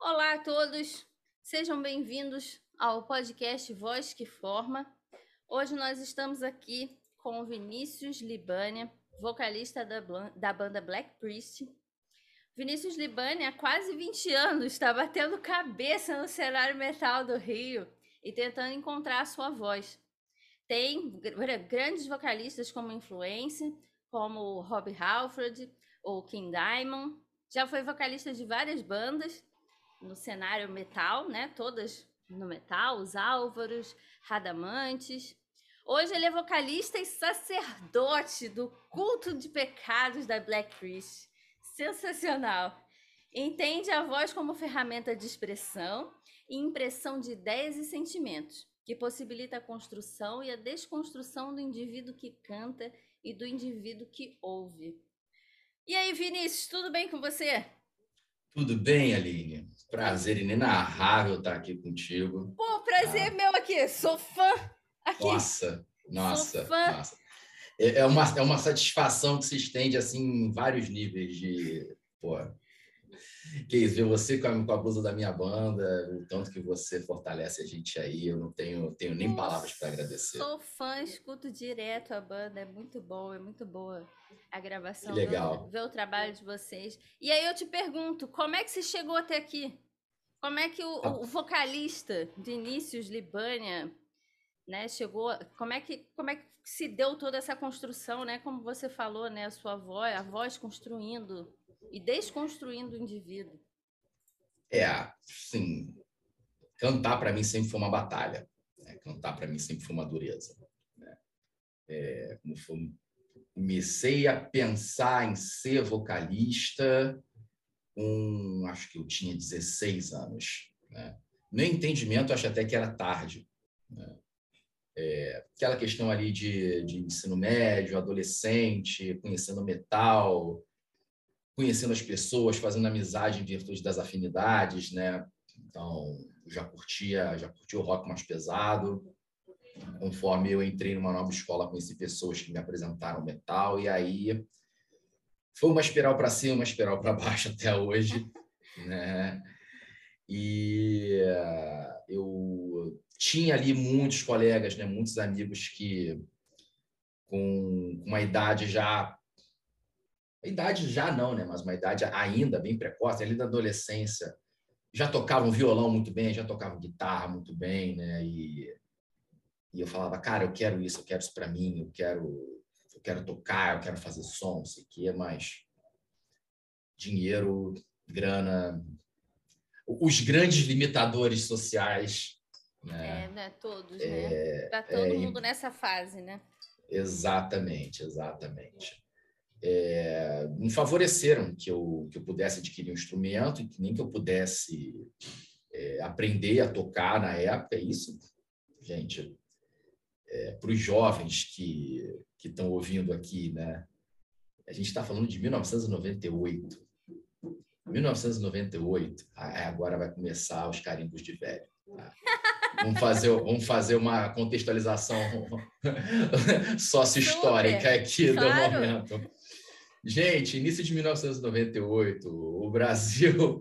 Olá a todos, sejam bem-vindos ao podcast Voz que Forma. Hoje nós estamos aqui com Vinícius Libânia, vocalista da, da banda Black Priest. Vinícius Libânia, há quase 20 anos, está batendo cabeça no cenário metal do Rio e tentando encontrar a sua voz. Tem grandes vocalistas como influência, como Rob Halford ou King Diamond. Já foi vocalista de várias bandas no cenário metal, né? Todas no metal, os Álvaros, Radamantes. Hoje ele é vocalista e sacerdote do culto de pecados da Black Priest. Sensacional! Entende a voz como ferramenta de expressão e impressão de ideias e sentimentos, que possibilita a construção e a desconstrução do indivíduo que canta e do indivíduo que ouve. E aí, Vinícius, tudo bem com você? Tudo bem, Aline? Prazer inenarrável estar aqui contigo. Pô, prazer ah. meu aqui. Sou fã aqui. Nossa, nossa, nossa. É, é uma, é uma satisfação que se estende assim em vários níveis de. Pô, que ver você com a, com a blusa da minha banda, o tanto que você fortalece a gente aí, eu não tenho, tenho nem palavras para agradecer. Sou fã, escuto direto a banda, é muito bom, é muito boa a gravação. Que legal. Ver, o trabalho de vocês. E aí eu te pergunto, como é que você chegou até aqui? Como é que o, o vocalista Vinícius Libânia, né, chegou? Como é que como é que se deu toda essa construção, né? Como você falou, né, a sua voz, a voz construindo e desconstruindo o indivíduo. É, sim. Cantar para mim sempre foi uma batalha. Né? Cantar para mim sempre foi uma dureza. Né? É, foi, comecei a pensar em ser vocalista com, acho que eu tinha 16 anos. Né? No entendimento, acho até que era tarde. Né? É, aquela questão ali de, de ensino médio, adolescente, conhecendo metal, conhecendo as pessoas, fazendo amizade em virtude das afinidades, né? Então, já curtia, já curtia o rock mais pesado. Conforme eu entrei numa nova escola, conheci pessoas que me apresentaram metal e aí foi uma espiral para cima, uma espiral para baixo até hoje, né? E eu tinha ali muitos colegas, né, muitos amigos que com uma idade já idade já não, né? Mas uma idade ainda bem precoce, ali da adolescência, já tocavam violão muito bem, já tocavam guitarra muito bem, né? E, e eu falava, cara, eu quero isso, eu quero isso para mim, eu quero, eu quero tocar, eu quero fazer som, sei que, mas dinheiro, grana, os grandes limitadores sociais. Né? É, né? Todos, é, né? Tá todo é, mundo nessa fase, né? Exatamente, exatamente é, me favoreceram que eu, que eu pudesse adquirir um instrumento e que nem que eu pudesse é, aprender a tocar na época. É isso, gente, é, para os jovens que estão ouvindo aqui, né? A gente está falando de 1998. 1998, agora vai começar os carimbos de velho. Tá? Vamos fazer, vamos fazer uma contextualização sócio-histórica aqui claro. do momento. Gente, início de 1998, o Brasil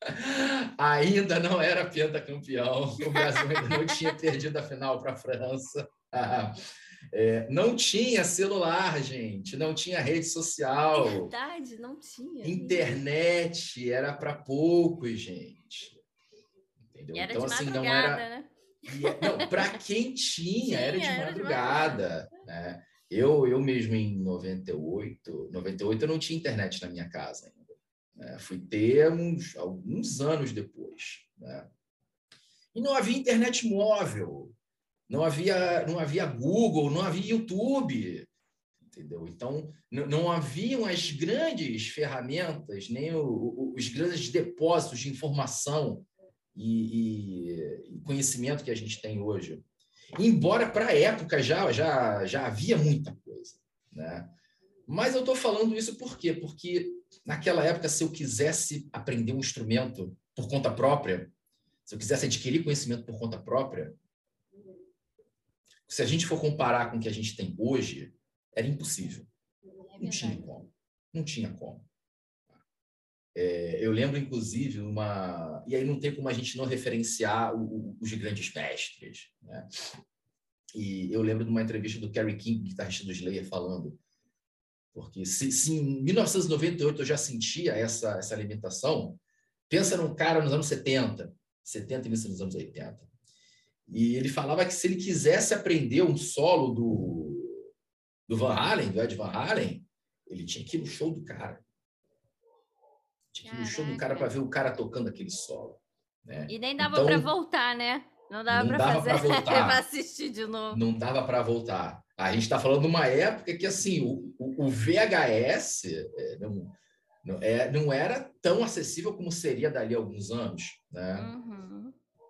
ainda não era pentacampeão, o Brasil ainda não tinha perdido a final para a França. É, não tinha celular, gente, não tinha rede social. Verdade, não tinha. Internet era para poucos, gente. Entendeu? E era então, de assim, não era. Né? É, não, para quem tinha, tinha, era de madrugada. Era de madrugada né? Eu, eu mesmo em 98, 98 eu não tinha internet na minha casa ainda. Né? Fui ter uns, alguns anos depois. Né? E não havia internet móvel, não havia, não havia Google, não havia YouTube, entendeu? Então, não haviam as grandes ferramentas, nem o, o, os grandes depósitos de informação e, e, e conhecimento que a gente tem hoje. Embora para a época já, já, já havia muita coisa. Né? Mas eu estou falando isso por quê? Porque naquela época, se eu quisesse aprender um instrumento por conta própria, se eu quisesse adquirir conhecimento por conta própria, se a gente for comparar com o que a gente tem hoje, era impossível. É não tinha como. Não tinha como. É, eu lembro, inclusive, uma. E aí não tem como a gente não referenciar o, o, os grandes mestres. Né? E eu lembro de uma entrevista do Kerry King, guitarrista do Slayer, falando. Porque se, se, em 1998 eu já sentia essa, essa alimentação, pensa num cara nos anos 70, 70 e início dos anos 80. E ele falava que se ele quisesse aprender um solo do, do Van Halen, do Ed Van Halen, ele tinha que ir no show do cara. Tinha que ir no show do cara para ver o cara tocando aquele solo. Né? E nem dava então, para voltar, né? Não dava para fazer para assistir de novo. Não dava para voltar. A gente está falando de uma época que assim o, o, o VHS é, não, não, é, não, era tão acessível como seria dali a alguns anos, né? Uhum.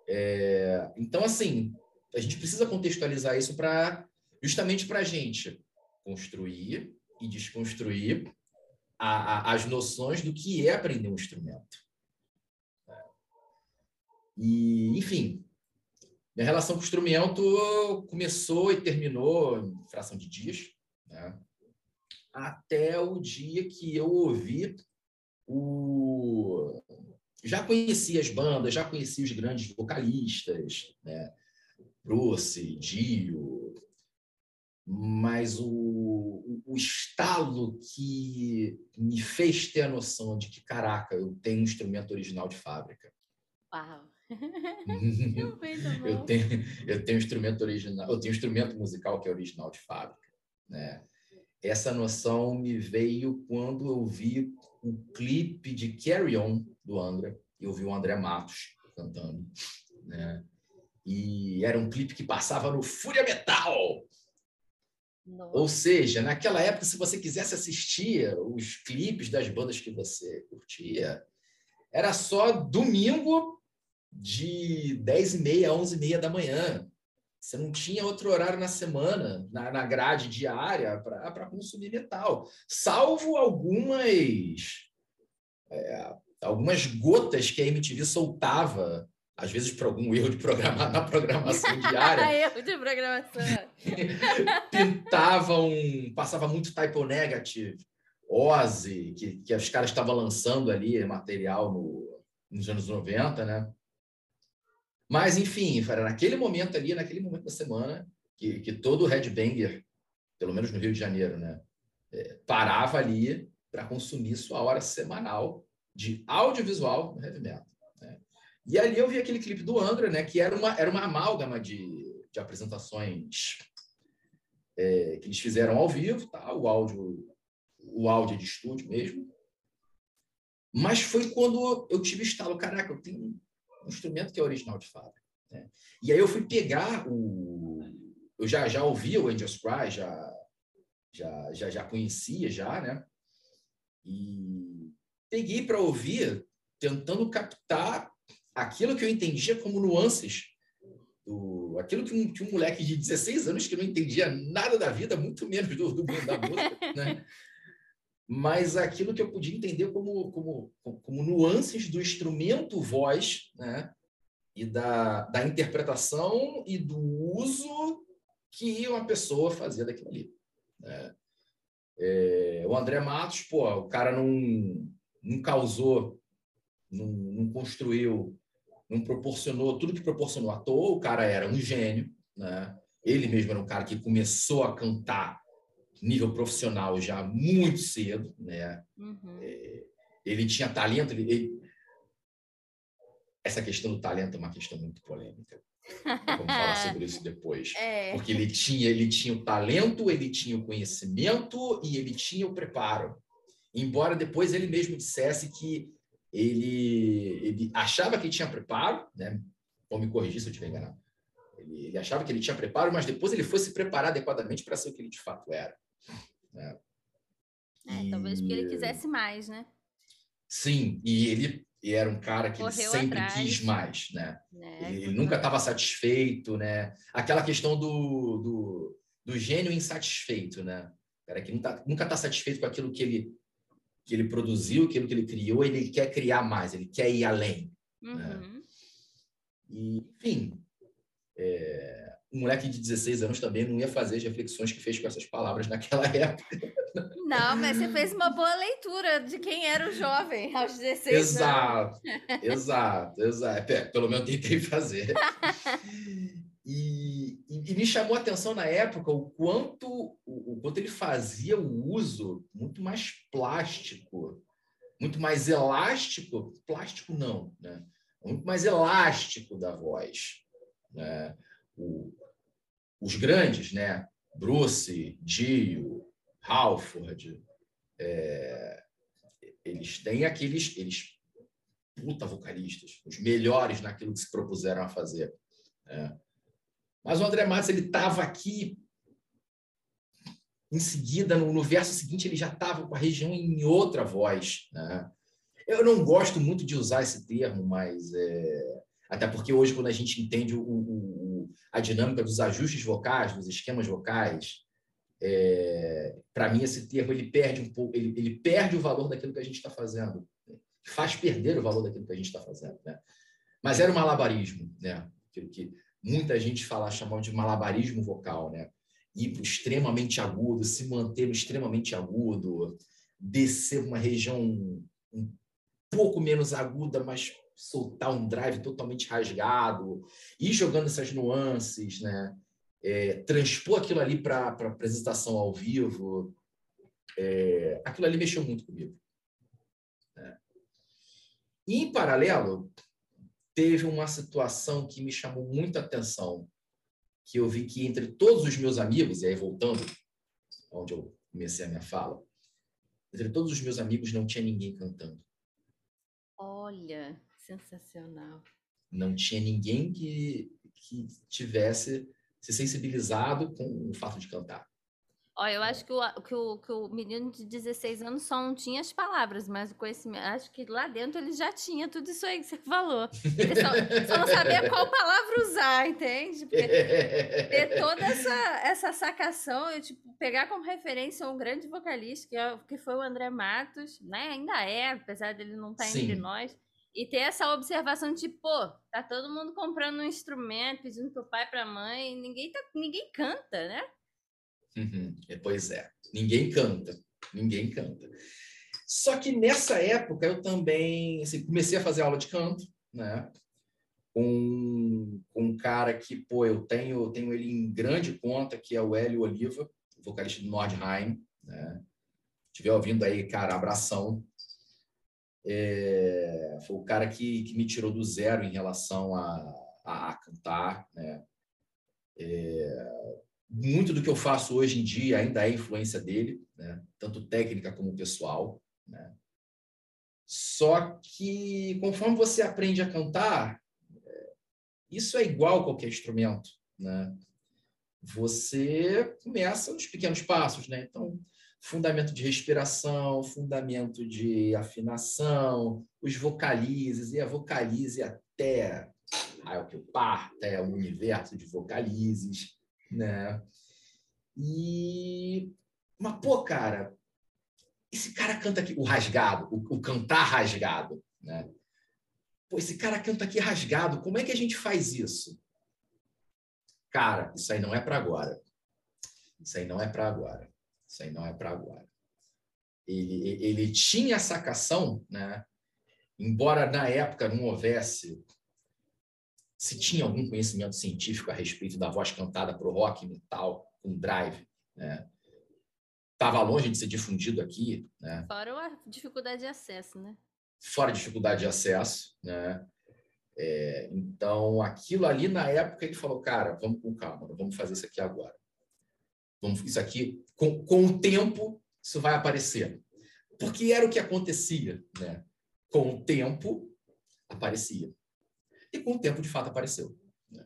É, então assim a gente precisa contextualizar isso para justamente para a gente construir e desconstruir a, a, as noções do que é aprender um instrumento. E, enfim, minha relação com o instrumento começou e terminou em fração de dias, né? até o dia que eu ouvi o. Já conhecia as bandas, já conhecia os grandes vocalistas, né? Bruce, Dio, mas o, o estalo que me fez ter a noção de que, caraca, eu tenho um instrumento original de fábrica. Uau! eu tenho eu tenho um instrumento original, eu tenho um instrumento musical que é original de fábrica, né? Essa noção me veio quando eu vi o clipe de Carry On do André, eu vi o André Matos cantando, né? E era um clipe que passava no Fúria Metal, nossa. Ou seja, naquela época, se você quisesse assistir os clipes das bandas que você curtia, era só domingo de 10 e meia a 11 e meia da manhã. Você não tinha outro horário na semana, na, na grade diária, para consumir metal. Salvo algumas, é, algumas gotas que a MTV soltava às vezes por algum erro de programar na programação diária. erro de programação. pintavam, passava muito typo negative, Ozzy, que, que os caras estavam lançando ali material no, nos anos 90, né? Mas, enfim, era naquele momento ali, naquele momento da semana, que, que todo headbanger, pelo menos no Rio de Janeiro, né? É, parava ali para consumir sua hora semanal de audiovisual no heavy metal. E ali eu vi aquele clipe do André, né, que era uma, era uma amálgama de, de apresentações é, que eles fizeram ao vivo, tá? o áudio o áudio de estúdio mesmo. Mas foi quando eu tive estalo, caraca, eu tenho um instrumento que é original de fábrica. Né? E aí eu fui pegar o... Eu já, já ouvia o Angels Cry, já, já, já, já conhecia, já, né? E peguei para ouvir, tentando captar aquilo que eu entendia como nuances, do, aquilo que um, que um moleque de 16 anos que não entendia nada da vida, muito menos do, do mundo da música, né? mas aquilo que eu podia entender como, como, como nuances do instrumento voz, né? e da, da interpretação e do uso que uma pessoa fazia daquilo ali. Né? É, o André Matos, pô, o cara não, não causou, não, não construiu não proporcionou tudo que proporcionou à toa. O cara era um gênio, né? Ele mesmo era um cara que começou a cantar nível profissional já muito cedo, né? Uhum. É, ele tinha talento, ele, ele... essa questão do talento é uma questão muito polêmica. Vamos falar sobre isso depois. É. Porque ele tinha, ele tinha o talento, ele tinha o conhecimento e ele tinha o preparo. Embora depois ele mesmo dissesse que ele, ele achava que tinha preparo, né? Vou me corrigir se eu estiver enganado. Ele, ele, achava que ele tinha preparo, mas depois ele foi se preparar adequadamente para ser o que ele de fato era. Né? É, e... talvez porque ele quisesse mais, né? Sim, e ele e era um cara que sempre atrás. quis mais, né? É, ele, nunca estava satisfeito, né? Aquela questão do, do, do gênio insatisfeito, né? Cara que nunca está satisfeito com aquilo que ele que ele produziu, aquilo que ele criou, ele quer criar mais, ele quer ir além. Né? Uhum. Né? E, enfim, é, um moleque de 16 anos também não ia fazer as reflexões que fez com essas palavras naquela época. Não, mas você fez uma boa leitura de quem era o jovem aos 16 exato, anos. Exato, exato. É, pelo menos tentei fazer. E, e, e, me chamou a atenção na época o quanto, o, o, quanto ele fazia o uso muito mais plástico, muito mais elástico, plástico não, né? muito mais elástico da voz. Né? O, os grandes, né? Bruce, Dio, Halford, é, eles têm aqueles, eles puta vocalistas, os melhores naquilo que se propuseram a fazer. Né? Mas o André Matos ele estava aqui. Em seguida, no, no, verso seguinte, ele já estava com a região em outra voz. Né? Eu não gosto muito de usar esse termo, mas é... até porque hoje, quando a gente entende o, o, a dinâmica dos ajustes vocais, dos esquemas vocais, é... para mim esse termo ele perde um pouco, ele, ele perde o valor daquilo que a gente está fazendo, faz perder o valor daquilo que a gente está fazendo. Né? Mas era um malabarismo, né? Aquilo que muita gente fala, chamam de malabarismo vocal, né? Ir para extremamente agudo, se manter extremamente agudo, descer uma região um pouco menos aguda, mas soltar um drive totalmente rasgado, ir jogando essas nuances, né? É, transpor aquilo ali para apresentação ao vivo, é, aquilo ali mexeu muito comigo. Né? E, em paralelo, teve uma situação que me chamou muita atenção, que eu vi que entre todos os meus amigos, e aí voltando onde eu comecei a minha fala, entre todos os meus amigos não tinha ninguém cantando. Olha, sensacional. Não tinha ninguém que, que tivesse se sensibilizado com o fato de cantar. Ó, eu acho que o, que, o, que o menino de 16 anos só não tinha as palavras, mas o conhecimento. Acho que lá dentro ele já tinha tudo isso aí que você falou. Ele só, só não sabia qual palavra usar, entende? Porque ter toda essa, essa sacação e tipo, pegar como referência um grande vocalista, que, é, que foi o André Matos, né? Ainda é, apesar dele não estar tá entre nós. E ter essa observação de, pô, tá todo mundo comprando um instrumento, pedindo pro pai, pra mãe, ninguém, tá, ninguém canta, né? Uhum. É, pois é, ninguém canta, ninguém canta. Só que nessa época eu também assim, comecei a fazer aula de canto, né? Com, com um cara que, pô, eu tenho, tenho ele em grande conta, que é o Hélio Oliva, vocalista do Nordheim, né? Estiver ouvindo aí, cara, abração. É, foi o cara que, que me tirou do zero em relação a, a, a cantar, né? É, muito do que eu faço hoje em dia ainda é influência dele, né? tanto técnica como pessoal. Né? Só que conforme você aprende a cantar, é, isso é igual a qualquer instrumento. Né? Você começa nos pequenos passos. Né? Então, fundamento de respiração, fundamento de afinação, os vocalizes, e a vocalize até ah, o que eu parto, é o universo de vocalizes né? E mas pô, cara, esse cara canta aqui o rasgado, o, o cantar rasgado, né? Pô, esse cara canta aqui rasgado, como é que a gente faz isso? Cara, isso aí não é para agora. Isso aí não é para agora. Isso aí não é para agora. Ele, ele tinha essa sacação, né? Embora na época não houvesse se tinha algum conhecimento científico a respeito da voz cantada para o rock metal com drive, né? Estava longe de ser difundido aqui, né? Fora a dificuldade de acesso, né? Fora a dificuldade de acesso, né? É, então, aquilo ali na época ele falou, cara, vamos com calma, vamos fazer isso aqui agora. Vamos isso aqui com, com o tempo isso vai aparecer, porque era o que acontecia, né? Com o tempo aparecia com o tempo de fato apareceu. Né?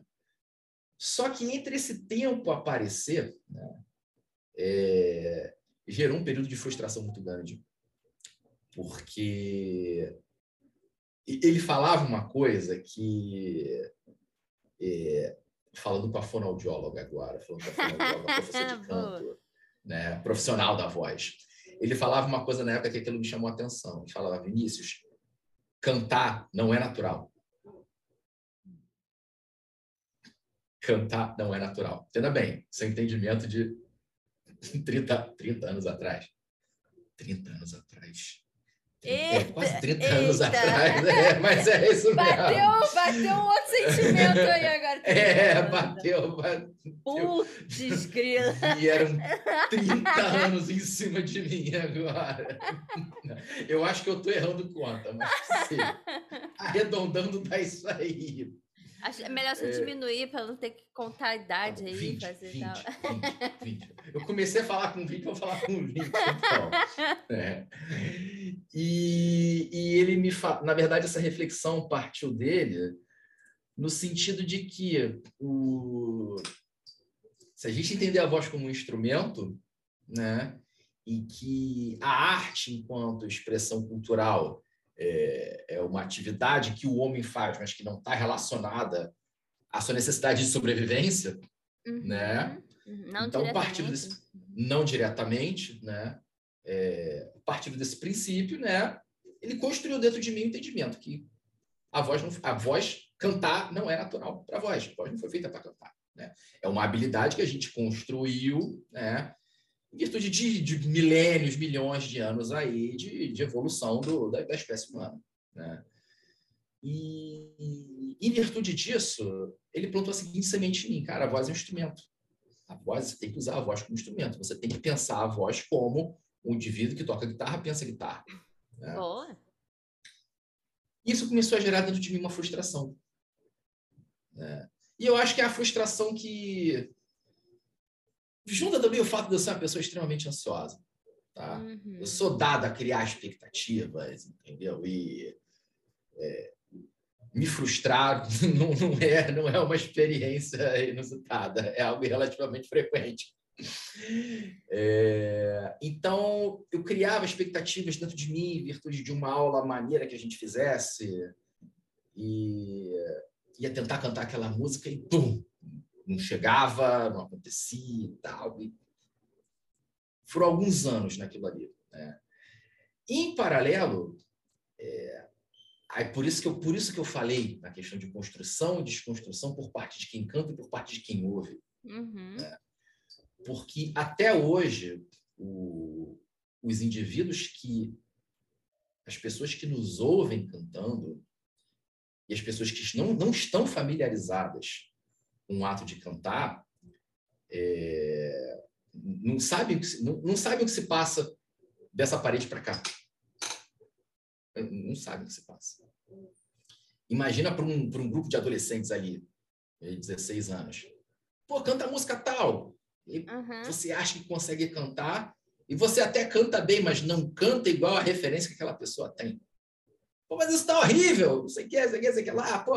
Só que entre esse tempo aparecer, né, é, gerou um período de frustração muito grande, porque ele falava uma coisa que é, falando com a fonoaudióloga agora, falando com a fonoaudióloga, professor de canto, né, profissional da voz. ele falava uma coisa na época que aquilo me chamou a atenção. Ele falava, Vinícius, cantar não é natural. Cantar não é natural. Entenda bem, seu entendimento de 30, 30 anos atrás. 30 anos atrás. É, eita, é, quase 30 eita. anos atrás, é, mas é isso bateu, mesmo. Bateu um outro sentimento aí agora. É, bateu, bateu. Putz, grila. E eram 30 anos em cima de mim agora. Eu acho que eu estou errando conta, mas sim, arredondando dá isso aí. Acho é melhor você é... diminuir para não ter que contar a idade aí. 20, fazer 20, tal. 20, 20. Eu comecei a falar com 20, vou falar com 20. Então. É. E, e ele me fala, na verdade, essa reflexão partiu dele no sentido de que o, se a gente entender a voz como um instrumento, né, e que a arte, enquanto expressão cultural, é, é uma atividade que o homem faz, mas que não está relacionada à sua necessidade de sobrevivência, uhum. né? Uhum. Não então, partindo desse, não diretamente, né? É, partindo desse princípio, né? Ele construiu dentro de mim o entendimento que a voz, não, a voz cantar não é natural para a voz. A voz não foi feita para cantar. Né? É uma habilidade que a gente construiu, né? Em virtude de, de milênios, milhões de anos aí de, de evolução do, da, da, espécie humana. Né? E, em virtude disso, ele plantou a seguinte semente em mim, cara, a voz é um instrumento. A voz, você tem que usar a voz como instrumento. Você tem que pensar a voz como um indivíduo que toca guitarra pensa guitarra. Né? Boa. Isso começou a gerar dentro de mim uma frustração. Né? E eu acho que é a frustração que junta também o fato de eu ser uma pessoa extremamente ansiosa. Tá? Uhum. Eu sou dado a criar expectativas, entendeu? E é, me frustrar não, não, é, não é uma experiência inusitada, é algo relativamente frequente. É, então, eu criava expectativas dentro de mim, em virtude de uma aula maneira que a gente fizesse, e ia tentar cantar aquela música e pum, não chegava, não acontecia e tal. E foram alguns anos naquilo ali. Né? Em paralelo, é, aí por, isso que eu, por isso que eu falei na questão de construção e desconstrução por parte de quem canta e por parte de quem ouve. Uhum. Né? Porque até hoje, o, os indivíduos que. as pessoas que nos ouvem cantando e as pessoas que não, não estão familiarizadas um ato de cantar, é, não, sabe, não, não sabe o que se passa dessa parede para cá. Não sabe o que se passa. Imagina para um, um grupo de adolescentes ali, de 16 anos. Pô, canta música tal. Uhum. Você acha que consegue cantar, e você até canta bem, mas não canta igual a referência que aquela pessoa tem. Pô, mas isso está horrível, não sei o que, não sei o que, não sei o que lá. Pô,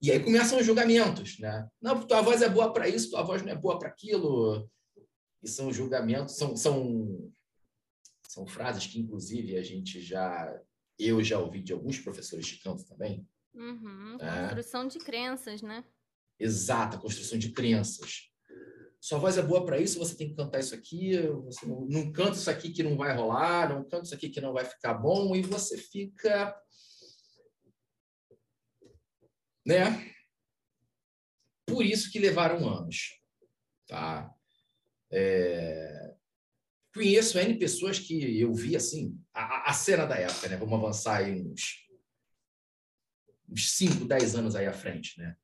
e aí começam os julgamentos, né? Não, tua voz é boa para isso, tua voz não é boa para aquilo. E são julgamentos, são, são, são frases que, inclusive, a gente já. Eu já ouvi de alguns professores de canto também. Uhum, né? construção de crenças, né? Exata, construção de crenças. Sua voz é boa para isso, você tem que cantar isso aqui, você não, não canta isso aqui que não vai rolar, não canta isso aqui que não vai ficar bom, e você fica né? Por isso que levaram anos, tá? É... Conheço N pessoas que eu vi assim, a, a cena da época, né? Vamos avançar aí uns, uns 5, 10 anos aí à frente, né?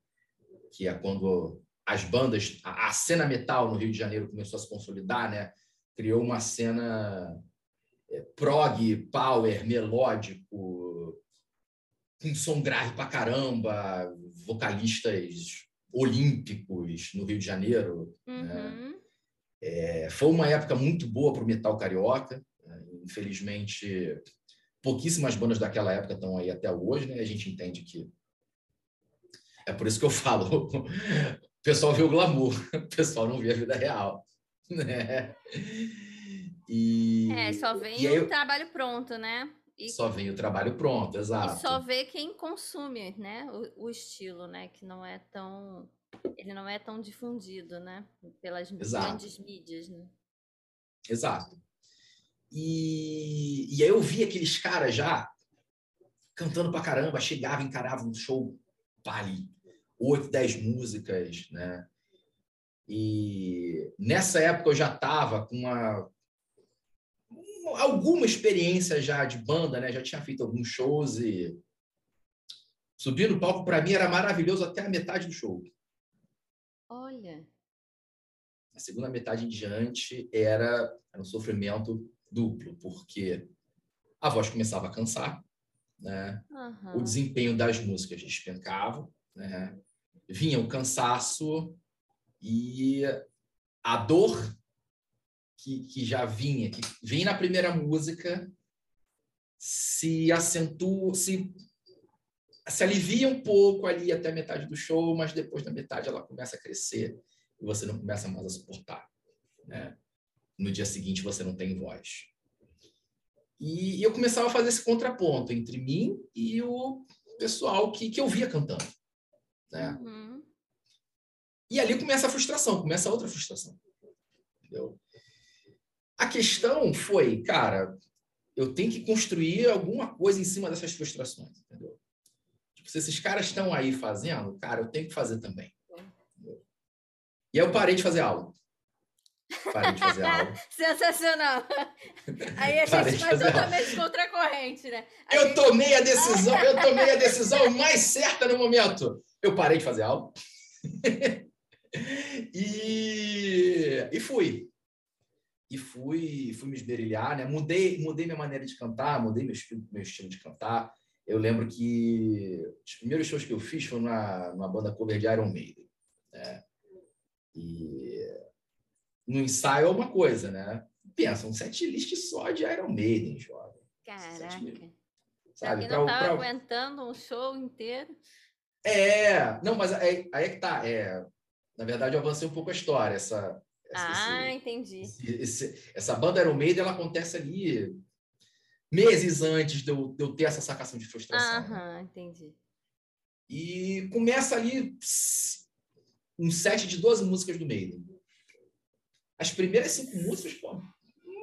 Que é quando as bandas, a, a cena metal no Rio de Janeiro começou a se consolidar, né? Criou uma cena é, prog, power, melódico, com som grave pra caramba, vocalistas olímpicos no Rio de Janeiro. Né? Uhum. Né? É, foi uma época muito boa para o metal carioca. Né? Infelizmente, pouquíssimas bandas daquela época estão aí até hoje. Né? A gente entende que. É por isso que eu falo: o pessoal vê o glamour, o pessoal não vê a vida real. Né? E, é, só vem o eu... trabalho pronto, né? E, só vem o trabalho pronto, exato. E só vê quem consome, né? O, o, estilo, né? Que não é tão. Ele não é tão difundido, né? Pelas exato. grandes mídias, né? Exato. E, e aí eu vi aqueles caras já cantando pra caramba, chegava, encarava um show pá, ali, oito, dez músicas, né? E nessa época eu já estava com uma, alguma experiência já de banda, né? Já tinha feito alguns shows e subir no palco para mim era maravilhoso até a metade do show. Olha. A segunda metade em diante era, era um sofrimento duplo, porque a voz começava a cansar, né? Uhum. O desempenho das músicas despencava, né? Vinha o cansaço e a dor que, que já vinha, que vinha na primeira música, se acentua, se, se alivia um pouco ali até a metade do show, mas depois da metade ela começa a crescer e você não começa mais a suportar. Né? No dia seguinte você não tem voz. E eu começava a fazer esse contraponto entre mim e o pessoal que, que eu via cantando. Né? Uhum. E ali começa a frustração, começa outra frustração. Entendeu? A questão foi, cara, eu tenho que construir alguma coisa em cima dessas frustrações, entendeu? Tipo, se esses caras estão aí fazendo, cara, eu tenho que fazer também. Entendeu? E aí eu parei de fazer aula. Parei de fazer aula. Sensacional. Aí a gente vai totalmente contra a corrente, né? A eu gente... tomei a decisão, eu tomei a decisão mais certa no momento. Eu parei de fazer aula. e, e fui e fui fui me esmerilhar, né? Mudei mudei minha maneira de cantar, mudei meu estilo, meu estilo de cantar. Eu lembro que os primeiros shows que eu fiz foram na, numa banda cover de Iron Maiden, né? E no ensaio é uma coisa, né? Pensa, um set list só de Iron Maiden, jovem. Caraca. Sabe? Pra não estava pra... aguentando um show inteiro. É, não, mas aí, aí é que tá. É, na verdade, eu avancei um pouco a história. Essa, ah, esse, entendi. Esse, essa banda Iron Maiden, ela acontece ali meses antes de eu, de eu ter essa sacação de frustração. Aham, entendi. E começa ali um set de 12 músicas do Maiden. As primeiras cinco músicas, pô,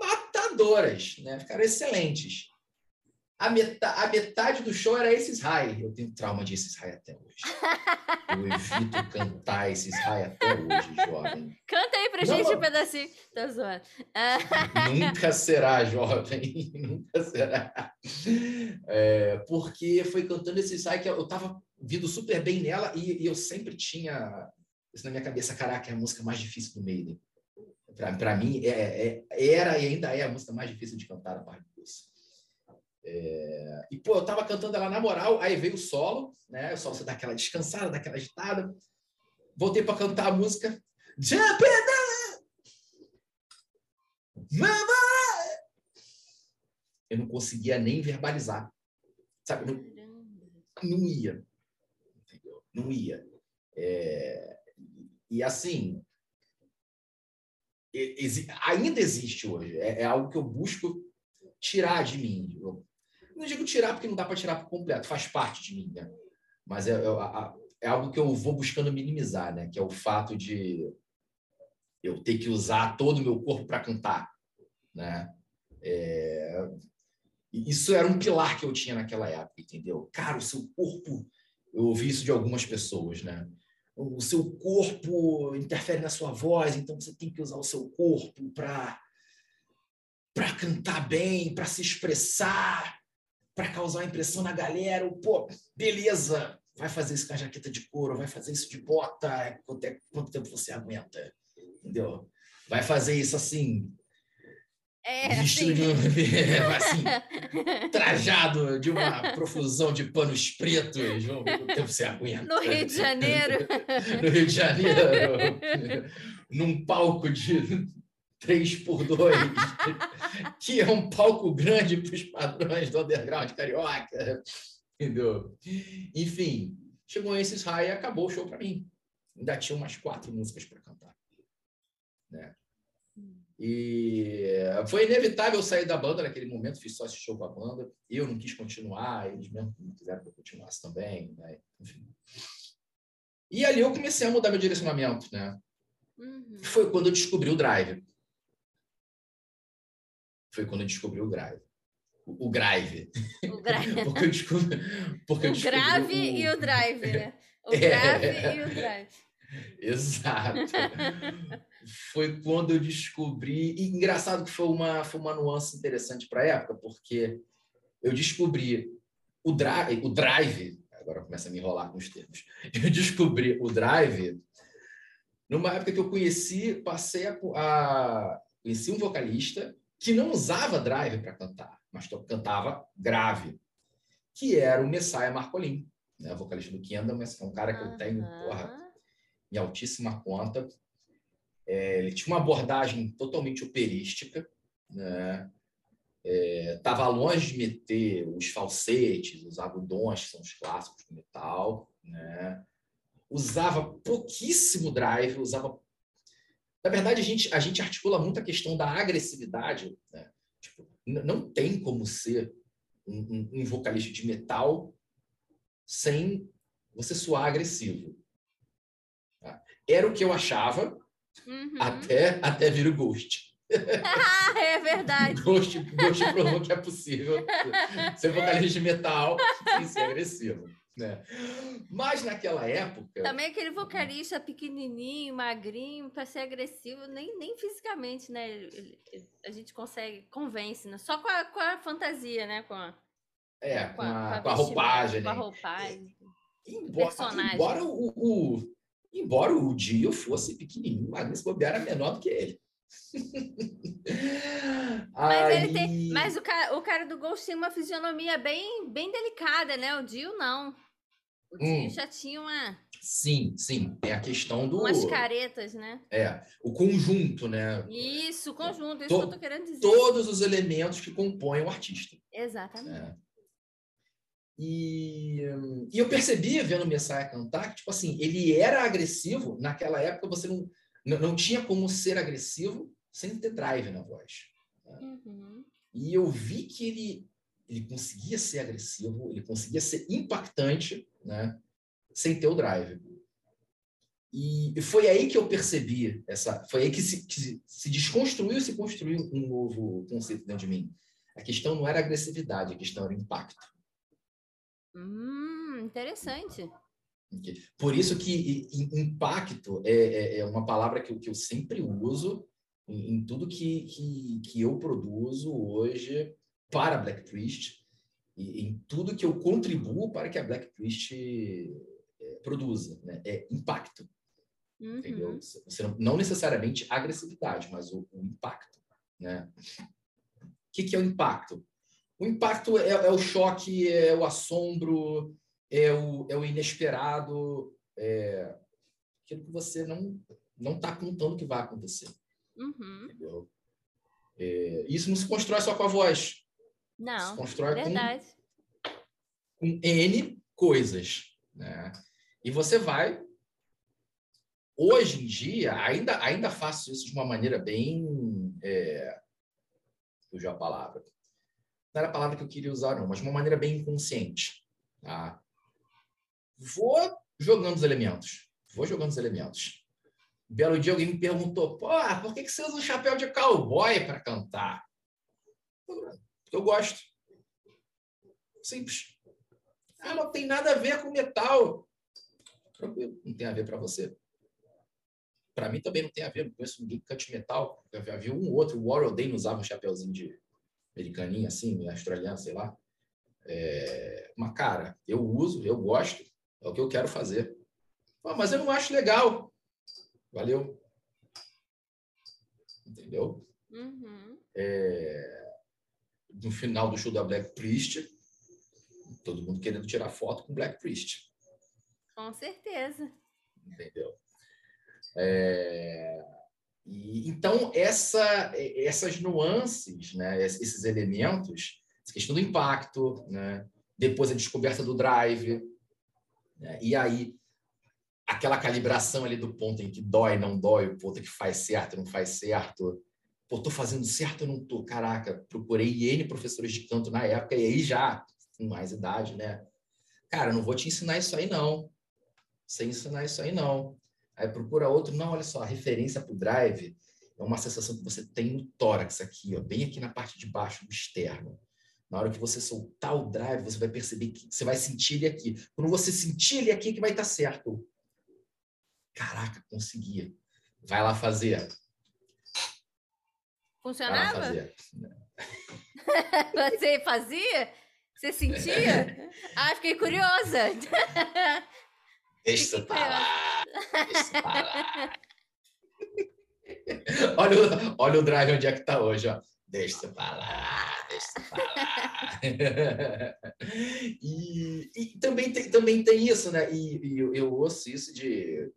matadoras, né? Ficaram excelentes. A metade, a metade do show era esses high. Eu tenho trauma de esses high até hoje. Eu evito cantar esses high até hoje, jovem. Canta aí pra não, gente um pedacinho. Tá zoando. Nunca será, jovem. Nunca será. É, porque foi cantando esses high que eu tava vindo super bem nela e, e, eu sempre tinha isso na minha cabeça. Caraca, é a música mais difícil do Maiden. Para mim, é, é, era e ainda é a música mais difícil de cantar a parte disso. É... E, pô, eu tava cantando ela na moral, aí veio o solo, né? O solo você dá aquela descansada, dá aquela agitada. Voltei para cantar a música. Jump Mama! Eu não conseguia nem verbalizar. Sabe? Não, não ia. Entendeu? Não ia. É... E assim, ainda existe hoje. É, é, algo que eu busco tirar de mim. Eu, não digo tirar porque não dá para tirar por completo, faz parte de mim, né? Mas é, é, é, algo que eu vou buscando minimizar, né? Que é o fato de eu ter que usar todo o meu corpo para cantar, né? É... Isso era um pilar que eu tinha naquela época, entendeu? Cara, o seu corpo, eu ouvi isso de algumas pessoas, né? O seu corpo interfere na sua voz, então você tem que usar o seu corpo para para cantar bem, para se expressar, para causar impressão na galera. Pô, beleza, vai fazer isso com a jaqueta de couro, vai fazer isso de bota, quanto, é, quanto tempo você aguenta? Entendeu? Vai fazer isso assim. É, vestido assim. de assim, trajado de uma profusão de panos pretos, quanto tempo você aguenta? No Rio de Janeiro. no Rio de Janeiro, num palco de 3 por 2 que é um palco grande para os padrões do underground carioca. Entendeu? Enfim, chegou esses high e acabou o show para mim. Ainda tinha umas quatro músicas para cantar. Né? E foi inevitável sair da banda naquele momento, fiz só esse show com a banda. Eu não quis continuar, eles mesmo não quiseram que eu continuasse também. Né? Enfim. E ali eu comecei a mudar meu direcionamento, né? Uhum. Foi quando eu descobri o drive. Foi quando eu descobri o Drive. O, o Drive. O Drive. porque eu descobri, porque o eu descobri grave o... e o drive, né? O É. grave e o drive. Exato. foi quando eu descobri. E engraçado que foi uma, foi uma nuance interessante para a época, porque eu descobri o, dri o drive. Agora começa a me enrolar com os termos. Eu descobri o drive numa época que eu conheci, passei a, a conheci um vocalista que não usava drive para cantar, mas cantava grave, que era o Messiah Marcolin, né? vocalista do Kendall, mas é um cara que eu tenho, porra, em altíssima conta. É, ele tinha uma abordagem totalmente operística, né? Estava longe de meter os falsetes, os agudões, que são os clássicos do metal. Né? Usava pouquíssimo drive, usava. Na verdade, a gente, a gente articula muito a questão da agressividade. Né? Tipo, não tem como ser um, um- um vocalista de metal sem você soar agressivo. Tá? Era o que eu achava Uhum. até, até vir o Ghost. Ah, é verdade. Ghost, Ghost provou que é possível ser vocalista de metal sem ser agressivo. Né? Mas naquela época, Também aquele vocalista pequenininho, magrinho, para ser agressivo, nem, nem fisicamente, né? A gente consegue, convence, né? Só com a, com a fantasia, né? Com a, é, com a, com a vestimenta, roupagem, Com a né? roupagem. Embora, personagem. embora o, o- embora o Dio fosse pequenininho, mas esse bobear era menor do que ele. Mas, ele tem, Aí- mas o, cara, o cara do Ghost tem uma fisionomia bem, bem delicada, né? O Dio não. O Dio Hum. já tinha uma, Sim, sim, é a questão do umas caretas, né? é, o conjunto, né? Isso, conjunto, isso To- que eu tô querendo dizer. Todos os elementos que compõem o artista. Exatamente. É. E, e eu percebi, vendo o Messiah cantar, que, tipo assim, ele era agressivo. Naquela época, você não, não, não tinha como ser agressivo sem ter drive na voz. Uhum. E eu vi que ele, ele conseguia ser agressivo, ele conseguia ser impactante, né? Sem ter o drive. E foi aí que eu percebi essa. Foi aí que se, que se desconstruiu e se construiu um novo conceito dentro de mim. A questão não era agressividade, a questão era impacto. Hum, interessante. Por isso que impacto é, é- é uma palavra que, eu- que eu sempre uso em, em tudo que, que, que eu produzo hoje para Black Priest e em tudo que eu contribuo para que a Black Priest eh, produza. Né? É impacto, entendeu? Uhum. Você não, não necessariamente agressividade, mas o, o impacto. Né? O que, que é o impacto? O impacto é, é o choque, é o assombro, é o, é o inesperado, é aquilo que você não não está contando que vai acontecer, Uhum. entendeu? É, isso não se constrói só com a voz, se Não, constrói com, verdade. com N coisas, né? E você vai hoje em dia ainda ainda faço isso de uma maneira bem é, fugiu a palavra não era a palavra que eu queria usar não mas de uma maneira bem inconsciente tá? vou jogando os elementos vou jogando os elementos belo dia alguém me perguntou pô por que que você usa um chapéu de cowboy para cantar eu gosto simples ah, não tem nada a ver com metal tranquilo, não tem a ver para você. Para mim também não tem a ver, não conheço ninguém que cante metal. Eu já vi um ou outro, o Warren Day usava um chapeuzinho de americaninha, assim, australiano, sei lá. É... Mas, cara, eu uso, eu gosto, é o que eu quero fazer. Mas eu não acho legal. Valeu. Entendeu? Uhum. É... No final do show da Black Priest, todo mundo querendo tirar foto com Black Priest. Com certeza. entendeu? É, e, então, essa, essas nuances, né, esses elementos, essa questão do impacto, né, depois a descoberta do drive, né, e aí aquela calibração ali do ponto em que dói, não dói, o ponto que faz certo, não faz certo. Pô, tô fazendo certo ou não tô? Caraca, procurei N professores de canto na época, e aí já, com mais idade, né? Cara, não vou te ensinar isso aí, não sem ensinar isso aí, não. Aí procura outro, não, olha só, a referência para o drive é uma sensação que você tem no tórax aqui, ó, bem aqui na parte de baixo do externo. Na hora que você soltar o drive, você vai perceber que você vai sentir ele aqui. Quando você sentir ele aqui, que vai estar certo. Caraca, conseguia. Vai lá fazer. Funcionava? Vai fazer. você fazia? Você sentia? ah, fiquei curiosa. Deixa pra lá. Deixa pra lá. olha, o, olha o drive onde é que tá hoje, ó. Deixa pra lá, deixa pra lá. e, e, também, tem, também tem isso, né? E, e eu, eu, ouço isso de,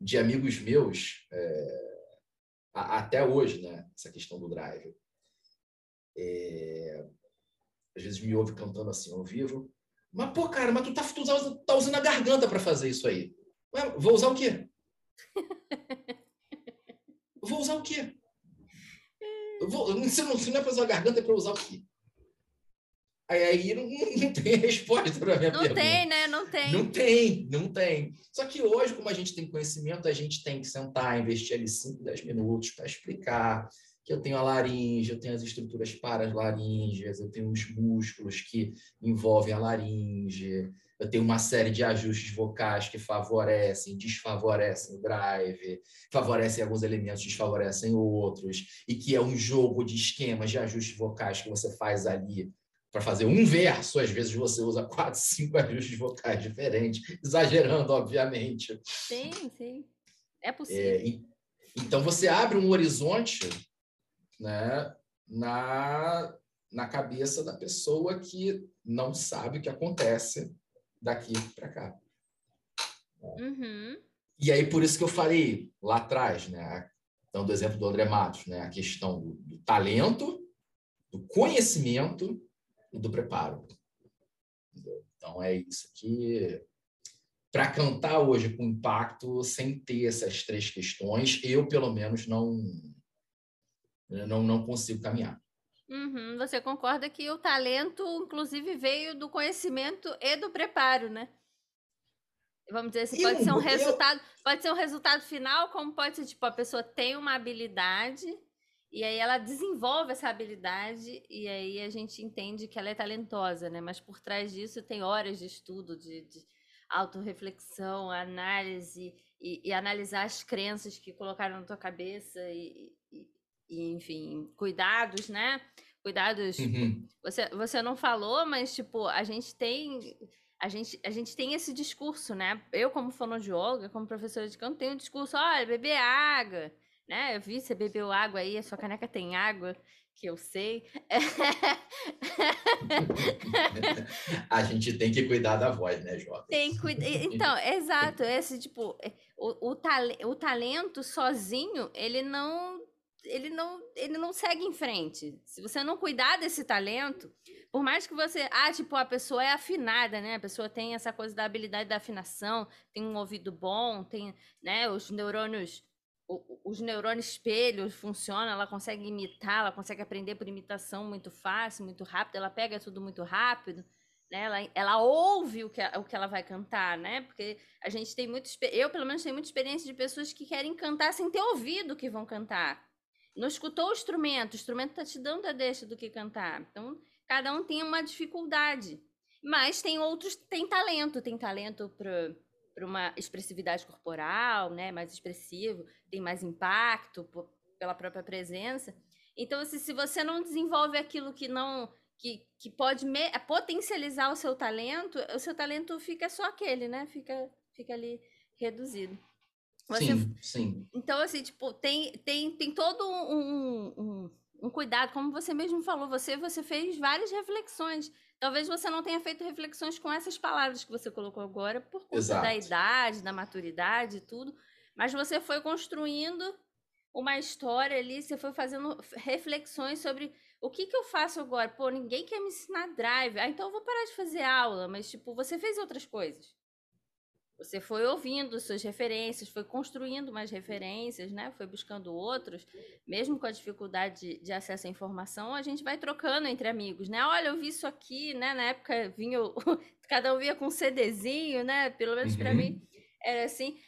de amigos meus é, até hoje, né? Essa questão do drive. É, às vezes me ouve cantando assim ao vivo. Mas, pô, cara, mas tu tá, tu tá, tá usando a garganta para fazer isso aí. Ué, vou usar o quê? vou usar o quê? Vou, se, não, se não é usar a garganta, é para usar o quê? Aí, não, não tem resposta para a minha não pergunta. Não tem, né? Não tem. Não tem, não tem. Só que hoje, como a gente tem conhecimento, a gente tem que sentar, investir ali 5, 10 minutos para explicar, que eu tenho a laringe, eu tenho as estruturas paralaringes, eu tenho os músculos que envolvem a laringe, eu tenho uma série de ajustes vocais que favorecem, desfavorecem o drive, favorecem alguns elementos, desfavorecem outros, e que é um jogo de esquemas de ajustes vocais que você faz ali para fazer um verso, às vezes você usa quatro, cinco ajustes vocais diferentes, exagerando, obviamente. Sim, sim. É possível. É, então você abre um horizonte né, na, na cabeça da pessoa que não sabe o que acontece daqui para cá. Uhum. E aí, por isso que eu falei lá atrás, né, dando o exemplo do André Matos, né, a questão do, do talento, do conhecimento e do preparo. Então, é isso que para cantar hoje com impacto, sem ter essas três questões, eu, pelo menos, não, não, não consigo caminhar. Uhum. Você concorda que o talento, inclusive, veio do conhecimento e do preparo, né? Vamos dizer assim, pode eu, ser um resultado, eu... pode ser um resultado final, como pode ser tipo a pessoa tem uma habilidade e aí ela desenvolve essa habilidade e aí a gente entende que ela é talentosa, né? Mas por trás disso tem horas de estudo, de, de autorreflexão, análise e, e, analisar as crenças que colocaram na tua cabeça e, e, enfim, cuidados, né? Cuidados. Uhum. Você, você não falou, mas, tipo, a gente tem. A gente, a gente tem esse discurso, né? Eu, como fonoaudióloga, como professora de canto, tenho um discurso, olha, beber água, né? Eu vi, você bebeu água aí, a sua caneca tem água, que eu sei. a gente tem que cuidar da voz, né, Jota? Tem cuidar. Então, exato. Esse, tipo, o, o, o talento sozinho, ele não ele não, ele não segue em frente. Se você não cuidar desse talento, por mais que você, ah, tipo, a pessoa é afinada, né? A pessoa tem essa coisa da habilidade da afinação, tem um ouvido bom, tem, né, os neurônios os neurônios espelhos funcionam, ela consegue imitar, ela consegue aprender por imitação muito fácil, muito rápido, ela pega tudo muito rápido, né? Ela, ela ouve o que, o que ela vai cantar, né? Porque a gente tem muito, eu pelo menos tenho muita experiência de pessoas que querem cantar sem ter ouvido o que vão cantar não escutou o instrumento, o instrumento está te dando a deixa do que cantar. Então, cada um tem uma dificuldade. Mas tem outros têm talento, tem talento para uma expressividade corporal, né, mais expressivo, tem mais impacto por, pela própria presença. Então, assim, se você não desenvolve aquilo que não que, que pode me, potencializar o seu talento, o seu talento fica só aquele, né? Fica, fica ali reduzido. Você... Sim, sim. Então, assim, tipo, tem, tem, tem todo um, um, um, cuidado, como você mesmo falou, você, você fez várias reflexões. Talvez você não tenha feito reflexões com essas palavras que você colocou agora, por conta Exato. da idade, da maturidade e tudo, mas você foi construindo uma história ali, você foi fazendo reflexões sobre o que, que eu faço agora. Pô, ninguém quer me ensinar drive, ah, então eu vou parar de fazer aula, mas, tipo, você fez outras coisas. Você foi ouvindo suas referências, foi construindo mais referências, né? Foi buscando outros, mesmo com a dificuldade de, de, acesso à informação, a gente vai trocando entre amigos, né? Olha, eu vi isso aqui, né? Na época vinha, cada um via com um CDzinho, né? Pelo menos uhum. para mim era assim.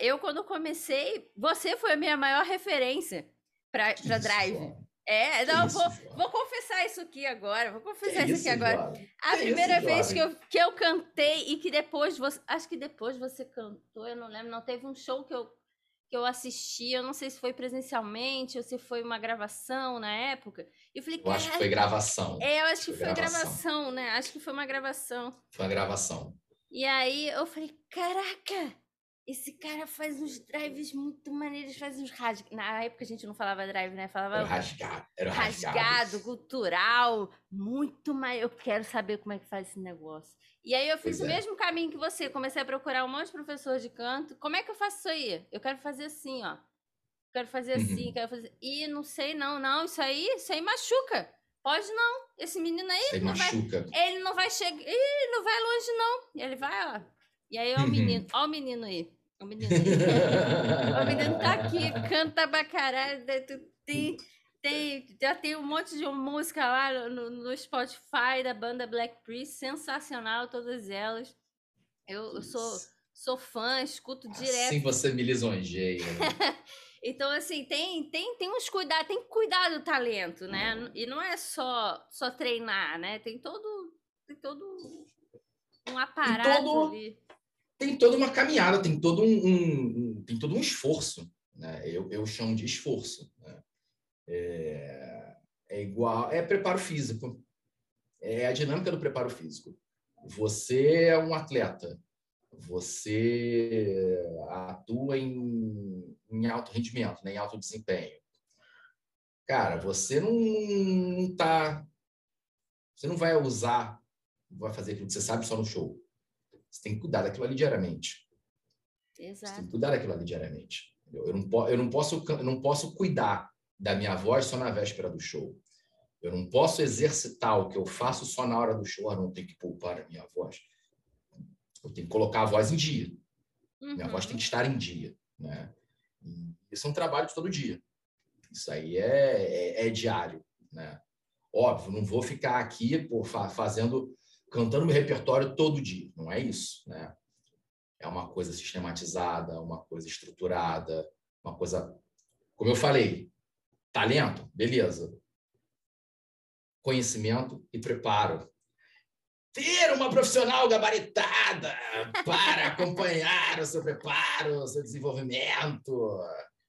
eu, quando comecei, você foi a minha maior referência para Drive. É, não, vou, vou confessar isso aqui agora. Vou confessar isso, isso, aqui agora. A que primeira isso, vez que eu, que eu cantei e que depois você. Acho que depois você cantou, eu não lembro. Não teve um show que eu, que eu assisti. Eu não sei se foi presencialmente ou se foi uma gravação na época. E eu falei, eu acho que foi gravação. É, eu acho que foi, foi gravação. gravação, né? Acho que foi uma gravação. Foi uma gravação. E aí eu falei, caraca! Esse cara faz uns drives muito maneiros, faz uns rasgados. Na época a gente não falava drive, né? Falava era rasgado, era rasgado, rasgado cultural, muito mais. Eu quero saber como é que faz esse negócio. E aí eu fiz pois o é. mesmo caminho que você, comecei a procurar um monte de professor de canto. Como é que eu faço isso aí? Eu quero fazer assim, ó. Quero fazer assim, uhum. quero fazer. E não sei, não, não, isso aí, isso aí machuca. Pode não. Esse menino aí. Aí não machuca. Vai, ele não vai chegar. Ih, não vai longe, não. Ele vai, ó e aí, ó o menino, ó o menino aí. O menino o menino tá aqui, canta pra caralho. Tem, tem, já tem um monte de música lá no, no Spotify da banda Black Priest, sensacional, todas elas. Eu, eu sou, sou fã, escuto direto. Assim você me lisonjeia. Né? então, assim, tem, tem, tem uns cuidados, tem que cuidar do talento, né? Hum. E não é só, só treinar, né? Tem todo, tem todo um aparato todo, ali tem toda uma caminhada, tem todo um, um, tem todo um esforço. Né? Eu, eu chamo de esforço. Né? É, é igual, é preparo físico. É a dinâmica do preparo físico. Você é um atleta, você atua em, em alto rendimento, né? em alto desempenho. Cara, você não, tá. Você não vai usar, vai fazer aquilo que você sabe só no show. Você tem que cuidar daquilo ali diariamente. Exato. Você tem que cuidar daquilo ali diariamente. Eu não, eu não, posso, eu não posso cuidar da minha voz só na véspera do show. Eu não posso exercitar o que eu faço só na hora do show. Eu não tenho que poupar a minha voz. Eu tenho que colocar a voz em dia. Uhum. Minha voz tem que uhum. estar em dia. Né? E isso é um trabalho de todo dia. Isso aí é, é, é diário. Né? Óbvio, não vou ficar aqui por, fazendo cantando meu repertório todo dia. Não é isso, né? É uma coisa sistematizada, uma coisa estruturada, uma coisa, como eu falei, talento, beleza. Conhecimento e preparo. Ter uma profissional gabaritada para acompanhar o seu preparo, o seu desenvolvimento,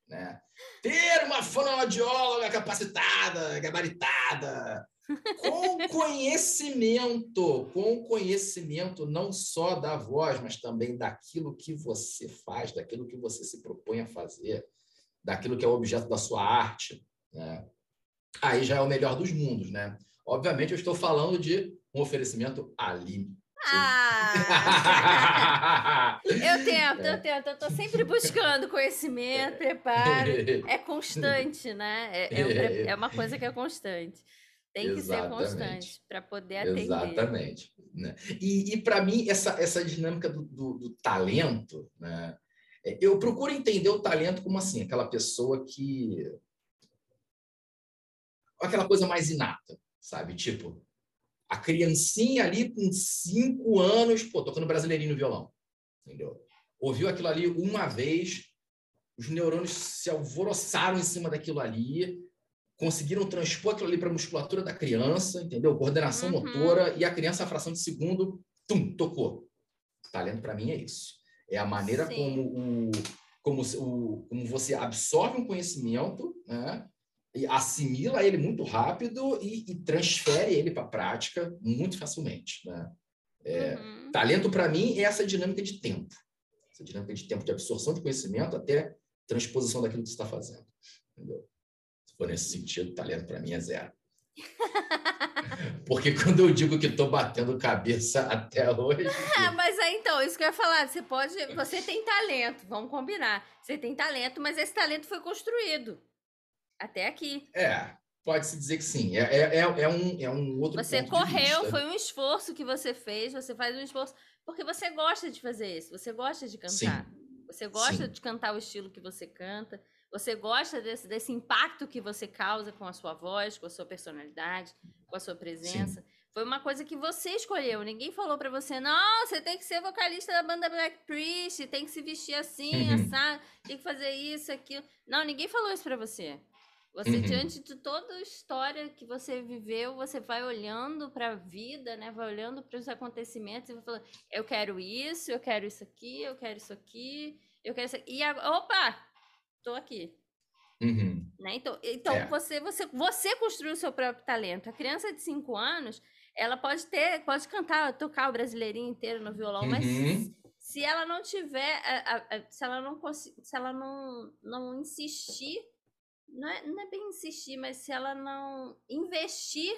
né? Ter uma fonoaudióloga capacitada, gabaritada, com conhecimento, com conhecimento não só da voz, mas também daquilo que você faz, daquilo que você se propõe a fazer, daquilo que é o objeto da sua arte. Né? Aí já é o melhor dos mundos, né? Obviamente, eu estou falando de um oferecimento ali. Ah! eu tento, eu tento, eu estou sempre buscando conhecimento, preparo. É constante, né? É, é, é uma coisa que é constante. Tem que Exatamente. ser constante para poder atender. Exatamente. Né? E, e para mim, essa, essa dinâmica do, do, do, talento, né? É, eu procuro entender o talento como assim, aquela pessoa que. aquela coisa mais inata, sabe? Tipo, a criancinha ali com cinco anos, pô, tocando brasileirinho no violão, entendeu? Ouviu aquilo ali uma vez, os neurônios se alvoroçaram em cima daquilo ali, conseguiram transpor aquilo ali para a musculatura da criança, entendeu? Coordenação uhum. motora, e a criança, a fração de segundo, tum, tocou. Talento para mim é isso. É a maneira como, o, como, o, como você absorve um conhecimento, né? E assimila ele muito rápido e, e transfere ele para a prática muito facilmente. Né? É, uhum. Talento, para mim, é essa dinâmica de tempo. Essa dinâmica de tempo de absorção de conhecimento até transposição daquilo que você está fazendo. Entendeu? For nesse sentido, talento para mim é zero. Porque quando eu digo que estou batendo cabeça até hoje. Mas aí então, isso que eu ia falar, você pode. Você tem talento, vamos combinar. Você tem talento, mas esse talento foi construído. Até aqui. É, pode-se dizer que sim. É, é, é, é, um, é um outro Você correu, foi um esforço que você fez, você faz um esforço. Porque você gosta de fazer isso, você gosta de cantar. Sim. Você gosta sim. de cantar o estilo que você canta. Você gosta desse, desse impacto que você causa com a sua voz, com a sua personalidade, com a sua presença. Sim. Foi uma coisa que você escolheu. Ninguém falou para você, não, você tem que ser vocalista da banda Black Priest, tem que se vestir assim, assado, tem que fazer isso, aquilo. Não, ninguém falou isso para você. Você, uhum. diante de toda a história que você viveu, você vai olhando para a vida, né? Vai olhando para os acontecimentos e vai falando: eu quero isso, eu quero isso aqui, eu quero isso aqui, eu quero isso aqui. E agora, opa, tô aqui. Uhum. Né? Então, então é. você, você, você construiu o seu próprio talento. A criança de 5 anos, ela pode ter, pode cantar, tocar o brasileirinho inteiro no violão, uhum. mas se ela não tiver, se ela não se ela não, não insistir, não é, não é bem insistir, mas se ela não investir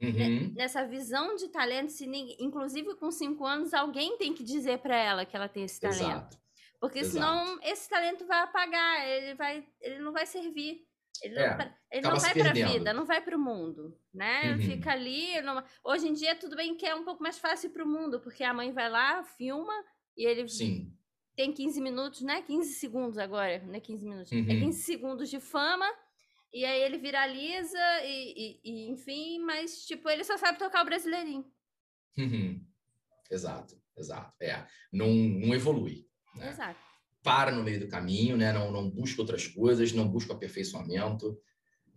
uhum. nessa visão de talento, se inclusive com cinco anos, alguém tem que dizer para ela que ela tem esse talento. Exato. Porque Exato. senão esse talento vai apagar, ele, vai, ele não vai servir. Ele é, não, ele não vai para a vida, não vai para o mundo, né? Uhum. Fica ali. Não... Hoje em dia, tudo bem que é um pouco mais fácil para o mundo, porque a mãe vai lá, filma e ele Sim. tem 15 minutos, né? 15 segundos agora, não é 15 minutos, é uhum. é 15 segundos de fama. E aí ele viraliza e, e, e, enfim, mas tipo, ele só sabe tocar o brasileirinho. Uhum. Exato, exato. É, não, não evolui. Né? Exato para no meio do caminho, né? não, não busca outras coisas, não busca aperfeiçoamento.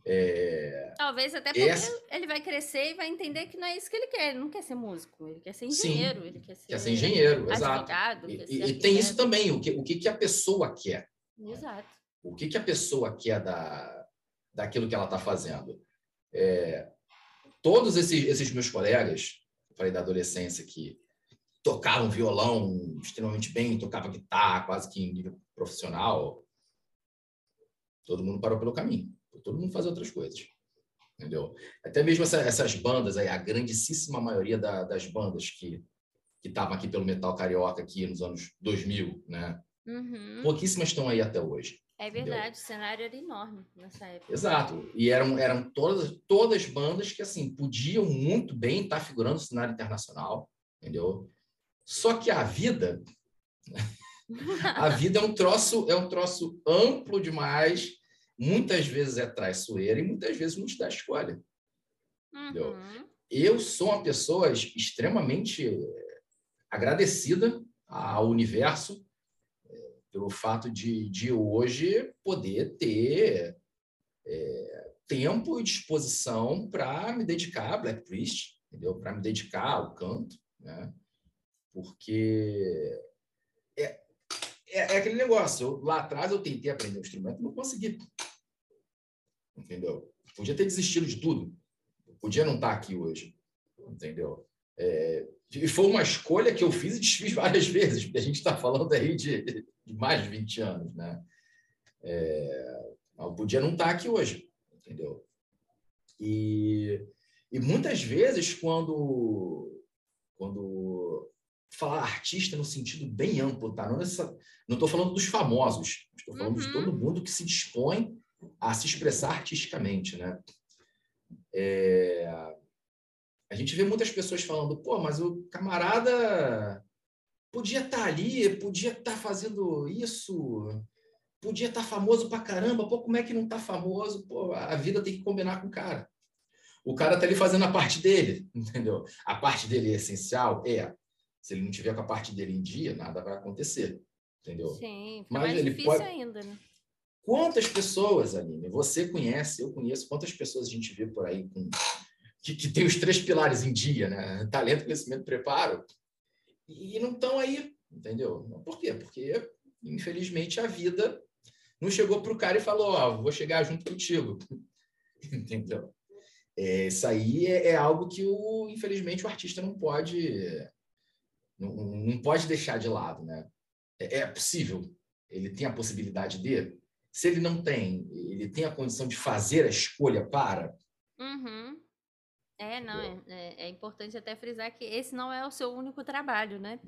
É... Talvez até porque Essa... ele vai crescer e vai entender que não é isso que ele quer. Ele não quer ser músico, ele quer ser engenheiro. Sim, ele quer ser, quer ser engenheiro, advogado, exato. E, e tem isso também, o que, o que, que a pessoa quer. Exato. O que, que a pessoa quer da, daquilo que ela está fazendo. É, todos esses, esses meus colegas, falei da adolescência que tocava um violão extremamente bem, tocava guitarra quase que em nível profissional. Todo mundo parou pelo caminho. Todo mundo faz outras coisas. Entendeu? Até mesmo essa, essas bandas aí, a grandíssima maioria da, das bandas que que estavam aqui pelo metal carioca aqui nos anos 2000, né? Uhum. Pouquíssimas estão aí até hoje. É verdade, entendeu? o cenário era enorme nessa época. Exato. E eram, eram todas, todas bandas que assim podiam muito bem estar figurando no cenário internacional, entendeu? Só que a vida, a vida é um troço, é um troço amplo demais, muitas vezes é traiçoeira e muitas vezes não te dá escolha. Uhum. Eu sou uma pessoa extremamente eh, agradecida ao universo eh, pelo fato de, de hoje poder ter é, tempo e disposição para me dedicar a Black Priest? Para me dedicar ao canto, né? Porque é, é, é, aquele negócio. Eu, lá atrás eu tentei aprender um instrumento, não consegui. Entendeu? Podia ter desistido de tudo. Podia não estar aqui hoje. Entendeu? É, e foi uma escolha que eu fiz e desfiz várias vezes, porque a gente está falando aí de, de, mais de 20 anos, né? É, eu podia não estar aqui hoje, entendeu? E, e muitas vezes, quando, quando falar artista no sentido bem amplo, tá? Não estou falando dos famosos, estou falando uhum. de todo mundo que se dispõe a se expressar artisticamente, né? É... A gente vê muitas pessoas falando, pô, mas o camarada podia estar tá ali, podia estar tá fazendo isso, podia estar tá famoso pra caramba, pô, como é que não está famoso? Pô, a vida tem que combinar com o cara. O cara tá ali fazendo a parte dele, entendeu? A parte dele é essencial? É. Se ele não tiver com a parte dele em dia, nada vai acontecer. Entendeu? Sim, fica Mas mais ele difícil pode... ainda, né? Quantas pessoas, Aline, você conhece, eu conheço, quantas pessoas a gente vê por aí com... que, que tem os três pilares em dia, né? Talento, conhecimento, preparo, e não estão aí, entendeu? Por quê? Porque, infelizmente, a vida não chegou para o cara e falou: Ó, oh, vou chegar junto contigo, entendeu? É, isso aí é, é, algo que, o, infelizmente, o artista não pode não, não pode deixar de lado, né? É, é possível. Ele tem a possibilidade de. Se ele não tem, ele tem a condição de fazer a escolha para. Uhum. É, não, é, é, é, importante até frisar que esse não é o seu único trabalho, né?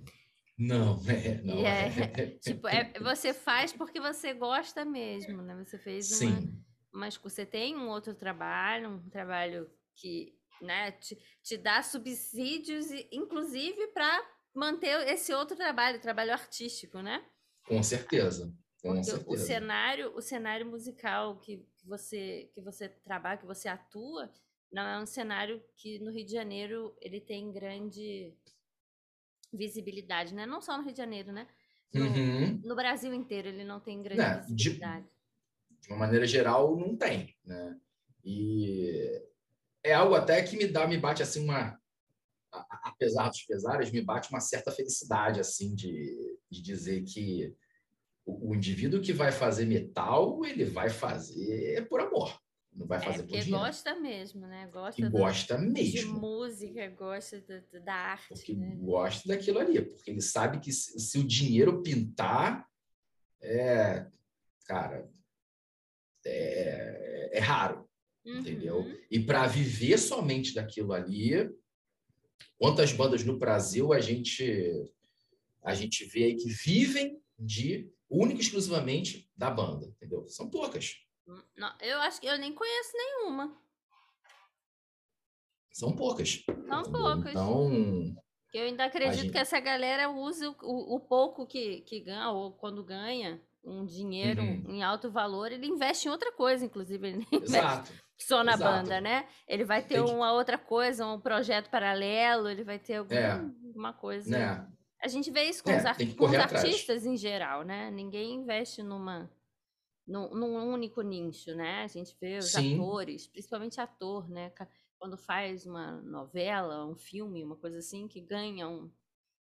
Não, é, não é. é. tipo, é, você faz porque você gosta mesmo, né? Você fez uma, Sim. mas você tem um outro trabalho, um trabalho que né, te, te dá subsídios, inclusive para manter esse outro trabalho, trabalho artístico, né? Com certeza. Com certeza. O cenário, o cenário musical que você que você trabalha, que você atua, não é um cenário que no Rio de Janeiro ele tem grande visibilidade, né? Não só no Rio de Janeiro, né? No, uhum. no Brasil inteiro ele não tem grande né, visibilidade. De, de, uma maneira geral, não tem, né? E é algo até que me dá, me bate assim uma, apesar dos pesares, me bate uma certa felicidade assim de, de dizer que o, o indivíduo que vai fazer metal, ele vai fazer por amor. Não vai é, fazer é, por dinheiro. gosta mesmo, né? Gosta, do, gosta mesmo. De música, gosta do, da arte. Porque né? gosta daquilo ali, porque ele sabe que se, se o dinheiro pintar, é, cara, é, é raro, uhum. entendeu? E para viver somente daquilo ali, quantas bandas no Brasil a gente a gente vê aí que vivem de única e exclusivamente da banda, entendeu? São poucas. Não, eu acho que eu nem conheço nenhuma. São poucas. São entendeu? poucas. Então. Eu ainda acredito gente... que essa galera usa o, o, pouco que, que ganha, ou quando ganha um dinheiro uhum. em alto valor, ele investe em outra coisa, inclusive. Ele Exato. só na Exato. banda, né? Ele vai ter uma outra coisa, um projeto paralelo, ele vai ter alguma é. coisa. É. A gente vê isso com é, os, art... com os artistas em geral, né? Ninguém investe numa num, num, único nicho, né? A gente vê os Sim. atores, principalmente ator, né? Quando faz uma novela, um filme, uma coisa assim, que ganha um,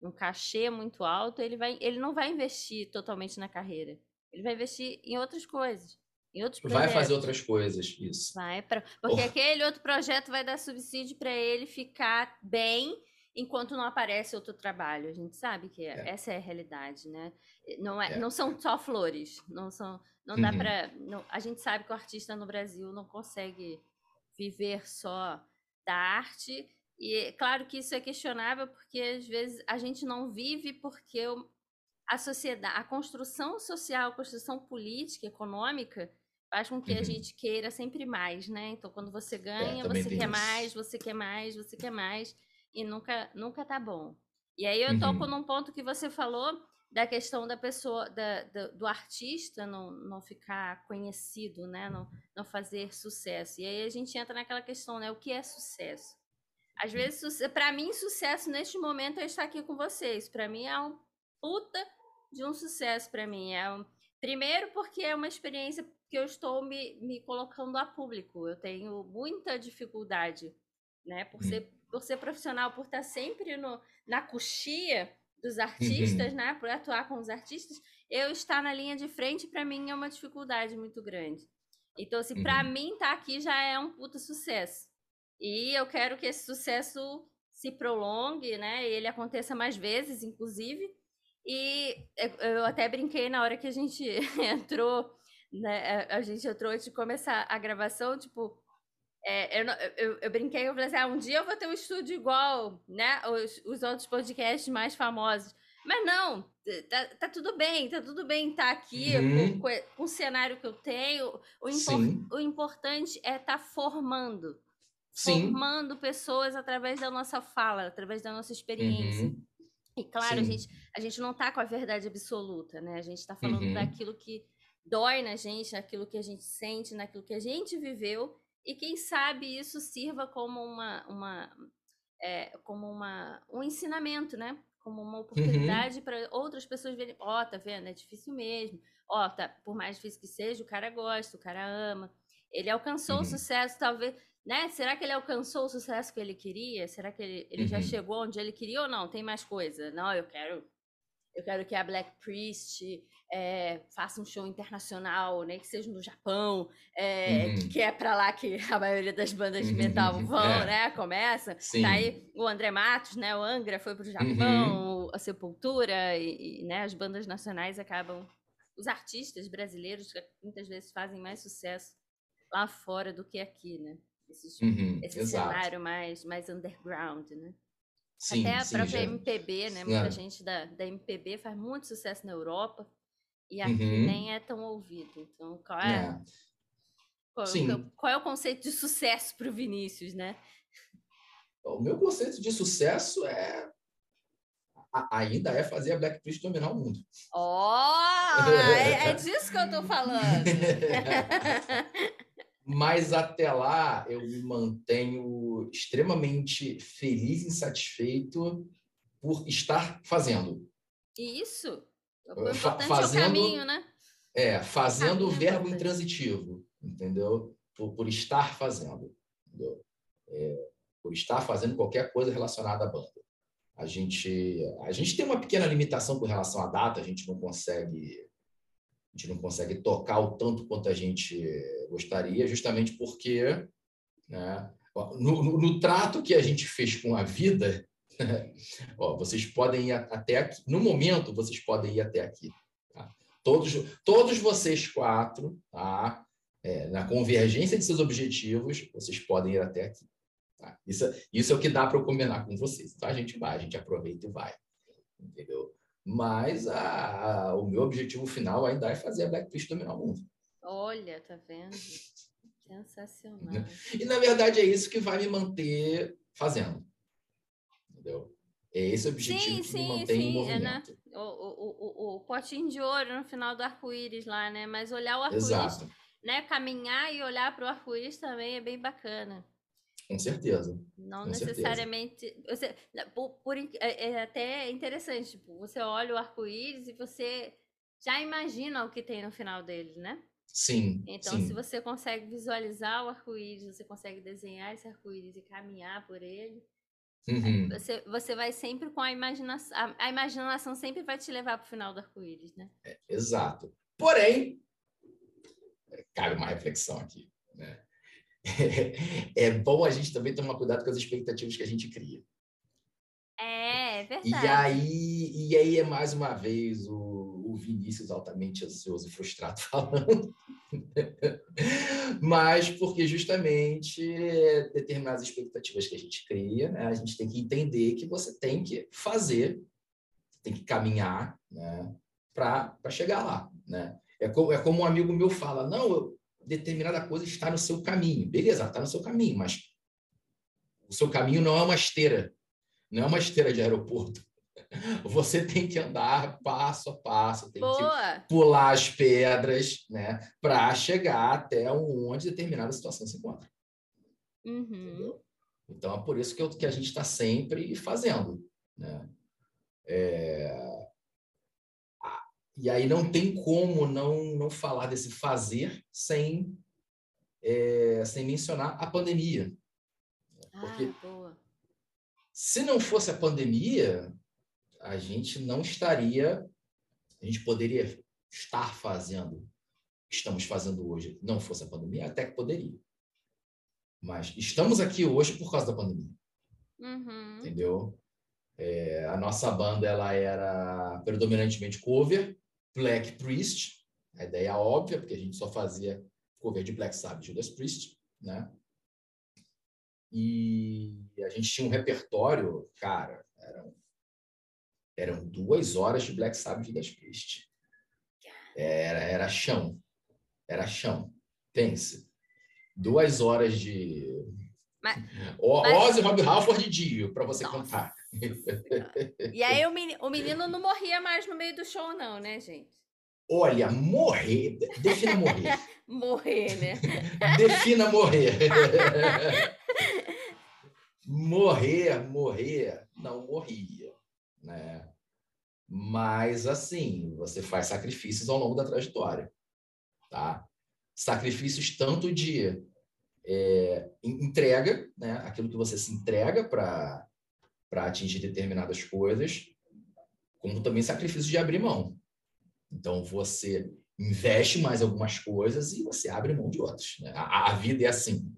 um cachê muito alto, ele, vai, ele não vai investir totalmente na carreira. Ele vai investir em outras coisas. Em outros projetos. Vai fazer outras coisas, isso. Vai, pra, porque oh. aquele outro projeto vai dar subsídio para ele ficar bem enquanto não aparece outro trabalho. A gente sabe que é. essa é a realidade, né? Não, é, é. não são só flores, não são, não dá uhum. para, a gente sabe que o artista no Brasil não consegue viver só da arte e claro que isso é questionável porque às vezes a gente não vive porque a sociedade, a construção social, a construção política, econômica faz com que uhum. a gente queira sempre mais, né? Então quando você é, ganha, é, você quer isso. mais, você quer mais, você quer mais e nunca, nunca tá bom. E aí eu toco uhum. num ponto que você falou da questão da pessoa, da, da, do artista não, não ficar conhecido, né? Não, não fazer sucesso. E aí a gente entra naquela questão, né? O que é sucesso? Às vezes, para mim, sucesso neste momento é estar aqui com vocês. Para mim é um puta de um sucesso para mim. É um... Primeiro porque é uma experiência que eu estou me, me colocando a público. Eu tenho muita dificuldade, né? Por hum. ser por ser profissional, por estar sempre no, na coxia dos artistas, uhum. né? Por atuar com os artistas, eu estar na linha de frente, para mim, é uma dificuldade muito grande. Então, assim, uhum. para mim, estar tá aqui já é um puta sucesso. E eu quero que esse sucesso se prolongue, né? E ele aconteça mais vezes, inclusive. E eu até brinquei na hora que a gente entrou, né? A gente entrou antes de começar a gravação, tipo, é, eu, eu, eu, brinquei, eu falei assim, ah, um dia eu vou ter um estúdio igual, né, os, os outros podcasts mais famosos. Mas não, tá, tá tudo bem, tá tudo bem estar tá aqui uhum. com, com, o cenário que eu tenho. O, impor, o importante é estar tá formando. Sim. Formando pessoas através da nossa fala, através da nossa experiência. Uhum. E claro, a gente, a gente não está com a verdade absoluta, né? A gente está falando uhum. daquilo que dói na gente, naquilo que a gente sente, naquilo que a gente viveu e quem sabe isso sirva como uma, uma é, como uma, um ensinamento, né? Como uma uhum. oportunidade uhum. para outras pessoas verem, ó, oh, tá vendo? É difícil mesmo. Ó, oh, tá, por mais difícil que seja, o cara gosta, o cara ama. Ele alcançou uhum. o sucesso, talvez, né? Será que ele alcançou o sucesso que ele queria? Será que ele, ele uhum. já chegou onde ele queria ou não? Tem mais coisa? Não, eu quero eu quero que a Black Priest é, faça um show internacional, né, que seja no Japão, é, uhum. que é para lá que a maioria das bandas de metal uhum. vão, é. né? Começa. Sim. Tá aí o André Matos, né? O Angra foi para o Japão, uhum. a Sepultura e, e, né, as bandas nacionais acabam. Os artistas brasileiros muitas vezes fazem mais sucesso lá fora do que aqui, né? Esse, uhum. esse cenário mais, mais underground, né? Sim, Até a sim, própria já. MPB, né? Muita gente da, da MPB faz muito sucesso na Europa e aqui uhum. nem é tão ouvido. Então, qual é, é. Qual, qual, é o conceito de sucesso para o Vinícius, né? O meu conceito de sucesso é ainda é fazer a Black Priest dominar o mundo. Ó, oh, é, é, disso que eu estou falando. Mas até lá eu me mantenho extremamente feliz e satisfeito por estar fazendo. Isso. O importante fazendo, é o caminho, né? É, fazendo o verbo intransitivo, entendeu? Por, por estar fazendo, entendeu? É, por estar fazendo qualquer coisa relacionada à banda. A gente, a gente tem uma pequena limitação com relação à data, a gente não consegue gente não consegue tocar o tanto quanto a gente gostaria, justamente porque né, no, no, no trato que a gente fez com a vida, ó, vocês podem ir até aqui. No momento, vocês podem ir até aqui. Tá? Todos, todos vocês quatro, tá? É, na convergência de seus objetivos, vocês podem ir até aqui. Tá? Isso, isso é o que dá para eu combinar com vocês. Então a gente vai, a gente aproveita e vai. Entendeu? Mas a, a, o meu objetivo final ainda é fazer a Blackfish dominar o mundo. Olha, tá vendo? Sensacional. E na verdade é isso que vai me manter fazendo. Entendeu? É esse o objetivo sim, que sim, me mantém sim, em movimento. É, né? o, o, o, o potinho de ouro no final do arco-íris lá, né? Mas olhar o arco-íris, né? Caminhar e olhar para o arco-íris também é bem bacana. Com certeza. Não com necessariamente. Certeza. Você, por, por, é, é até interessante. Tipo, você olha o arco-íris e você já imagina o que tem no final dele, né? Sim. Então, sim. se você consegue visualizar o arco-íris, você consegue desenhar esse arco-íris e caminhar por ele, uhum. você, você vai sempre com a imaginação. A, a imaginação sempre vai te levar para o final do arco-íris, né? É, exato. Porém, cabe uma reflexão aqui. Né? É bom a gente também tomar cuidado com as expectativas que a gente cria. É, é verdade. E aí, e aí é mais uma vez o, o Vinícius altamente ansioso e frustrado falando. Mas porque justamente determinadas expectativas que a gente cria, né, a gente tem que entender que você tem que fazer, tem que caminhar né, para chegar lá. Né? É, como, é como um amigo meu fala, não, eu, determinada coisa está no seu caminho. Beleza, está no seu caminho, mas o seu caminho não é uma esteira, não é uma esteira de aeroporto. Você tem que andar passo a passo, tem Boa. que pular as pedras, né, para chegar até onde determinada situação se encontra. Uhum. Então é por isso que, eu, que a gente está sempre fazendo, né? É... E aí não tem como não, não falar desse fazer sem, é, sem mencionar a pandemia. Porque ah, se não fosse a pandemia, a gente não estaria, a gente poderia estar fazendo o que estamos fazendo hoje. Não fosse a pandemia, até que poderia. Mas estamos aqui hoje por causa da pandemia. Uhum. Entendeu? É, a nossa banda ela era predominantemente cover, Black Priest, a ideia óbvia, porque a gente só fazia cover de Black Sabbath e Judas Priest, né? E a gente tinha um repertório, cara, eram, eram duas horas de Black Sabbath e Judas Priest. Era, era chão, era chão. Pense, duas horas de mas, o, mas... Ozzy, Rob Halford Dio, para você Nossa. cantar. E aí o menino, o menino não morria mais no meio do show, não, né, gente? Olha, morrer. Defina morrer. morrer, né? Defina morrer. morrer, morrer, não morria, né? Mas assim, você faz sacrifícios ao longo da trajetória, tá? Sacrifícios tanto de é, entrega, né? Aquilo que você se entrega para para atingir determinadas coisas, como também sacrifício de abrir mão. Então, você investe mais algumas coisas e você abre mão de outras. Né? A, a, vida é assim.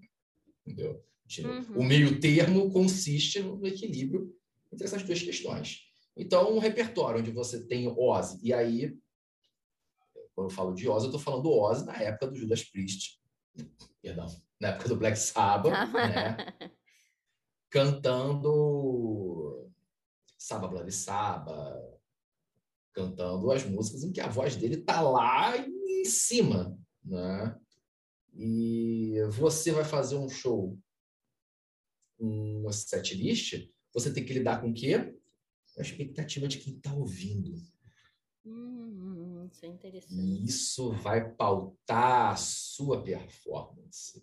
Entendeu? Uhum. O meio termo consiste no equilíbrio entre essas duas questões. Então, um repertório onde você tem Ozzy, e aí, quando eu falo de Ozzy, eu estou falando Ozzy na época do Judas Priest, perdão, na época do Black Sabbath, né? Cantando Saba Bloody Saba, cantando as músicas em que a voz dele está lá em cima, né? E você vai fazer um show, um set list, você tem que lidar com o quê? A expectativa de quem está ouvindo. Hum, isso é interessante. E isso vai pautar a sua performance.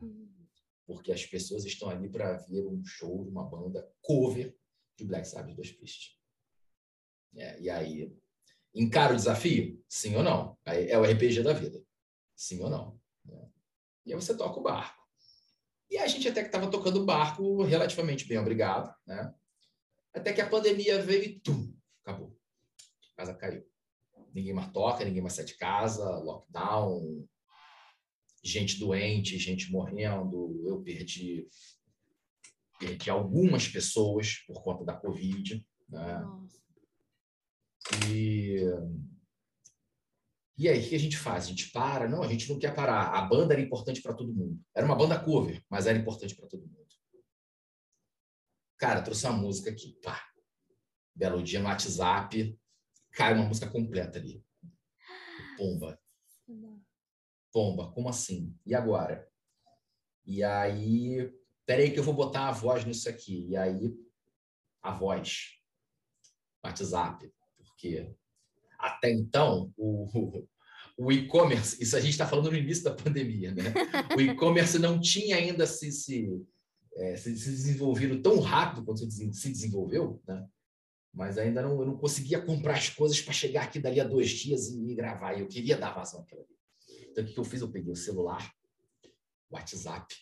Hum. Porque as pessoas estão ali para ver um show de uma banda cover de Black Sabbath dos Priest. É, e aí, encara o desafio? Sim ou não? Aí é o RPG da vida. Sim ou não? É. E aí você toca o barco. E a gente até que estava tocando o barco relativamente bem, obrigado, né? Até que a pandemia veio e tum, acabou. A casa caiu. Ninguém mais toca, ninguém mais sai de casa, lockdown, gente doente, gente morrendo. Eu perdi, perdi algumas pessoas por conta da Covid. Né? E, e aí, o que a gente faz? A gente para? Não, a gente não quer parar. A banda era importante para todo mundo. Era uma banda cover, mas era importante para todo mundo. Cara, trouxe uma música aqui. Pá. Belo dia no WhatsApp, cai uma música completa ali. Pomba. Pomba, como assim? E agora? E aí, peraí que eu vou botar a voz nisso aqui. E aí, a voz, WhatsApp, porque até então o, o e-commerce, isso a gente está falando no início da pandemia, né? O e-commerce não tinha ainda se, se, é, se, se desenvolvido tão rápido quanto se desenvolveu, né? Mas ainda não, eu não conseguia comprar as coisas para chegar aqui dali a dois dias e, e gravar. Eu queria dar vazão àquilo ali. Então, o que eu fiz? Eu peguei o celular, WhatsApp.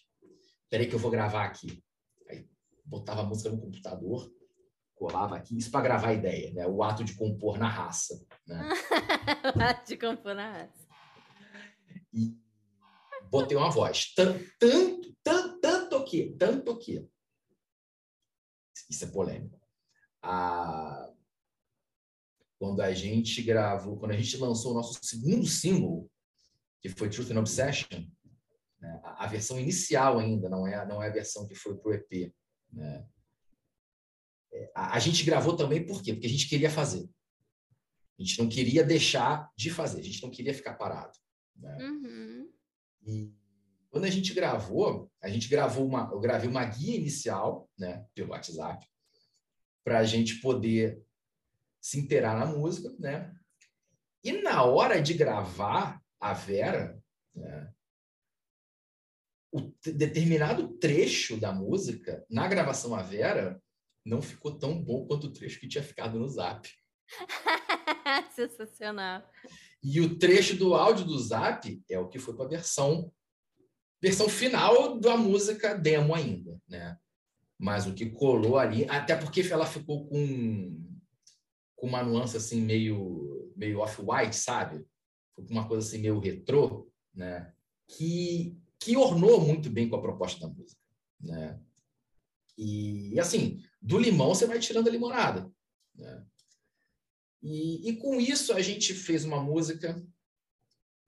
Peraí que eu vou gravar aqui. Aí botava a música no computador, colava aqui. Isso para gravar a ideia, né? O ato de compor na raça. Né? o ato de compor na raça. E botei uma voz. Tanto, tanto, tanto, tanto que, tanto que. Isso é polêmico. A... Quando a gente gravou, quando a gente lançou o nosso segundo single, que foi Truth and Obsession, né? a, a, versão inicial ainda, não é, não é a versão que foi para o EP. Né? É, a, a, gente gravou também por quê? Porque a gente queria fazer. A gente não queria deixar de fazer, a gente não queria ficar parado. Né? Uhum. E quando a gente gravou, a gente gravou uma, eu gravei uma guia inicial, né, pelo WhatsApp, para a gente poder se inteirar na música, né? E na hora de gravar, a Vera, né, o determinado trecho da música, na gravação a Vera, não ficou tão bom quanto o trecho que tinha ficado no Zap. Sensacional. E o trecho do áudio do Zap é o que foi para a versão versão final da música demo ainda, né? Mas o que colou ali, até porque ela ficou com, com uma nuance assim meio meio off-white, sabe? Uma coisa assim meio retrô, né? Que, que ornou muito bem com a proposta da música, né? E, assim, do limão você vai tirando a limonada, né? E, e com isso a gente fez uma música,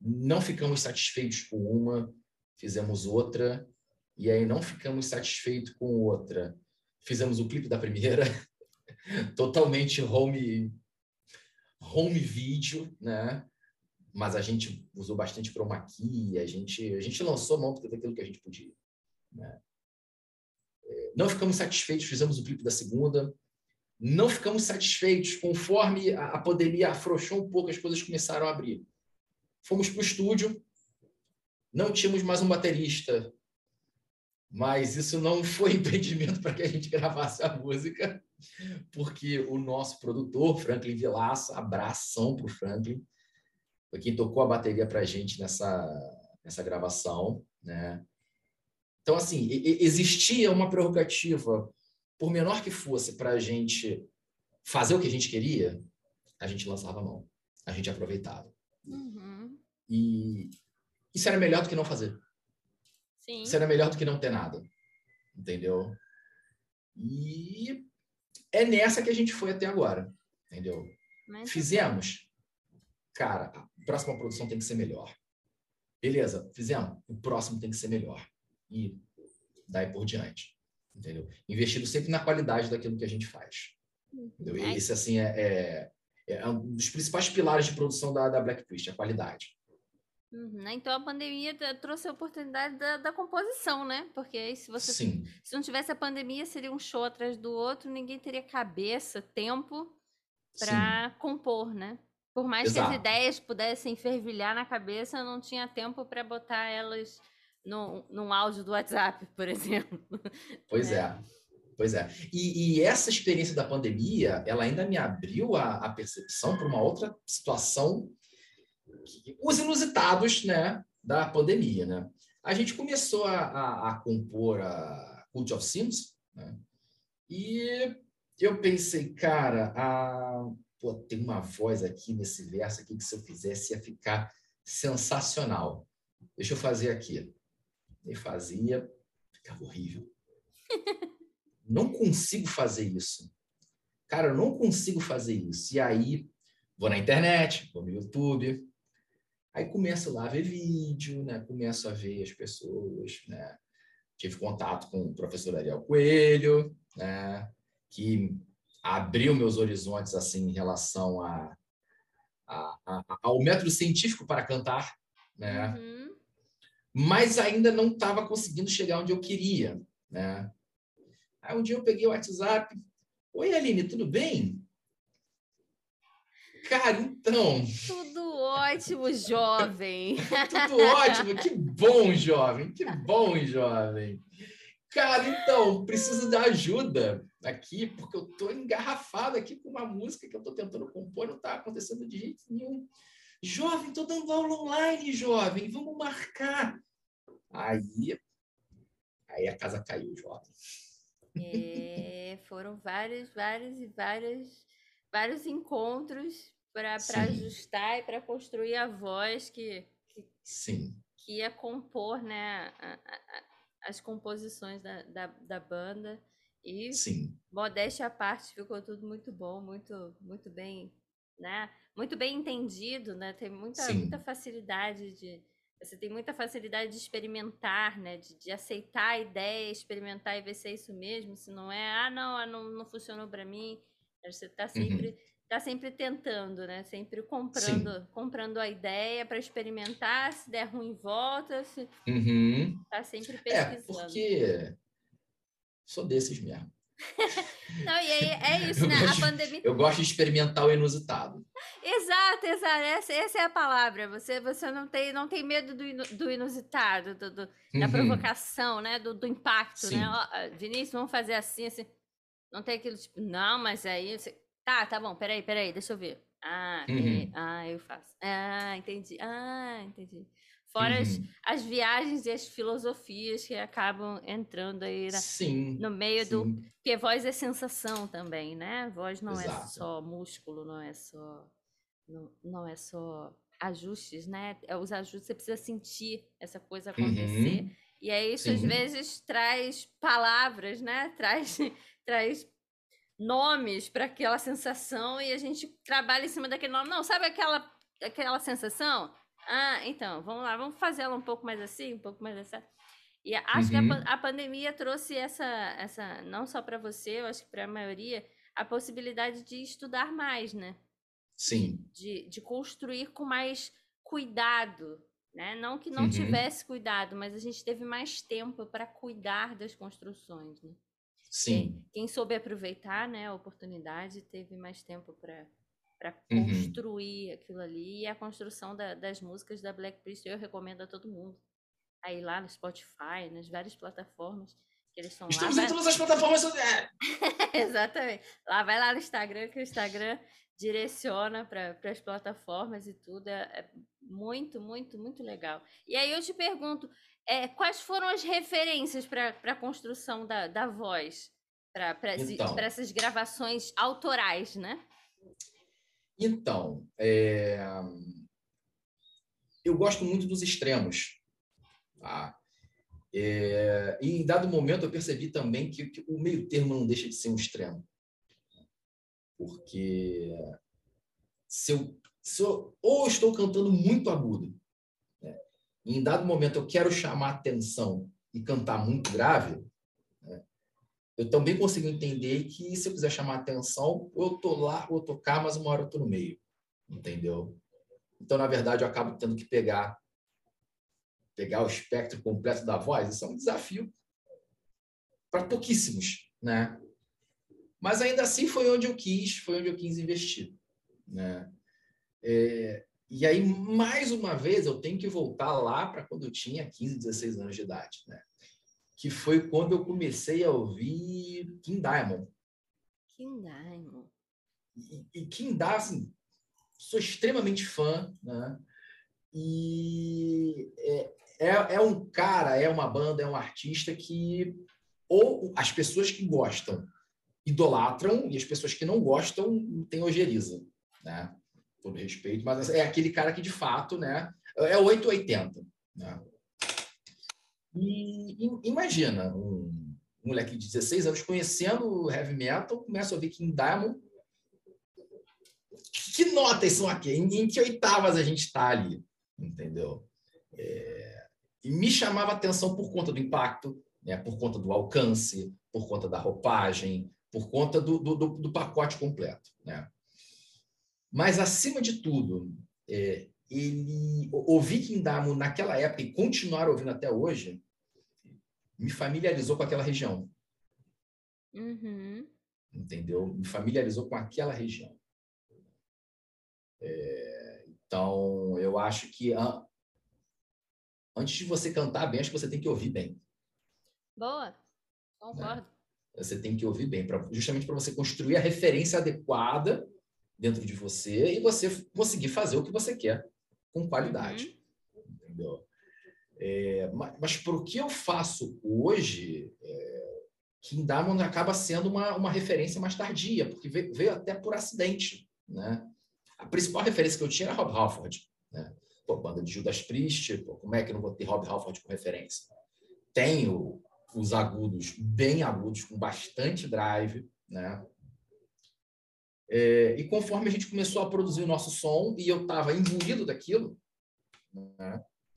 não ficamos satisfeitos com uma, fizemos outra, e aí não ficamos satisfeitos com outra. Fizemos o clipe da primeira, totalmente home home video, né? Mas a gente usou bastante chroma key, a gente, a gente lançou mão daquilo que a gente podia. Né? É, não ficamos satisfeitos, fizemos o clipe da segunda, não ficamos satisfeitos, conforme a, a pandemia afrouxou um pouco, as coisas começaram a abrir. Fomos para o estúdio, não tínhamos mais um baterista, mas isso não foi impedimento para que a gente gravasse a música, porque o nosso produtor, Franklin Vilaça, abração para o Franklin, foi quem tocou a bateria para a gente nessa, nessa gravação, né? Então, assim, existia uma prerrogativa, por menor que fosse, para a gente fazer o que a gente queria, a gente lançava a mão, a gente aproveitava. Uhum. E isso era melhor do que não fazer. Sim. Isso era melhor do que não ter nada, entendeu? E é nessa que a gente foi até agora, entendeu? Mas Fizemos? cara, próxima produção tem que ser melhor. Beleza, fizemos? O próximo tem que ser melhor. E daí por diante. Entendeu? Investindo sempre na qualidade daquilo que a gente faz. Entendeu? E esse, assim, é, é, é, um dos principais pilares de produção da, da Black Priest, a qualidade. Uhum. Então a pandemia trouxe a oportunidade da, da composição, né? Porque se você Sim. se não tivesse a pandemia, seria um show atrás do outro, ninguém teria cabeça, tempo para compor, né? Por mais Exato. que as ideias pudessem fervilhar na cabeça, não tinha tempo para botar elas no, num áudio do WhatsApp, por exemplo. Pois é. é. Pois é. E, e, essa experiência da pandemia, ela ainda me abriu a, a percepção para uma outra situação, que, os inusitados, né, da pandemia, né? A gente começou a, a, a compor a Cult of Sims, né? E eu pensei, cara, a, pô, tem uma voz aqui nesse verso aqui que se eu fizesse ia ficar sensacional. Deixa eu fazer aqui. E fazia, ficava horrível. não consigo fazer isso. Cara, eu não consigo fazer isso. E aí, vou na internet, vou no YouTube, aí começo lá a ver vídeo, né? Começo a ver as pessoas, né? Tive contato com o professor Ariel Coelho, né? Que abriu meus horizontes, assim, em relação a, a, a ao método científico para cantar, né? Uhum. Mas ainda não estava conseguindo chegar onde eu queria, né? Aí um dia eu peguei o WhatsApp. Oi, Aline, tudo bem? Cara, então. Tudo ótimo, jovem. tudo ótimo, que bom, jovem, que bom, jovem. Cara, então, preciso da ajuda aqui, porque eu estou engarrafado aqui com uma música que eu estou tentando compor, não está acontecendo de jeito nenhum. Jovem, estou dando aula online, jovem, vamos marcar. Aí, aí a casa caiu, jovem. É, foram vários, vários e vários, vários encontros para ajustar e para construir a voz que, que, Sim. que ia compor né, a, a, as composições da, da, da, banda. E, Sim. modéstia à parte, ficou tudo muito bom, muito, muito bem, né? Muito bem entendido, né? Tem muita, muita facilidade de, você tem muita facilidade de experimentar, né? De, de, aceitar a ideia, experimentar e ver se é isso mesmo. Se não é, ah, não, ah, não, não funcionou para mim. Você está sempre, uhum. Tá sempre tentando, né? Sempre comprando, comprando a ideia para experimentar. Se der ruim, volta. Se... Uhum. Tá sempre pesquisando. É, porque sou desses mesmo. Não, e aí é isso, né? Gosto, a pandemia. Eu gosto de experimentar o inusitado. Exato, exato. Essa, essa é a palavra. Você, você não, tem, não tem medo do, do inusitado, do, do da uhum. provocação, né? Do, do impacto, né? Sim. né? Ó, Vinícius, vamos fazer assim, assim. Não tem aquilo tipo, não, mas aí. Você... Tá, tá bom, peraí, peraí, deixa eu ver. Ah, uhum. ah, eu faço. Ah, entendi. Ah, entendi. Fora uhum. as, as, viagens e as filosofias que acabam entrando aí na, sim, no meio sim. do. Porque voz é sensação também, né? Voz não é Exato. é só músculo, não é só. Não, não é só ajustes, né? É, os ajustes você precisa sentir essa coisa acontecer. Uhum. E aí isso sim. às vezes traz palavras, né? Traz, traz nomes para aquela sensação e a gente trabalha em cima daquele nome. Não, sabe aquela, aquela sensação? Ah, então, vamos lá, vamos fazer ela um pouco mais assim, um pouco mais assim. E acho uhum. que a, uhum. a, pandemia trouxe essa, essa não só para você, eu acho que para a maioria, a possibilidade de estudar mais, né? Sim. De, de construir com mais cuidado, né? Não que não uhum. tivesse cuidado, mas a gente teve mais tempo para cuidar das construções, né? Sim. Quem, soube aproveitar, né, a oportunidade, teve mais tempo para para uhum. construir aquilo ali. E a construção da, das músicas da Black Priest eu recomendo a todo mundo. Aí lá no Spotify, nas várias plataformas que eles estão Estamos lá. em todas as plataformas. É. Exatamente. Lá vai lá no Instagram, que o Instagram direciona para as plataformas e tudo. É, é, muito, muito, muito legal. E aí eu te pergunto, é, quais foram as referências para a construção da, da voz? Para então, essas gravações autorais, né? Então, é... eu gosto muito dos extremos. Tá? É... E em dado momento eu percebi também que, que, o meio termo não deixa de ser um extremo. Porque se eu, se eu ou estou cantando muito agudo, né? e em dado momento eu quero chamar atenção e cantar muito grave, eu também consigo entender que se eu quiser chamar atenção, ou eu tô lá, ou eu tô cá, mas uma hora eu tô no meio. Entendeu? Então, na verdade, eu acabo tendo que pegar pegar o espectro completo da voz. Isso é um desafio para pouquíssimos, né? Mas ainda assim foi onde eu quis, foi onde eu quis investir, né? É, e aí, mais uma vez, eu tenho que voltar lá para quando eu tinha 15, 16 anos de idade, né? Que foi quando eu comecei a ouvir King Diamond. King Diamond. E, e King Diamond, assim, sou extremamente fã, né? E é, é, é um cara, é uma banda, é um artista que ou as pessoas que gostam idolatram e as pessoas que não gostam têm ojeriza, né? Todo respeito, mas é aquele cara que de fato, né? É 880, né? E, e imagina um, um moleque de 16 anos conhecendo heavy metal, começa a ouvir King Diamond. Que notas são aqui? Em, em que oitavas a gente está ali? Entendeu? É, e me chamava atenção por conta do impacto, né? por conta do alcance, por conta da roupagem, por conta do, do, do pacote completo. Né? Mas, acima de tudo, é, ele, ouvir Kindamo naquela época e continuar ouvindo até hoje me familiarizou com aquela região. Uhum. Entendeu? Me familiarizou com aquela região. É, então, eu acho que antes de você cantar bem, acho que você tem que ouvir bem. Boa, concordo. Né? Você tem que ouvir bem, pra, justamente para você construir a referência adequada dentro de você e você conseguir fazer o que você quer com qualidade. Uhum. Entendeu? É, mas, mas para o que eu faço hoje, é, King Diamond acaba sendo uma, uma referência mais tardia, porque veio, veio até por acidente. Né? A principal referência que eu tinha era Rob Halford. Né? Pô, banda de Judas Priest, pô, como é que eu não vou ter Rob Halford como referência? Tenho os agudos bem agudos, com bastante drive, né? É, e conforme a gente começou a produzir o nosso som, e eu estava imbuído daquilo,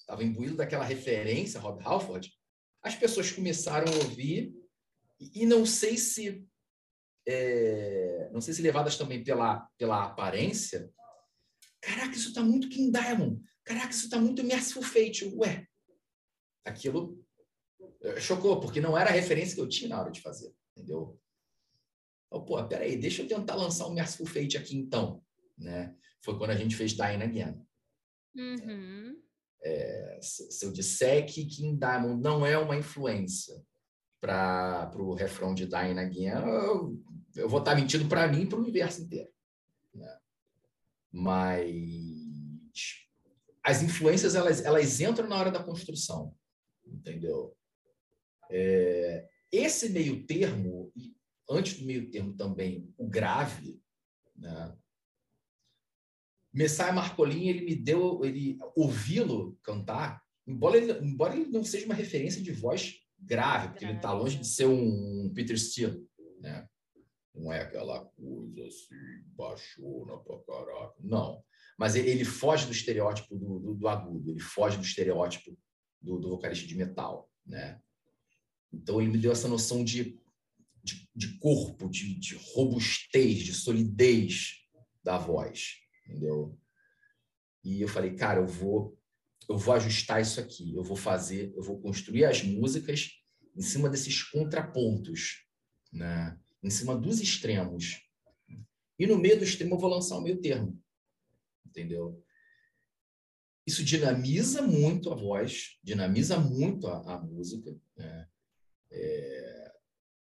estava imbuído daquela referência, Rob Halford, as pessoas começaram a ouvir, e, não sei se é, não sei se levadas também pela, pela aparência, caraca, isso está muito King Diamond, caraca, isso está muito Merciful Fate, ué, aquilo eh, chocou, porque não era a referência que eu tinha na hora de fazer, entendeu? Oh, pô, peraí, deixa eu tentar lançar o Merciful Fate aqui então, né? Foi quando a gente fez Dying Again. Uhum. Se, se, eu disser que King Diamond não é uma influência para o refrão de Dying Again, eu, eu vou estar tá mentindo para mim e para o universo inteiro. Né? Mas as influências elas, elas entram na hora da construção, entendeu? É, esse meio termo, antes do meio termo também, o grave, né? Messiah Marcolin, ele me deu, ele ouvi-lo cantar, embora ele, embora ele não seja uma referência de voz grave, porque ele está longe de ser um Peter Steele, né? Não é aquela coisa assim, baixona pra caraca. Não. Mas ele, ele foge do estereótipo do, do, do, agudo, ele foge do estereótipo do, do vocalista de metal, né? Então, ele me deu essa noção de, de, de corpo, de, de, robustez, de solidez da voz, entendeu? E eu falei, cara, eu vou, eu vou ajustar isso aqui, eu vou fazer, eu vou construir as músicas em cima desses contrapontos, né? em cima dos extremos. E no meio do extremo eu vou lançar o meio termo, entendeu? Isso dinamiza muito a voz, dinamiza muito a, a música, né? é,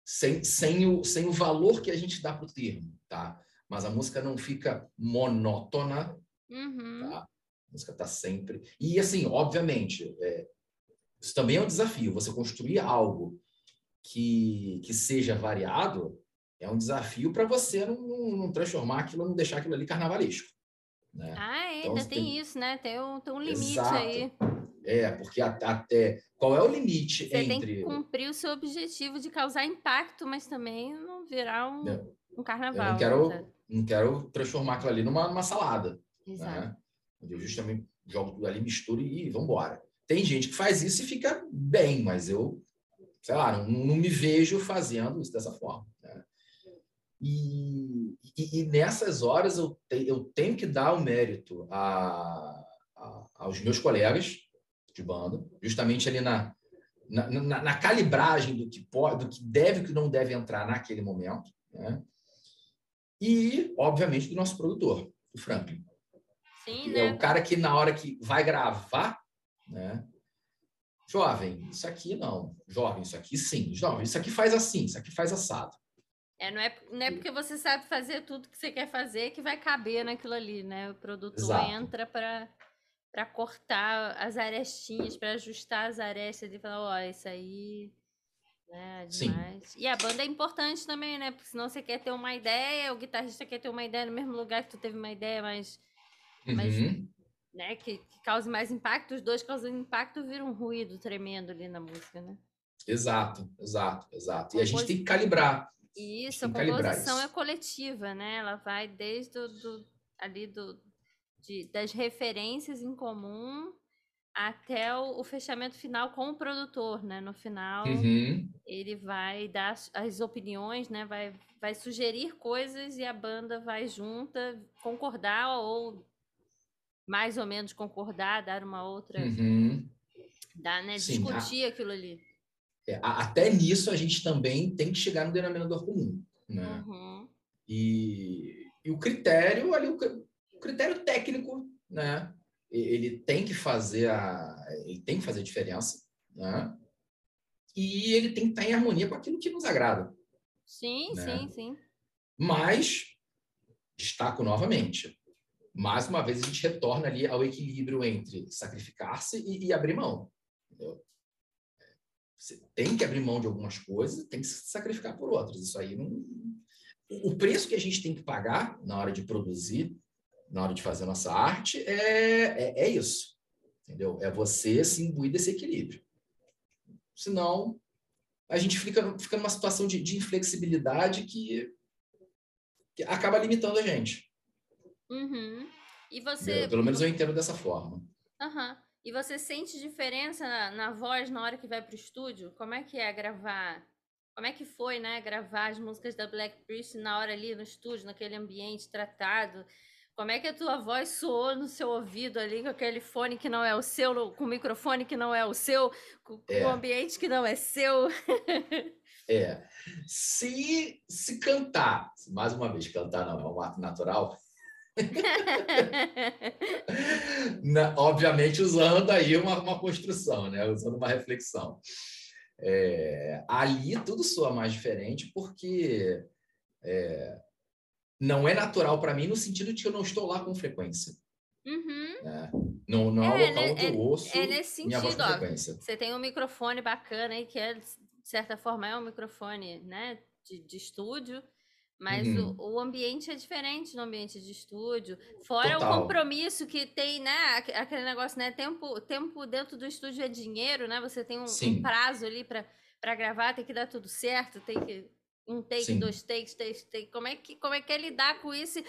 sem, sem, o, sem o valor que a gente dá para o termo, tá? Mas a música não fica monótona, uhum. tá? A música está sempre... E, assim, obviamente, é, isso também é um desafio. Você construir algo que, que seja variado é um desafio para você não, não, transformar aquilo, não deixar aquilo ali carnavalesco. Né? Ah, é, então, ainda tem, tem, isso, né? Tem um, tem um limite Exato. aí. É, porque até qual é o limite Você entre. Você tem que cumprir o seu objetivo de causar impacto, mas também não virar um, um carnaval. Eu não quero, não quero transformar aquilo ali numa, numa salada. Exato. Né? Eu justamente jogo tudo ali, misturo e vamos embora. Tem gente que faz isso e fica bem, mas eu, sei lá, não, não me vejo fazendo isso dessa forma. Né? E, e, e, nessas horas eu, te, eu tenho que dar o mérito a, a, aos meus colegas de banda, justamente ali na, na, na, na calibragem do que pode, do que deve e que não deve entrar naquele momento, né? E, obviamente, do nosso produtor, o Franklin. Sim, é né? o cara que na hora que vai gravar, né? Jovem, isso aqui não. Jovem, isso aqui sim. Jovem, isso aqui faz assim, isso aqui faz assado. É, não, é, não é porque você sabe fazer tudo que você quer fazer que vai caber naquilo ali, né? O produtor Exato. entra para para cortar as arestinhas, para ajustar as arestas e falar, ó, isso aí Sim. demais. E a banda é importante também, né? Porque senão você quer ter uma ideia, o guitarrista quer ter uma ideia no mesmo lugar que tu teve uma ideia, mas, Mas- Uhum. né, que, que cause mais impacto, os dois causando impacto, vira um ruído tremendo ali na música, né? Exato, exato, exato. E a gente tem que calibrar. Isso, a calibrar composição isso. é coletiva, né? Ela vai desde o, do, ali do, de, das referências em comum até o, o fechamento final com o produtor, né? No final, Uhum. ele vai dar as, opiniões, né? Vai, vai sugerir coisas e a banda vai junta concordar ou mais ou menos concordar, dar uma outra, Uhum. dar, né? Sim, a- Discutir aquilo ali. É, até nisso a gente também tem que chegar no denominador comum. Né? Uhum. E, e o critério ali, o critério técnico, né? Ele tem que fazer a, ele tem que fazer a diferença, né? E ele tem que estar em harmonia com aquilo que nos agrada. Sim, Né? sim, sim. Mas destaco novamente, mais uma vez a gente retorna ali ao equilíbrio entre sacrificar-se e, e abrir mão. entendeu? Você tem que abrir mão de algumas coisas, tem que se sacrificar por outras. Isso aí não. O preço que a gente tem que pagar na hora de produzir, na hora de fazer a nossa arte, é, é, é isso. Entendeu? É você se imbuir desse equilíbrio. Senão, a gente fica, fica numa situação de, de inflexibilidade que, que acaba limitando a gente. Uhum. E você. entendeu? Pelo menos eu entendo dessa forma. Aham. E você sente diferença na, na voz na hora que vai pro estúdio? Como é que é gravar? Como é que foi, né? Gravar as músicas da Black Priest na hora ali no estúdio, naquele ambiente tratado? Como é que a tua voz soou no seu ouvido ali com aquele fone que não é o seu, com o microfone que não é o seu, com, com É. o ambiente que não é seu? É. Se, se cantar, mais uma vez, cantar não é um ato natural, na- obviamente usando aí uma, uma construção, né? usando uma reflexão. É, ali tudo soa mais diferente porque é, não é natural para mim no sentido de que eu não estou lá com frequência. Uhum. Né? Não, não é, É, o local né? onde eu ouço É nesse minha voz sentido, com ó. frequência. Você tem um microfone bacana aí, que é, de certa forma, é um microfone, né, de, de estúdio, mas Uhum. o, o ambiente é diferente no ambiente de estúdio. Fora Total. o compromisso que tem, né, aque- aquele negócio, né, tempo, tempo dentro do estúdio é dinheiro, né, você tem um, um prazo ali para para gravar, tem que dar tudo certo, tem que um take, Sim. dois takes, três takes, como é que, como é que é lidar com isso?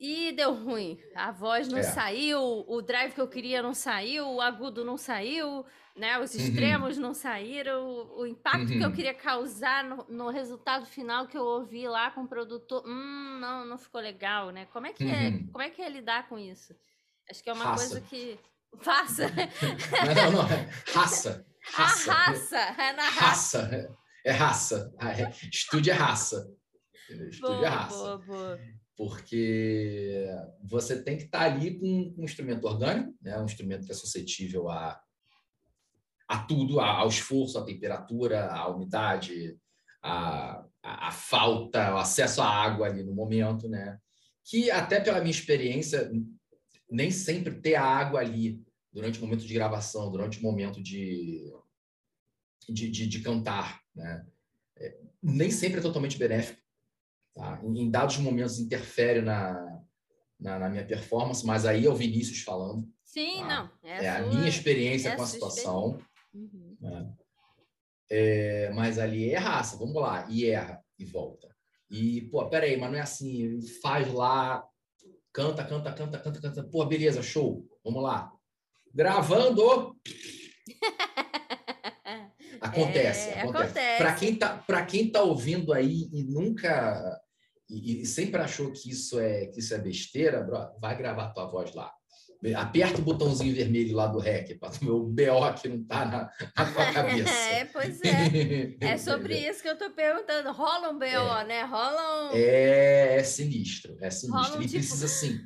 E deu ruim. A voz não É. saiu, o drive que eu queria não saiu, o agudo não saiu, né? Os Uhum. extremos não saíram, o, o impacto que eu Uhum. queria causar no, no resultado final que eu ouvi lá com o produtor, hum, não, não ficou legal, né? Como é que é? Uhum. Como é que é lidar com isso? Acho que é uma Raça. coisa que faça Não, não, é raça. a Raça. raça, é na raça. Raça. É raça. Ah, é- Estúdio é raça. Estúdio é raça. boa, boa. Porque você tem que estar ali com um instrumento orgânico, né? um instrumento que é suscetível a, a tudo, ao esforço, à temperatura, à umidade, à, à, à falta, ao acesso à água ali no momento, né? Que até pela minha experiência, nem sempre ter a água ali durante o momento de gravação, durante o momento de, de, de, de cantar, né? É, nem sempre é totalmente benéfico. Tá? Em, dados momentos interfere na, na, na minha performance, mas aí é o Vinícius falando. Sim, Ah, não. É, É a sua- minha experiência é com a situação. Uhum. né? É, mas ali é raça, vamos lá, e erra e volta. E, pô, peraí, mas não é assim, faz lá, canta, canta, canta, canta, canta, pô, beleza, show, vamos lá. Gravando, acontece, É, acontece. acontece. Para quem tá, para quem tá ouvindo aí e nunca e, e sempre achou que isso é que isso é besteira, bro, vai gravar tua voz lá. Aperta o botãozinho vermelho lá do REC para o meu BO que não tá na, na tua cabeça. É, pois é. É sobre isso que eu tô perguntando. Rola um BO, né? Rola um. É, é sinistro, é sinistro. Um e tipo- precisa sim.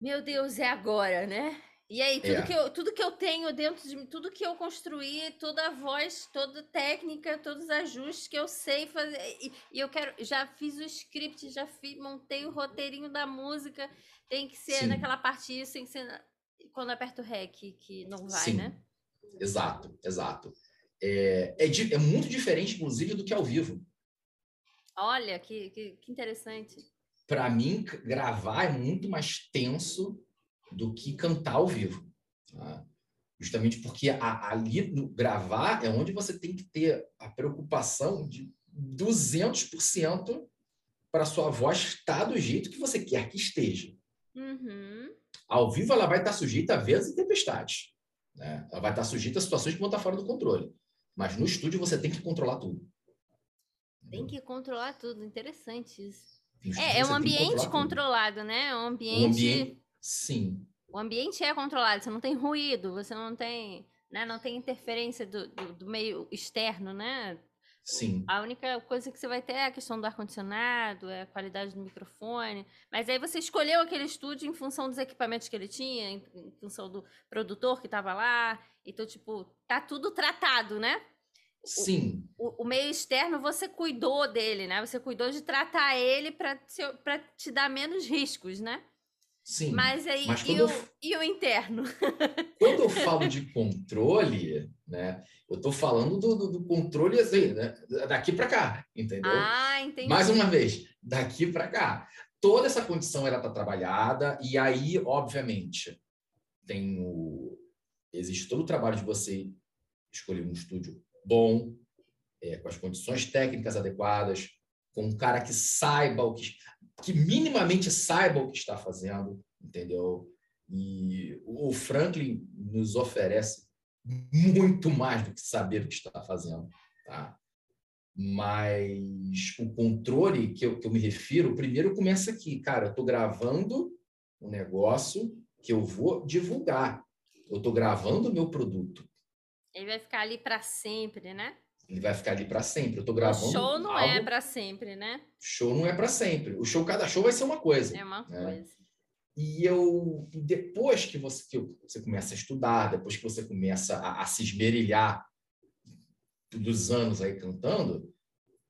Meu Deus, é agora, né? E aí, tudo, é. que eu, tudo que eu tenho dentro de mim, tudo que eu construí, toda a voz, toda a técnica, todos os ajustes que eu sei fazer. E, e eu quero. Já fiz o script, já fiz, montei o roteirinho da música. Tem que ser Sim. naquela parte isso, tem que ser quando aperto o REC, que não vai, Sim. né? Exato, exato. É, é, é, muito diferente, inclusive, do que ao vivo. Olha, que, que, que interessante. Para mim, gravar é muito mais tenso do que cantar ao vivo. Tá? Justamente porque a, ali no gravar é onde você tem que ter a preocupação de 200% para sua voz estar do jeito que você quer que esteja. Uhum. Ao vivo, ela vai estar sujeita a ventos e tempestades. Né? Ela vai estar sujeita a situações que vão estar fora do controle. Mas no estúdio, você tem que controlar tudo. Tem que controlar tudo. Interessante isso. É, é um ambiente controlado, né? É um ambiente... Um ambiente Sim. O ambiente é controlado, você não tem ruído, você não tem, né, não tem interferência do, do, do meio externo, né? Sim. A única coisa que você vai ter é a questão do ar-condicionado, é a qualidade do microfone. Mas aí você escolheu aquele estúdio em função dos equipamentos que ele tinha, em, em função do produtor que estava lá. Então, tipo, tá tudo tratado, né? Sim. O, o, meio externo você cuidou dele, né? Você cuidou de tratar ele para te dar menos riscos, né? Sim. Mas aí, mas e, o, eu, e o interno? Quando eu falo de controle, né? Eu estou falando do, do, do, controle assim, né? daqui para cá, entendeu? Ah, entendi. Mais uma vez, daqui para cá. Toda essa condição ela está trabalhada e aí, obviamente, tem o existe todo o trabalho de você escolher um estúdio bom, é, com as condições técnicas adequadas, com um cara que saiba o que que minimamente saiba o que está fazendo, entendeu? E o Franklin nos oferece muito mais do que saber o que está fazendo, tá? Mas o controle que eu, que eu me refiro, primeiro começa aqui, cara, eu estou gravando um negócio que eu vou divulgar. Eu estou gravando o meu produto. Ele vai ficar ali para sempre, né? Ele vai ficar ali para sempre. Eu estou gravando. O show não é algo... é para sempre, né? Show não é para sempre. O show, cada show vai ser uma coisa. É uma né? coisa. E eu, depois que você, que você começa a estudar, depois que você começa a, a se esmerilhar dos anos aí cantando,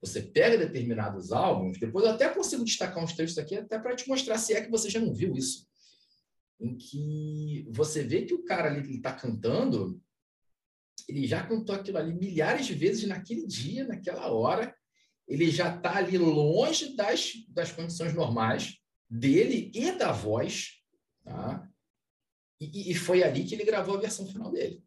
você pega determinados álbuns, depois eu até consigo destacar uns trechos aqui até para te mostrar se é que você já não viu isso. Em que você vê que o cara ali está cantando, ele já cantou aquilo ali milhares de vezes naquele dia, naquela hora. Ele já está ali longe das, das condições normais dele e da voz. Tá? E, e foi ali que ele gravou a versão final dele.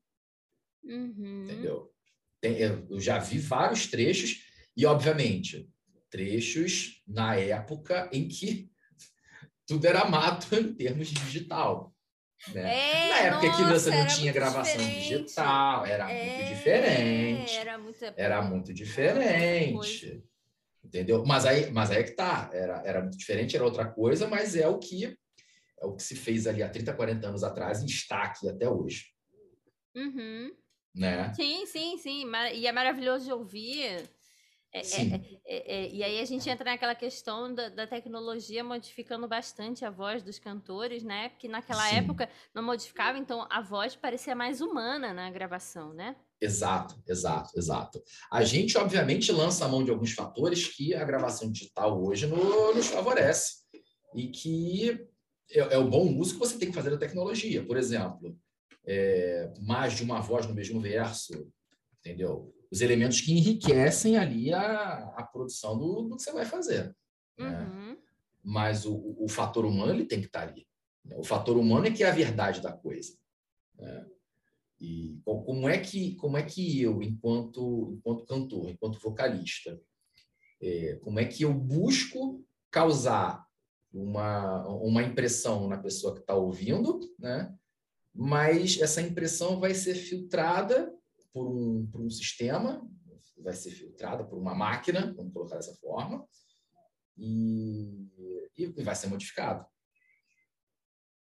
Uhum. Entendeu? Eu já vi vários trechos, e, obviamente, trechos na época em que tudo era mato em termos de digital. Né? É, Na época nossa, que você não tinha gravação diferente. digital, era é, muito diferente. Era muito, era muito diferente. Entendeu? Mas aí, mas aí é que tá. Era, era muito diferente, era outra coisa, mas é o que é o que se fez ali há 30, 40 anos atrás e está aqui até hoje. Uhum. Né? Sim, sim, sim. E é maravilhoso de ouvir. É, é, é, é, e aí a gente entra naquela questão da, da, tecnologia modificando bastante a voz dos cantores, né? Porque naquela Sim. época não modificava, então a voz parecia mais humana na gravação, né? Exato, exato, exato. A gente, obviamente, lança a mão de alguns fatores que a gravação digital hoje no, nos favorece. E que é, é, o bom uso que você tem que fazer da tecnologia. Por exemplo, é, mais de uma voz no mesmo verso, entendeu? Os elementos que enriquecem ali a, a produção do, do que você vai fazer. Né? Uhum. Mas o, o fator humano ele tem que estar ali. Né? O fator humano é que é a verdade da coisa. Né? E como é que como é que eu, enquanto enquanto cantor, enquanto vocalista, é, como é que eu busco causar uma, uma impressão na pessoa que está ouvindo, né? Mas essa impressão vai ser filtrada por um, por um sistema, vai ser filtrada por uma máquina, vamos colocar dessa forma, e, e vai ser modificado.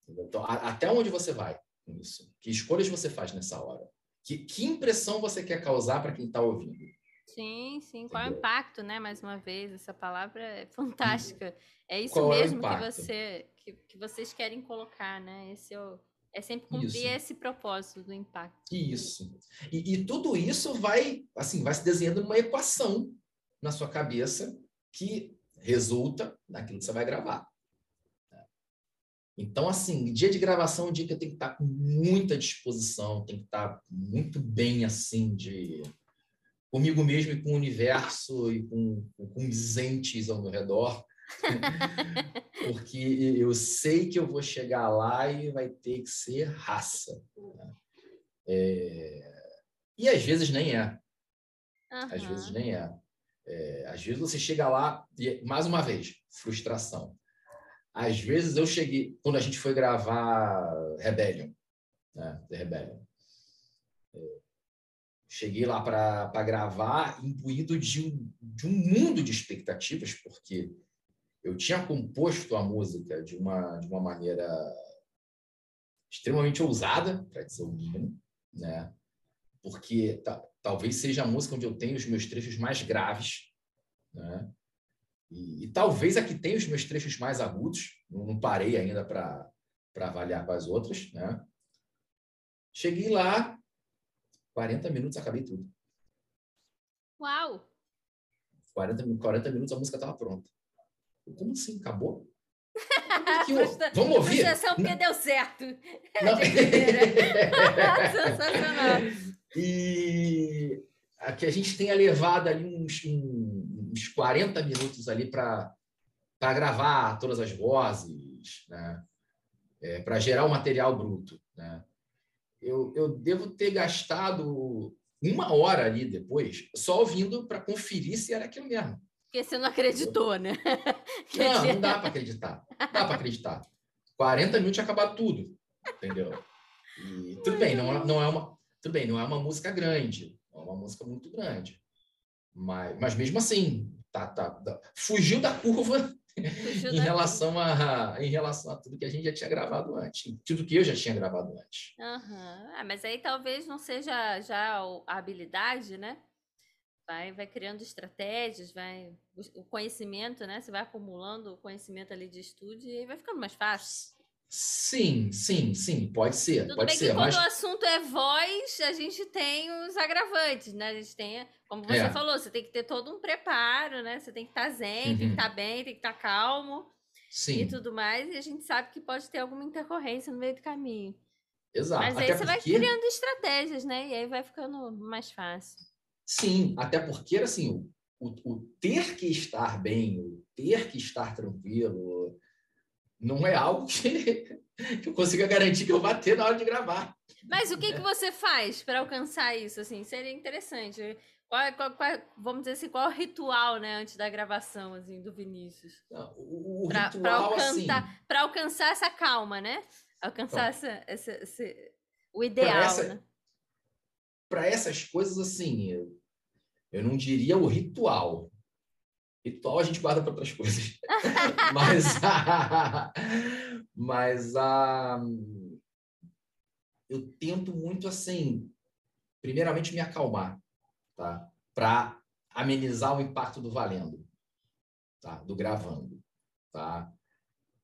Então, a, até onde você vai com isso? Que escolhas você faz nessa hora? Que, que impressão você quer causar para quem está ouvindo? Sim, sim. Qual é o impacto, né? Mais uma vez, essa palavra é fantástica. É isso Qual é mesmo que, você, que, que, vocês querem colocar, né? Esse é, o, é sempre cumprir isso. esse propósito do impacto. Isso. E, e, tudo isso vai, assim, vai se desenhando numa equação na sua cabeça que resulta naquilo que você vai gravar. Então, assim, dia de gravação é um dia que eu tenho que estar com muita disposição, tem que estar muito bem, assim, de comigo mesmo e com o universo e com, com os entes ao meu redor. Porque eu sei que eu vou chegar lá e vai ter que ser raça. Né? É... E às vezes nem é. Uhum. Às vezes nem é. é. Às vezes você chega lá e, mais uma vez, frustração. Às vezes eu cheguei, quando a gente foi gravar Rebellion, né? The Rebellion, é, cheguei lá para gravar imbuído de um, de um mundo de expectativas, porque eu tinha composto a música de uma, de uma maneira extremamente ousada, para dizer o mínimo, né? porque talvez seja a música onde eu tenho os meus trechos mais graves, né? E, e, talvez aqui tenha os meus trechos mais agudos, não, não parei ainda para avaliar com as outras. Né? Cheguei lá, 40 minutos, acabei tudo. Uau! 40, 40 minutos a música estava pronta. Como assim? Acabou? Vamos ouvir? Frustração porque deu certo. Não. Sensacional. E aqui a gente tenha levado ali uns, uns 40 minutos ali para gravar todas as vozes, né? É, para gerar o material bruto. Né? Eu, eu devo ter gastado uma hora ali depois só ouvindo para conferir se era aquilo mesmo. Porque você não acreditou, né? Não, não dá para acreditar. Não dá para acreditar. 40 minutos tinha acabado tudo, entendeu? E tudo bem, não é, não é uma tudo bem, não é uma música grande, é uma música muito grande. Mas, mas mesmo assim, tá, tá, tá fugiu da curva fugiu em, da relação curva. A, em relação a tudo que a gente já tinha gravado antes, tudo que eu já tinha gravado antes. Uhum. Ah, mas aí talvez não seja já a habilidade, né? Vai, vai criando estratégias, vai o conhecimento, né? Você vai acumulando o conhecimento ali de estúdio e vai ficando mais fácil. Sim, sim, sim, pode ser. Tudo pode bem ser, que quando o assunto é voz, a gente tem os agravantes, né? A gente tem, como você é. falou, você tem que ter todo um preparo, né? Você tem que estar tá zen, uhum. tem que estar tá bem, tem que estar tá calmo sim. e tudo mais. E a gente sabe que pode ter alguma intercorrência no meio do caminho. Exato. Mas aí até você porque... vai criando estratégias, né? E aí vai ficando mais fácil. Sim, até porque, assim, o, o ter que estar bem, o ter que estar tranquilo, não é algo que, que eu consiga garantir que eu vá ter na hora de gravar. Mas o que, que você faz para alcançar isso? Assim, seria interessante. Qual, qual, qual, vamos dizer assim, qual é o ritual, né, antes da gravação, assim, do Vinícius? o, o pra, ritual, pra alcançar, assim... Para alcançar essa calma, né? Alcançar então, essa, essa, essa, o ideal, essa, né? Para essas coisas, assim, eu, eu não diria o ritual, Ritual a gente guarda para outras coisas. mas a, mas a, eu tento muito assim, primeiramente me acalmar, tá? Para amenizar o impacto do valendo, tá? Do gravando, tá?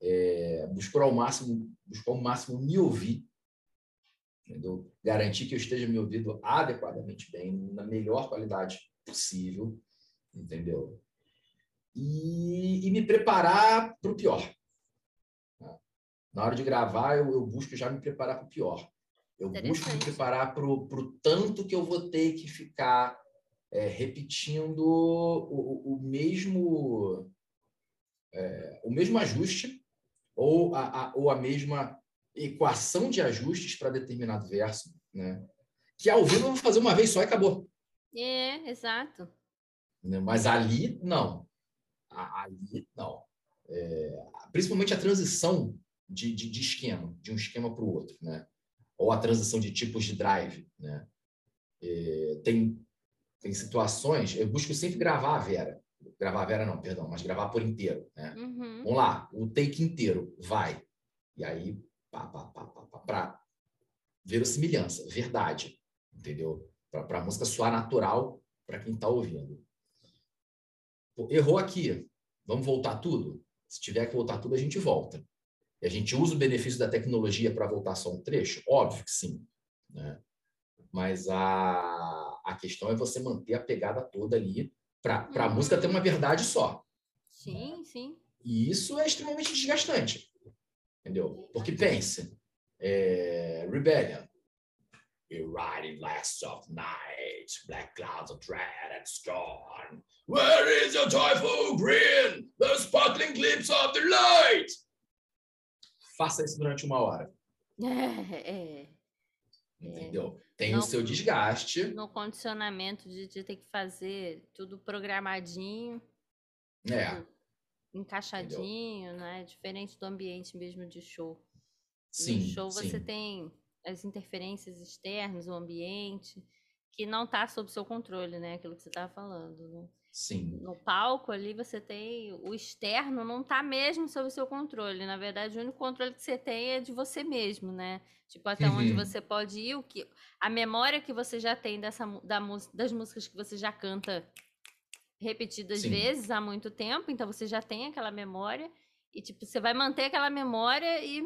É, buscar ao máximo, buscar ao máximo me ouvir, entendeu? Garantir que eu esteja me ouvindo adequadamente bem, na melhor qualidade possível, entendeu? e, e me preparar para o pior. Na hora de gravar, eu, eu busco já me preparar para o pior. Eu busco me preparar para o tanto que eu vou ter que ficar é, repetindo o, o mesmo é, o mesmo ajuste ou a, a, ou a mesma equação de ajustes para determinado verso, né? Que ao vivo eu vou fazer uma vez só e acabou. É, exato. Mas ali, não ali não. É, principalmente a transição de, de, de, esquema, de um esquema para o outro, né? Ou a transição de tipos de drive, né? É, tem, tem situações, eu busco sempre gravar a Vera. Gravar a Vera não, perdão, mas gravar por inteiro, né? Uhum. Vamos lá, o take inteiro, vai. E aí, pá, pá, pá, pá, pá, para verossimilhança, verdade, entendeu? Para a música soar natural para quem está ouvindo. Errou aqui, vamos voltar tudo? Se tiver que voltar tudo, a gente volta. E a gente usa o benefício da tecnologia para voltar só um trecho? Óbvio que sim. Né? Mas a, a questão é você manter a pegada toda ali para a uhum. música ter uma verdade só. Sim, sim. E isso é extremamente desgastante. Entendeu? Porque pense, é, Rebellion. You riding last of night, black clouds of dread and scorn. Where is your joyful grin, the sparkling glimpse of the light? Faça isso durante uma hora. É, é. Entendeu? Tem no, o seu desgaste. No condicionamento de, de, ter que fazer tudo programadinho. É. encaixadinho, Entendeu? né? Diferente do ambiente mesmo de show. Sim. No show sim. você tem as interferências externas, o ambiente, que não está sob seu controle, né? Aquilo que você estava falando. Né? Sim. No palco ali você tem o externo não está mesmo sob seu controle. Na verdade, o único controle que você tem é de você mesmo, né? Tipo, até uhum. onde você pode ir, o que a memória que você já tem dessa da, das músicas que você já canta repetidas Sim. vezes há muito tempo, então você já tem aquela memória e tipo, você vai manter aquela memória e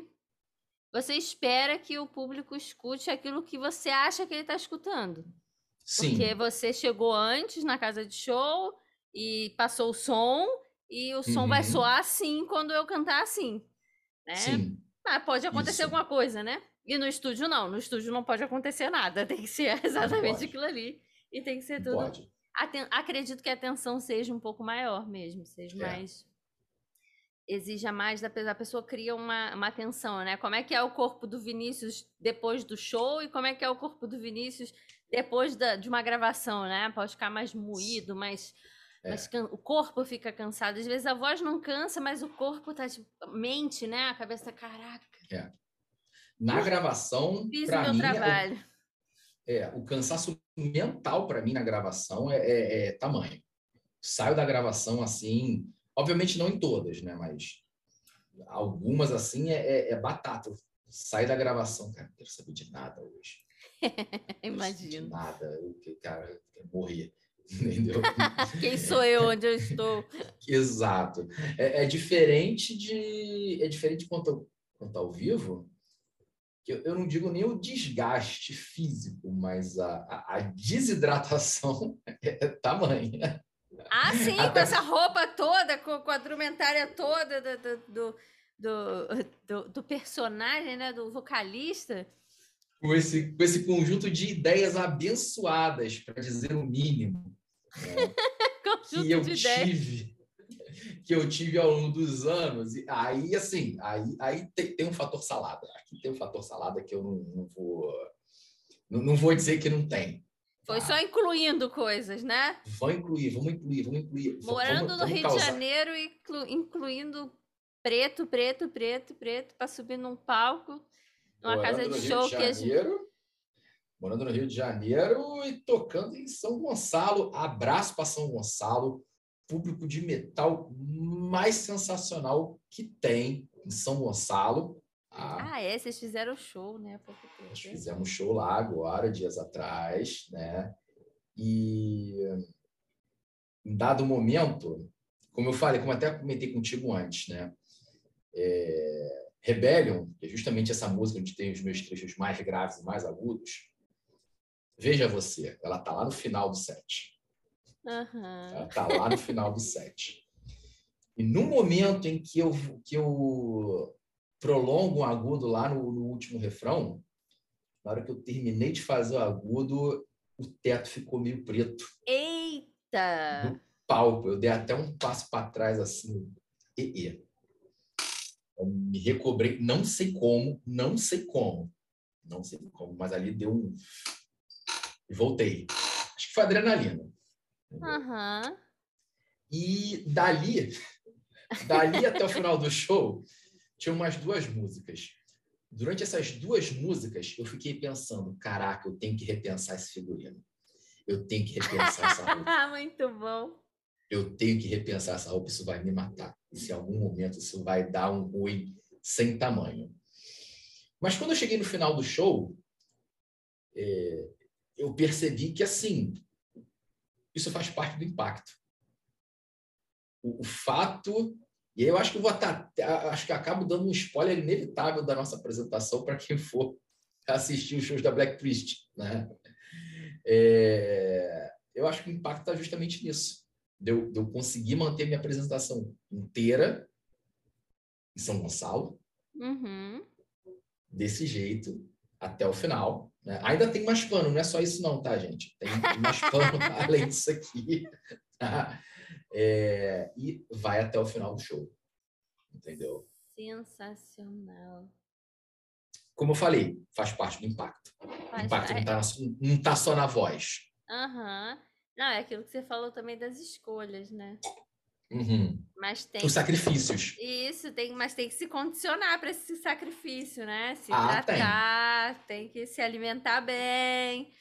você espera que o público escute aquilo que você acha que ele está escutando. Sim. Porque você chegou antes na casa de show e passou o som, e o som uhum. vai soar assim quando eu cantar assim. Né? Sim. Mas pode acontecer Isso. alguma coisa, né? E no estúdio não, no estúdio não pode acontecer nada, tem que ser exatamente aquilo ali. E tem que ser tudo. Pode. Aten... Acredito que a atenção seja um pouco maior mesmo, seja é. mais exija mais da pessoa, a pessoa cria uma, uma tensão, né? Como é que é o corpo do Vinícius depois do show e como é que é o corpo do Vinícius depois da, de uma gravação, né? Pode ficar mais moído, mais, é. can... o corpo fica cansado. Às vezes a voz não cansa, mas o corpo tá tipo, mente, né? A cabeça caraca. É. Na gravação, para mim, trabalho. É, o, cansaço mental para mim na gravação é, é, é tamanho. Saio da gravação assim, Obviamente não em todas, né? Mas algumas assim é, é, é batata. Sai da gravação, cara, não quero saber de nada hoje. Imagino. De nada, eu, cara, eu morrer. Entendeu? Quem sou eu onde eu estou? Exato. É, é, diferente de. É diferente quanto, quanto ao vivo. Que eu, não digo nem o desgaste físico, mas a, a, a desidratação é tamanha. Ah, sim, Até... com essa roupa toda, com, com a drumentária toda do, do, do, do, do personagem, né? Do vocalista. Com esse, com esse conjunto de ideias abençoadas, para dizer o mínimo. Né? que eu tive que eu tive ao longo dos anos. E aí, assim, aí, aí tem, tem, um fator salada. Aqui tem um fator salada que eu não, não vou não, não, vou dizer que não tem. Foi só incluindo coisas, né? Vamos incluir, vamos incluir, vamos incluir. Morando vamos, no Rio causar. de Janeiro inclu, incluindo preto, preto, preto, preto, para subir num palco, numa Morando casa de show de Janeiro, Morando no Rio de Janeiro e tocando em São Gonçalo. Abraço para São Gonçalo, público de metal mais sensacional que tem em São Gonçalo. Ah, é, vocês fizeram show, né? Nós fizemos show lá agora, dias atrás, né? E em dado momento, como eu falei, como até comentei contigo antes, né? É, Rebellion, que é justamente essa música onde tem os meus trechos mais graves e mais agudos. Veja você, ela tá lá no final do set. Uhum. Ela tá lá no final do set. E no momento em que eu, que eu prolongo um agudo lá no, no, último refrão, na hora que eu terminei de fazer o agudo, o teto ficou meio preto. Eita! No palco. Eu dei até um passo para trás, assim, e, e. Eu me recobrei, não sei como, não sei como, não sei como, mas ali deu um. E voltei. Acho que foi adrenalina. Uhum. E dali, dali até o final do show, tinha umas duas músicas. Durante essas duas músicas, eu fiquei pensando: caraca, eu tenho que repensar esse figurino. Eu tenho que repensar essa roupa. Muito bom. Eu tenho que repensar essa roupa, isso vai me matar. Se em algum momento isso vai dar um ruim sem tamanho. Mas quando eu cheguei no final do show, é, eu percebi que, assim, isso faz parte do impacto. O, o fato e aí eu acho que eu vou estar, acho que acabo dando um spoiler inevitável da nossa apresentação para quem for assistir os shows da Black Priest, né? É, eu acho que o impacto está justamente nisso, de eu, de eu conseguir manter minha apresentação inteira em São Gonçalo, uhum. desse jeito até o final. Né? Ainda tem mais pano, não é só isso não, tá, gente? Tem mais pano além disso aqui. Tá? É, e vai até o final do show. Entendeu? Sensacional. Como eu falei, faz parte do impacto. Faz, o impacto não está não tá só na voz. Aham. Uhum. Não, é aquilo que você falou também das escolhas, né? Uhum. Mas tem os sacrifícios. Isso, tem, mas tem que se condicionar para esse sacrifício, né? Se ah, tratar, tem. tem que se alimentar bem.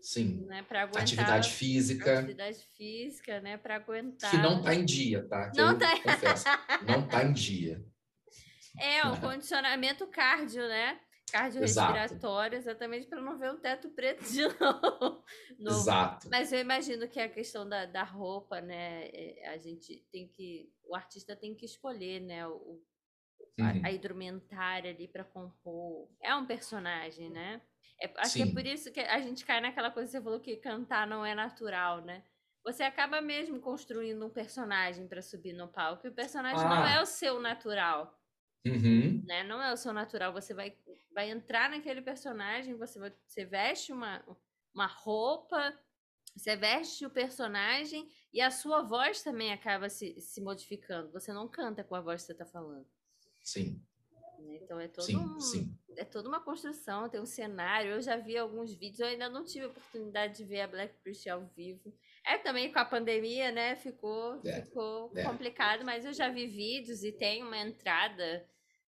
Sim. Né, para aguentar. Atividade física. Atividade física, né? Para aguentar. Que não está em dia, tá? Que não tá. Confesso, não está em dia. É, o condicionamento cardio, né? Cardiorrespiratório, exatamente para não ver o teto preto de novo. Exato. Mas eu imagino que a questão da, da roupa, né? É, a gente tem que. O artista tem que escolher, né? O, a, uhum. a hidromentária ali para compor. É um personagem, né? É, acho Sim. que é por isso que a gente cai naquela coisa que você falou que cantar não é natural, né? Você acaba mesmo construindo um personagem para subir no palco e o personagem ah. não é o seu natural. Uhum. Né? Não é o seu natural. Você vai, vai entrar naquele personagem, você, vai, você veste uma, uma roupa, você veste o personagem e a sua voz também acaba se, se modificando. Você não canta com a voz que você está falando. Sim. Né? Então é todo sim, um, sim. é toda uma construção, tem um cenário. Eu já vi alguns vídeos, eu ainda não tive a oportunidade de ver a Black Priest ao vivo. É também com a pandemia, né? Ficou, é, ficou é. complicado, mas eu já vi vídeos e tem uma entrada,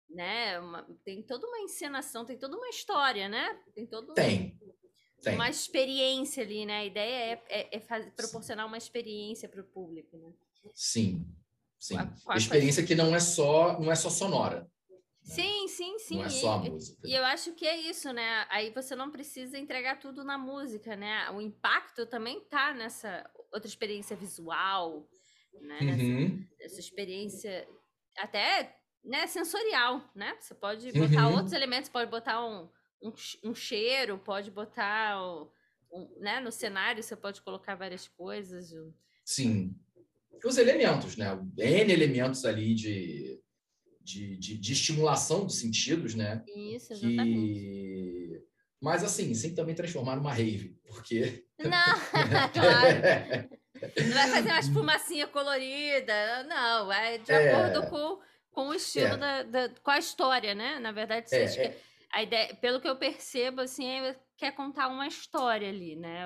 né? Uma, tem toda uma encenação, tem toda uma história, né? Tem todo tem. tem. uma experiência ali, né? A ideia é, é, é fazer, proporcionar uma experiência para o público, né? Sim, sim. A, a experiência que não é só não é só sonora. Sim, sim, sim. Não é só a música. E eu acho que é isso, né? Aí você não precisa entregar tudo na música, né? O impacto também tá nessa outra experiência visual, né? Uhum. Nessa, experiência até né, sensorial, né? Você pode botar uhum. outros elementos, pode botar um, um, um cheiro, pode botar um, um, né, no cenário, você pode colocar várias coisas. Sim. Os elementos, né? N elementos ali de de, de, de estimulação dos sentidos, né? Isso, exatamente. Que... Mas assim, sem também transformar numa rave, porque. Não, claro. Não vai fazer uma espumacinha colorida, não, é de é... acordo com, com o estilo é. da, da, com a história, né? Na verdade, é, é, a ideia, pelo que eu percebo, assim, é, quer contar uma história ali, né?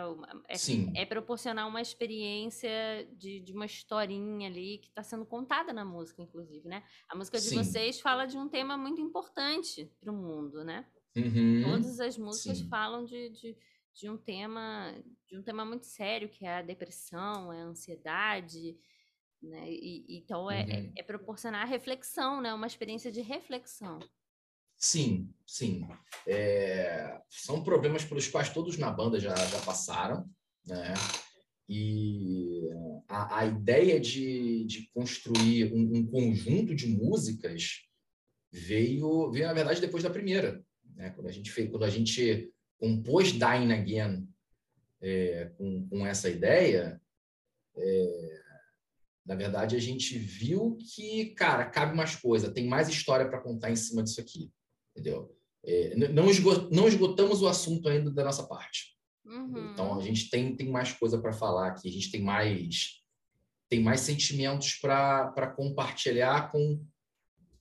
É, Sim. é proporcionar uma experiência de, de uma historinha ali que está sendo contada na música, inclusive, né? A música de Sim. vocês fala de um tema muito importante para o mundo, né? Uhum. Todas as músicas Sim. falam de, de, de um tema de um tema muito sério que é a depressão, é a ansiedade, né? E, então é, é, uhum. é, é proporcionar reflexão, né? Uma experiência de reflexão. Sim, sim. É, são problemas pelos quais todos na banda já, já passaram, né? E a, a ideia de, de construir um, um, conjunto de músicas veio, veio, na verdade, depois da primeira. Né? Quando a gente fez, quando a gente compôs Dying Again é, com, com essa ideia, é, na verdade, a gente viu que, cara, cabe mais coisa, tem mais história para contar em cima disso aqui entendeu? É, não, esgot, não esgotamos o assunto ainda da nossa parte. Uhum. Então a gente tem, tem mais coisa para falar aqui, a gente tem mais tem mais sentimentos para compartilhar com,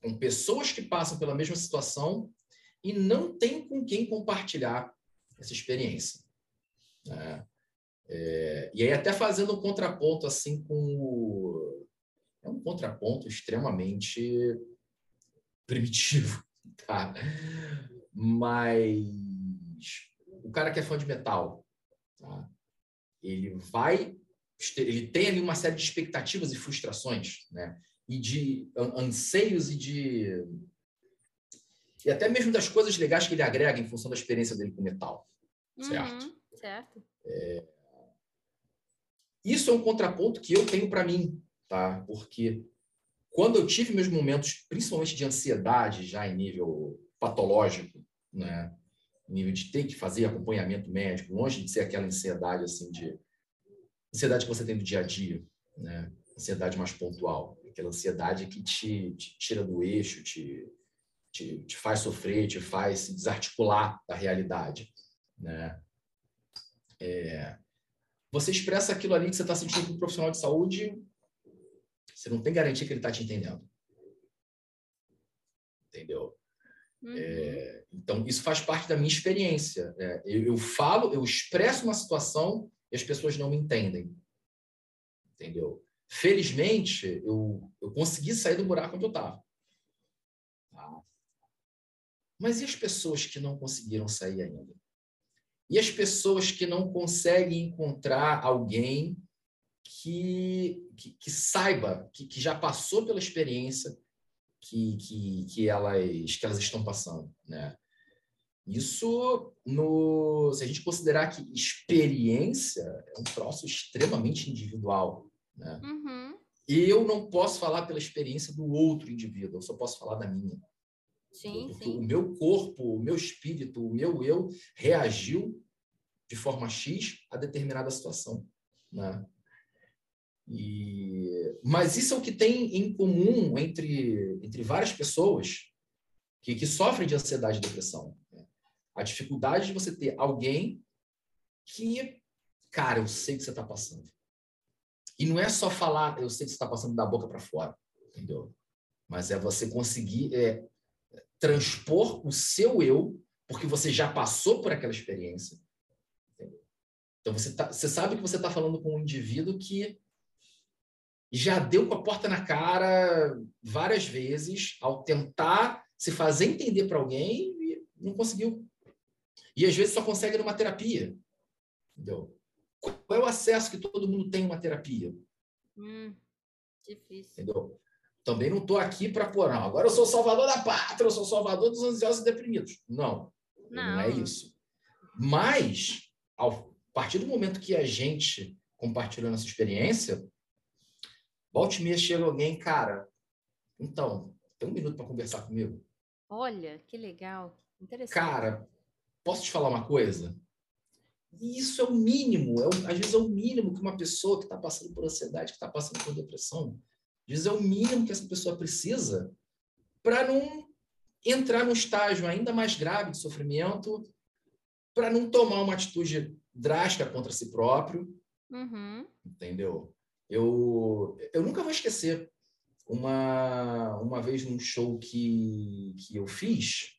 com pessoas que passam pela mesma situação e não tem com quem compartilhar essa experiência. Né? É, e aí até fazendo um contraponto assim com o, é um contraponto extremamente primitivo tá? Mas o cara que é fã de metal, tá? ele vai, ele tem ali uma série de expectativas e frustrações, né? E de anseios e de e até mesmo das coisas legais que ele agrega em função da experiência dele com metal, certo? Uhum, certo. É... isso é um contraponto que eu tenho para mim, tá? Porque quando eu tive meus momentos, principalmente de ansiedade, já em nível patológico, né? nível de ter que fazer acompanhamento médico, longe de ser aquela ansiedade assim de ansiedade que você tem do dia a dia, né? Ansiedade mais pontual, aquela ansiedade que te, te tira do eixo, te, te, te, faz sofrer, te faz se desarticular da realidade, né? É, você expressa aquilo ali que você está sentindo com um profissional de saúde, você não tem garantia que ele está te entendendo. Entendeu? Uhum. É, então, isso faz parte da minha experiência. Né? Eu, eu, falo, eu expresso uma situação e as pessoas não me entendem. Entendeu? Felizmente, eu, eu consegui sair do buraco onde eu estava. Tá? Mas e as pessoas que não conseguiram sair ainda? E as pessoas que não conseguem encontrar alguém que, que, que saiba, que, que já passou pela experiência que, que, que, elas, que elas estão passando, né? Isso, no, se a gente considerar que experiência é um troço extremamente individual, né? Uhum. Eu não posso falar pela experiência do outro indivíduo, eu só posso falar da minha. Sim, sim. o meu corpo, o meu espírito, o meu eu reagiu de forma X a determinada situação, né? E, mas isso é o que tem em comum entre, entre várias pessoas que, que sofrem de ansiedade e depressão. Né? A dificuldade de você ter alguém que, cara, eu sei que você está passando. E não é só falar, eu sei que você está passando da boca para fora, entendeu? Mas é você conseguir é, transpor o seu eu, porque você já passou por aquela experiência. Então você, tá, você sabe que você está falando com um indivíduo que já deu com a porta na cara várias vezes ao tentar se fazer entender para alguém e não conseguiu. E às vezes só consegue numa terapia. Entendeu? Qual é o acesso que todo mundo tem a uma terapia? Hum, difícil. Entendeu? Também não estou aqui para pôr, não. Agora eu sou salvador da pátria, eu sou salvador dos ansiosos e deprimidos. Não, não, não é isso. Mas, ao a partir do momento que a gente compartilha nossa experiência, Volte e meia chega alguém, cara, então, tem um minuto para conversar comigo? Olha, que legal. Interessante. Cara, posso te falar uma coisa? E isso é o mínimo, é o, às vezes é o mínimo que uma pessoa que está passando por ansiedade, que está passando por depressão, às vezes é o mínimo que essa pessoa precisa para não entrar num estágio ainda mais grave de sofrimento, para não tomar uma atitude drástica contra si próprio, uhum. entendeu? Eu, eu nunca vou esquecer uma, uma vez num show que, que eu fiz,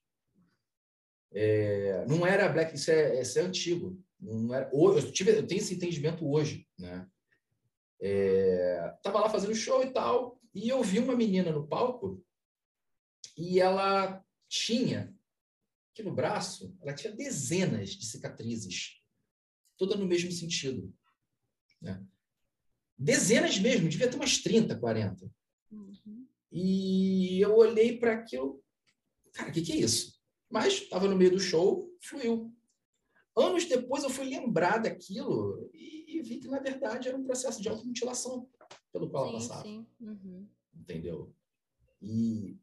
é, não era Black, isso é, isso é antigo. Não era, eu, tive, eu tenho esse entendimento hoje, né? É, tava lá fazendo show e tal, e eu vi uma menina no palco e ela tinha aqui no braço, ela tinha dezenas de cicatrizes, toda no mesmo sentido, né? Dezenas mesmo, devia ter umas 30, 40. Uhum. E eu olhei para aquilo, cara, o que, que é isso? Mas estava no meio do show, fluiu. Anos depois eu fui lembrar daquilo e, e, vi que, na verdade, era um processo de automutilação pelo qual sim, ela passava. Sim. Uhum. Entendeu? E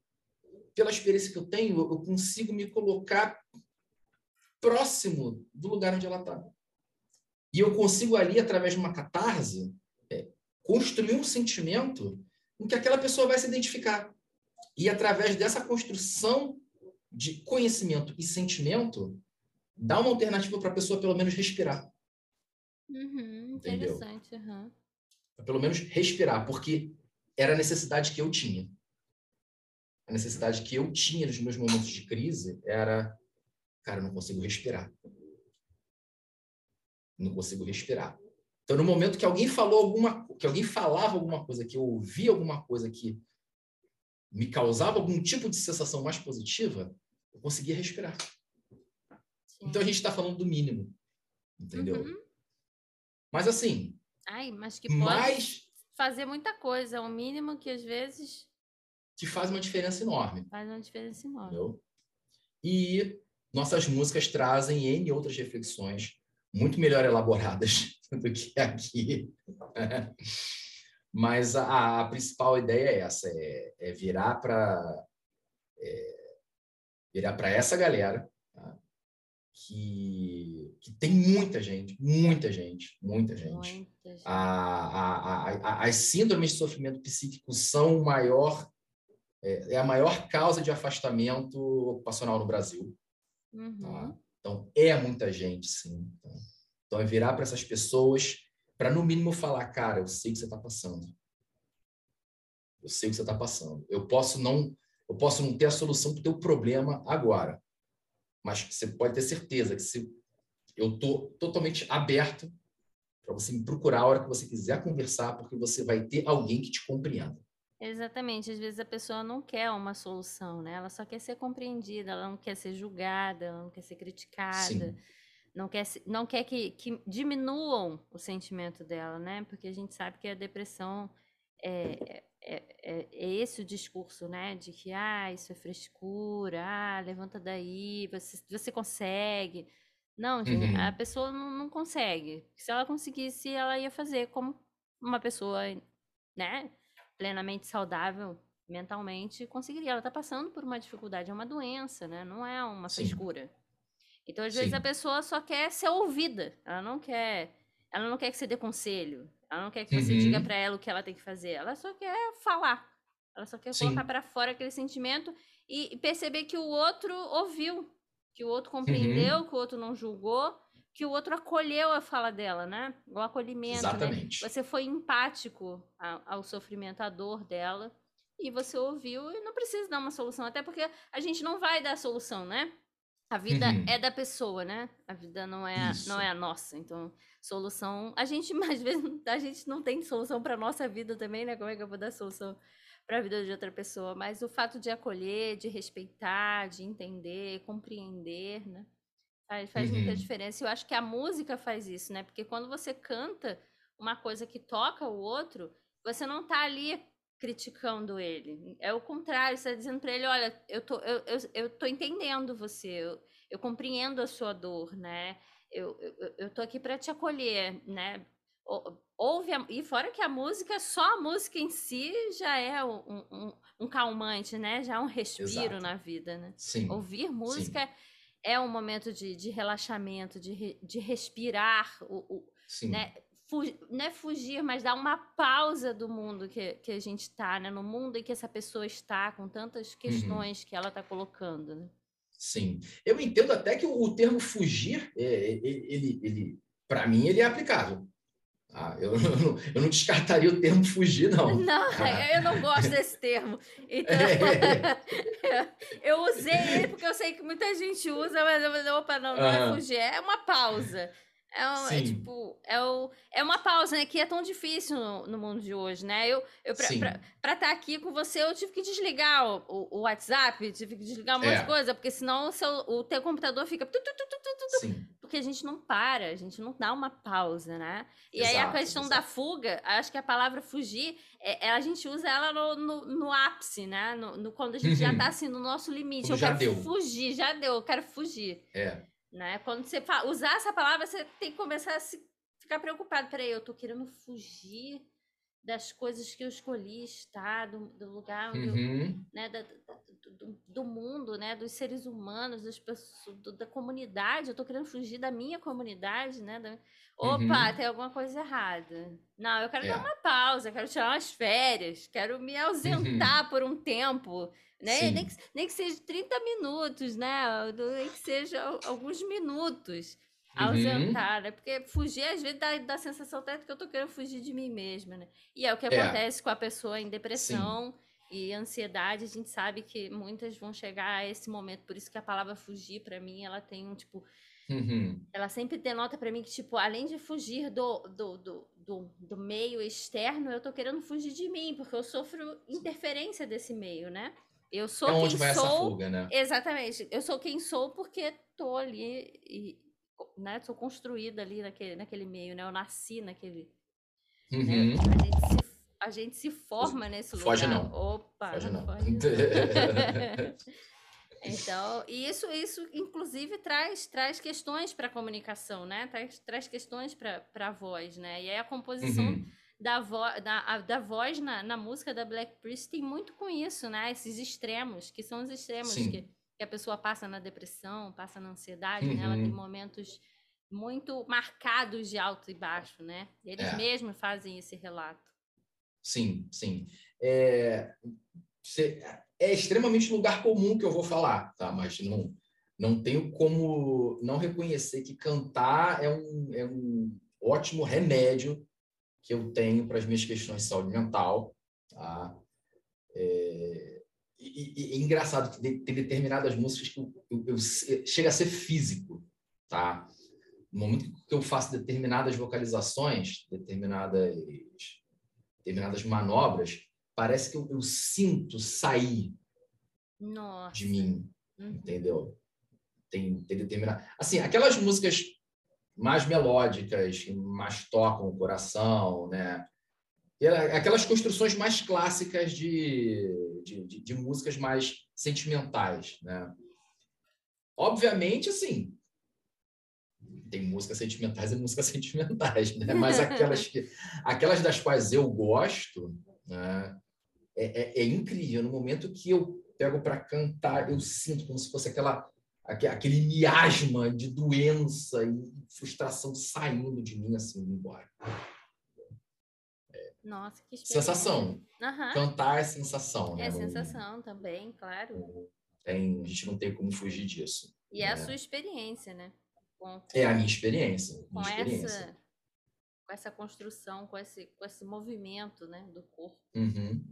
pela experiência que eu tenho, eu consigo me colocar próximo do lugar onde ela está. E eu consigo ali, através de uma catarse, construir um sentimento em que aquela pessoa vai se identificar. E através dessa construção de conhecimento e sentimento, dá uma alternativa para a pessoa pelo menos respirar. Uhum, interessante. Uhum. Pelo menos respirar, porque era a necessidade que eu tinha. A necessidade que eu tinha nos meus momentos de crise era, cara, eu não consigo respirar. Não consigo respirar. Então, no momento que alguém falou alguma, que alguém falava alguma coisa, que eu ouvia alguma coisa que me causava algum tipo de sensação mais positiva, eu conseguia respirar. Então a gente está falando do mínimo, entendeu? Uhum. Mas assim. Ai, mas que pode mais, fazer muita coisa, é o mínimo que às vezes que faz uma diferença enorme. Faz uma diferença enorme. Entendeu? E nossas músicas trazem N outras reflexões muito melhor elaboradas do que aqui. Mas a, a, principal ideia é essa, é, é virar para é, virar para essa galera? Que, que tem muita gente, muita gente, muita gente. Muita gente. A, a, as síndromes de sofrimento psíquico são o maior é, é, a maior causa de afastamento ocupacional no Brasil. Tá? Uhum. Tá? Então, é muita gente, sim. Tá? Então, é virar para essas pessoas para, no mínimo, falar: cara, eu sei que você está passando. Eu sei que você está passando. Eu posso não eu posso não ter a solução para o teu problema agora, mas você pode ter certeza que se eu estou totalmente aberto para você me procurar a hora que você quiser conversar, porque você vai ter alguém que te compreenda. Exatamente. Às vezes a pessoa não quer uma solução, né? Ela só quer ser compreendida, ela não quer ser julgada, ela não quer ser criticada, Sim. não quer, não quer que, que diminuam o sentimento dela, né? Porque a gente sabe que a depressão é, é, é, é esse o discurso, né? De que, ah, isso é frescura, ah, levanta daí, você, você consegue. Não, uhum. a pessoa não, não consegue. Se ela conseguisse, ela ia fazer como uma pessoa, né? plenamente saudável mentalmente conseguiria. Ela está passando por uma dificuldade, é uma doença, né? Não é uma Sim. frescura. Então, às Sim. vezes, a pessoa só quer ser ouvida. Ela não quer. Ela não quer que você dê conselho. Ela não quer que você uhum. diga para ela o que ela tem que fazer. Ela só quer falar. Ela só quer Sim. colocar para fora aquele sentimento e perceber que o outro ouviu, que o outro compreendeu, uhum. que o outro não julgou que o outro acolheu a fala dela, né? O acolhimento. Né? Exatamente. Né? Você foi empático ao sofrimento, à dor dela. E você ouviu e não precisa dar uma solução. Até porque a gente não vai dar a solução, né? A vida uhum. é da pessoa, né? A vida não é, não é a nossa. Então, solução. A gente, às vezes, a gente não tem solução para nossa vida também, né? Como é que eu vou dar solução para a vida de outra pessoa? Mas o fato de acolher, de respeitar, de entender, compreender, né? Faz, faz uhum. muita diferença. Eu acho que a música faz isso, né? Porque quando você canta uma coisa que toca o outro, você não tá ali criticando ele. É o contrário, você está dizendo para ele, olha, eu tô, eu, eu, eu tô entendendo você, eu, eu compreendo a sua dor, né? Eu, eu, eu tô aqui para te acolher, né? Ouve a, e fora que a música, só a música em si já é um, um, um calmante, né? Já é um respiro Exato. na vida, né? Sim. Ouvir música Sim é um momento de, de relaxamento, de, de respirar, o, o né? Fugir, não é fugir, mas dar uma pausa do mundo que, que a gente está, né? No mundo em que essa pessoa está, com tantas uhum. questões uhum. que ela está colocando, né? Sim. Eu entendo até que o, o termo fugir, é, ele, ele, ele para mim, ele é aplicável. Ah, eu, não, eu não descartaria o termo fugir, não. Não, ah. eu não gosto desse termo. Então, é. eu usei ele porque eu sei que muita gente usa, mas eu, opa, não, não é fugir, é uma pausa. É, um, é, tipo, é, o, é uma pausa, né? Que é tão difícil no, no mundo de hoje, né? Eu, eu pra, estar aqui com você, eu tive que desligar o, o, o WhatsApp, tive que desligar um monte é. de coisa, porque senão o, seu, o teu computador fica. Tu, tu, tu, porque a gente não para, a gente não dá uma pausa, né? E exato, aí a questão exato. da fuga, acho que a palavra fugir, é, é, a gente usa ela no, no, no ápice, né? No, no, quando a gente uhum. já tá assim no nosso limite. Quando eu quero deu. fugir, já deu, eu quero fugir. É. Né? Quando você usar essa palavra, você tem que começar a se, ficar preocupado. Peraí, eu tô querendo fugir das coisas que eu escolhi estar, do, do lugar onde uhum. eu, né, da, do, do, mundo, né, dos seres humanos, das pessoas, do, da comunidade. Eu tô querendo fugir da minha comunidade, né? Da... Opa, uhum. tem alguma coisa errada. Não, eu quero é. dar uma pausa, quero tirar umas férias, quero me ausentar uhum. por um tempo né? Nem que, nem que seja 30 minutos, né? Nem que seja alguns minutos ausentar, uhum. né? Porque fugir, às vezes, dá, dá a sensação até que eu tô querendo fugir de mim mesma, né? E é o que é. acontece com a pessoa em depressão Sim. e ansiedade. A gente sabe que muitas vão chegar a esse momento. Por isso que a palavra fugir, para mim, ela tem um, tipo... Uhum. Ela sempre denota para mim que, tipo, além de fugir do, do, do, do, do meio externo, eu tô querendo fugir de mim, porque eu sofro interferência desse meio, né? Eu sou é onde quem vai sou, essa fuga, né? Exatamente. Eu sou quem sou porque tô ali e né, sou construída ali naquele, naquele meio, né? Eu nasci naquele. Né? Uhum. Né? A, gente se, a gente se forma nesse foge lugar. Não. Opa, foge não. Foge não. Então, e isso, isso inclusive traz, traz questões para a comunicação, né? Traz, traz questões para a voz, né? E aí a composição uhum. da, vo, da, a, da voz na, na música da Black Priest tem muito com isso, né? Esses extremos, que são os extremos que, que, a pessoa passa na depressão, passa na ansiedade, uhum. né? Ela tem uhum. momentos muito marcados de alto e baixo, né? Eles é. mesmos fazem esse relato. Sim, sim. É, é extremamente lugar comum que eu vou falar, tá? Mas não, não tenho como não reconhecer que cantar é um, é um ótimo remédio que eu tenho para as minhas questões de saúde mental, tá? E, e, é engraçado que tem determinadas músicas que eu, eu, eu, chega a ser físico, tá? No momento que eu faço determinadas vocalizações, determinadas determinadas manobras, parece que eu, eu sinto sair Nossa. de mim, uhum. entendeu? Tem, tem determinado... Assim, aquelas músicas mais melódicas, que mais tocam o coração, né? Aquelas construções mais clássicas de, de, de, de músicas mais sentimentais, né? Obviamente, assim, tem músicas sentimentais e músicas sentimentais, né? Mas aquelas, que, aquelas das quais eu gosto, né? É, é, é incrível. No momento que eu pego para cantar, eu sinto como se fosse aquela aquele miasma de doença e frustração saindo de mim assim embora. Nossa, que sensação. Uhum. Cantar é sensação, né? É sensação também, claro. Tem, a gente não tem como fugir disso. E é a né? sua experiência, né? Com, é a minha experiência. Minha com, experiência. Essa, com essa construção, com esse, com esse movimento né, do corpo. Uhum.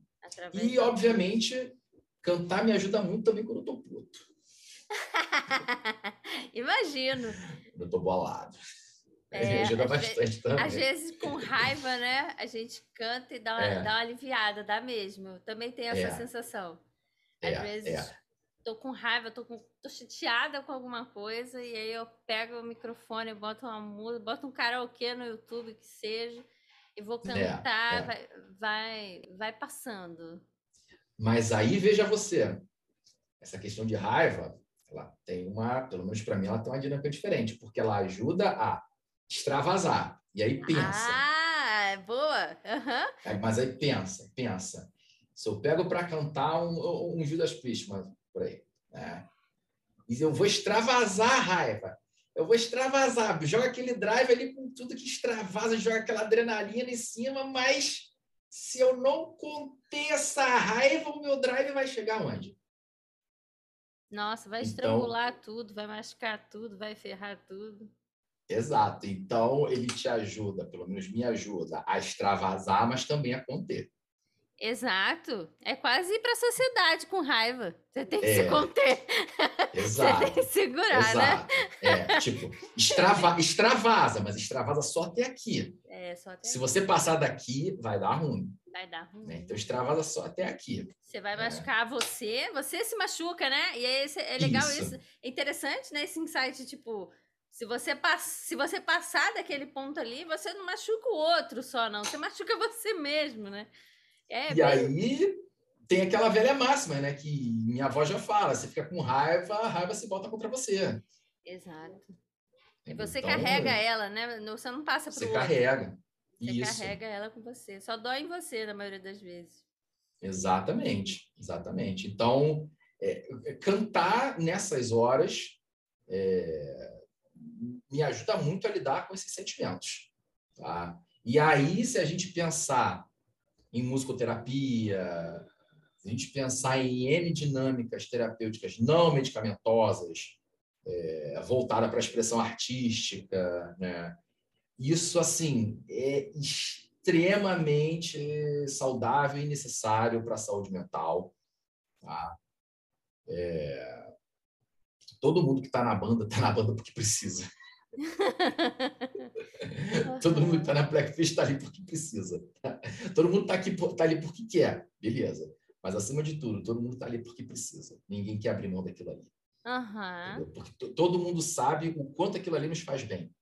E, obviamente, cantar me ajuda muito também quando eu tô puto. Imagino. Eu tô bolado. É, ajuda bastante vezes, também. Às vezes, com raiva, né? A gente canta e dá uma, é. dá uma aliviada, dá mesmo. Também tem essa é. sensação. Às é, vezes, é tô com raiva, tô, com, tô chateada com alguma coisa, e aí eu pego o microfone, boto uma música, boto um karaokê no YouTube, que seja, e vou é, cantar, é, Vai, vai, vai passando. Mas aí veja você, essa questão de raiva, ela tem uma, pelo menos para mim, ela tem uma dinâmica diferente, porque ela ajuda a extravasar. E aí pensa. Ah, é boa. Uhum. mas aí pensa, pensa. Se eu pego para cantar um, um Judas Priest, mas por aí. Né? E eu vou extravasar a raiva. Eu vou extravasar. Joga aquele drive ali com tudo que extravasa, joga aquela adrenalina em cima, mas se eu não conter essa raiva, o meu drive vai chegar onde? Nossa, vai então estrangular então, tudo, vai machucar tudo, vai ferrar tudo. Exato. Então, ele te ajuda, pelo menos me ajuda, a extravasar, mas também a conter. Exato. É quase ir para a sociedade com raiva. Você tem que é. se conter. Exato. Você tem que segurar, né? Exato. né? É, tipo, extrava, extravasa, mas extravasa só até aqui. É, só até Se aqui. você passar daqui, vai dar ruim. Vai dar ruim. Né? Então, extravasa só até aqui. Você vai é. machucar é. você, você se machuca, né? E aí é legal isso. isso. É interessante, né? Esse insight, tipo, se você, se você passar daquele ponto ali, você não machuca o outro só, não. Você machuca você mesmo, né? É, e bem... aí tem aquela velha máxima, né? Que minha avó já fala: você fica com raiva, a raiva se volta contra você. Exato. E você então, carrega ela, né? Você não passa o Você carrega. Você Isso. carrega ela com você. Só dói em você, na maioria das vezes. Exatamente, exatamente. Então, é, cantar nessas horas é, me ajuda muito a lidar com esses sentimentos. Tá? E aí, se a gente pensar em musicoterapia, se a gente pensar em N dinâmicas terapêuticas não medicamentosas, é, voltada para a expressão artística, né? isso assim é extremamente saudável e necessário para a saúde mental. Tá? É... Todo mundo que está na banda está na banda porque precisa. Todo mundo que está na Blackfish está ali porque precisa. Todo mundo está aqui tá ali porque quer, beleza. Mas acima de tudo, todo mundo está ali porque precisa. Ninguém quer abrir mão daquilo ali. Uhum. Porque todo mundo sabe o quanto aquilo ali nos faz bem.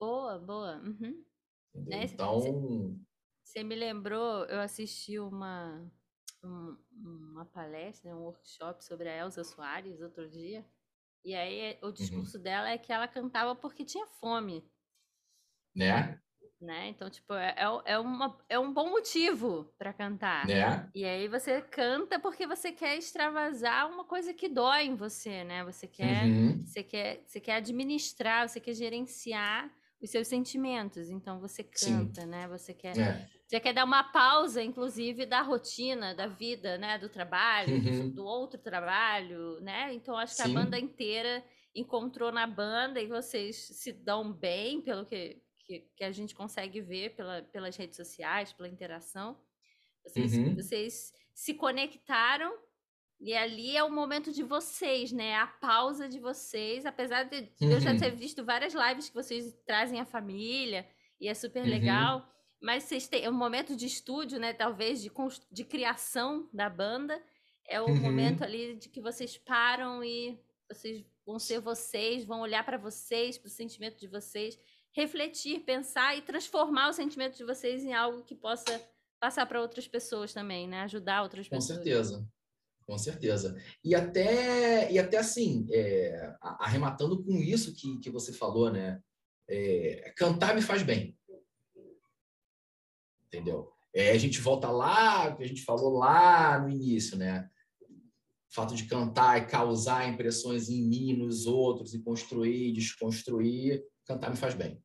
Boa, boa. Uhum. Né? Então. Você me lembrou, eu assisti uma, um, uma palestra, um workshop sobre a Elza Soares outro dia. E aí o uhum. discurso uhum. dela é que ela cantava porque tinha fome. Né? Né? Então, tipo, é, é, é uma, é um bom motivo para cantar. Né? E aí você canta porque você quer extravasar uma coisa que dói em você, né? Você quer, uhum. você quer, você quer administrar, você quer gerenciar os seus sentimentos. Então você canta, Sim. né? Você quer, é. Você quer dar uma pausa, inclusive, da rotina, da vida, né? Do trabalho, uhum. do, outro trabalho, né? Então acho que Sim. a banda inteira encontrou na banda e vocês se dão bem, pelo que que, que a gente consegue ver pela, pelas redes sociais, pela interação. Vocês, uhum. vocês se conectaram e ali é o momento de vocês, né? A pausa de vocês, apesar de uhum. eu já uhum. ter visto várias lives que vocês trazem a família e é super uhum. Mas vocês têm é um momento de estúdio, né? Talvez de, de criação da banda. É o uhum. momento ali de que vocês param e vocês vão ser vocês, vão olhar para vocês, para o sentimento de vocês refletir, pensar e transformar o sentimento de vocês em algo que possa passar para outras pessoas também, né? Ajudar outras Com pessoas. Com certeza. Com certeza. E até, e até assim, é, arrematando com isso que, que você falou, né? É, cantar me faz bem. Entendeu? É, a gente volta lá, que a gente falou lá no início, né? O fato de cantar e causar impressões em mim, nos outros, e construir, desconstruir, cantar me faz bem.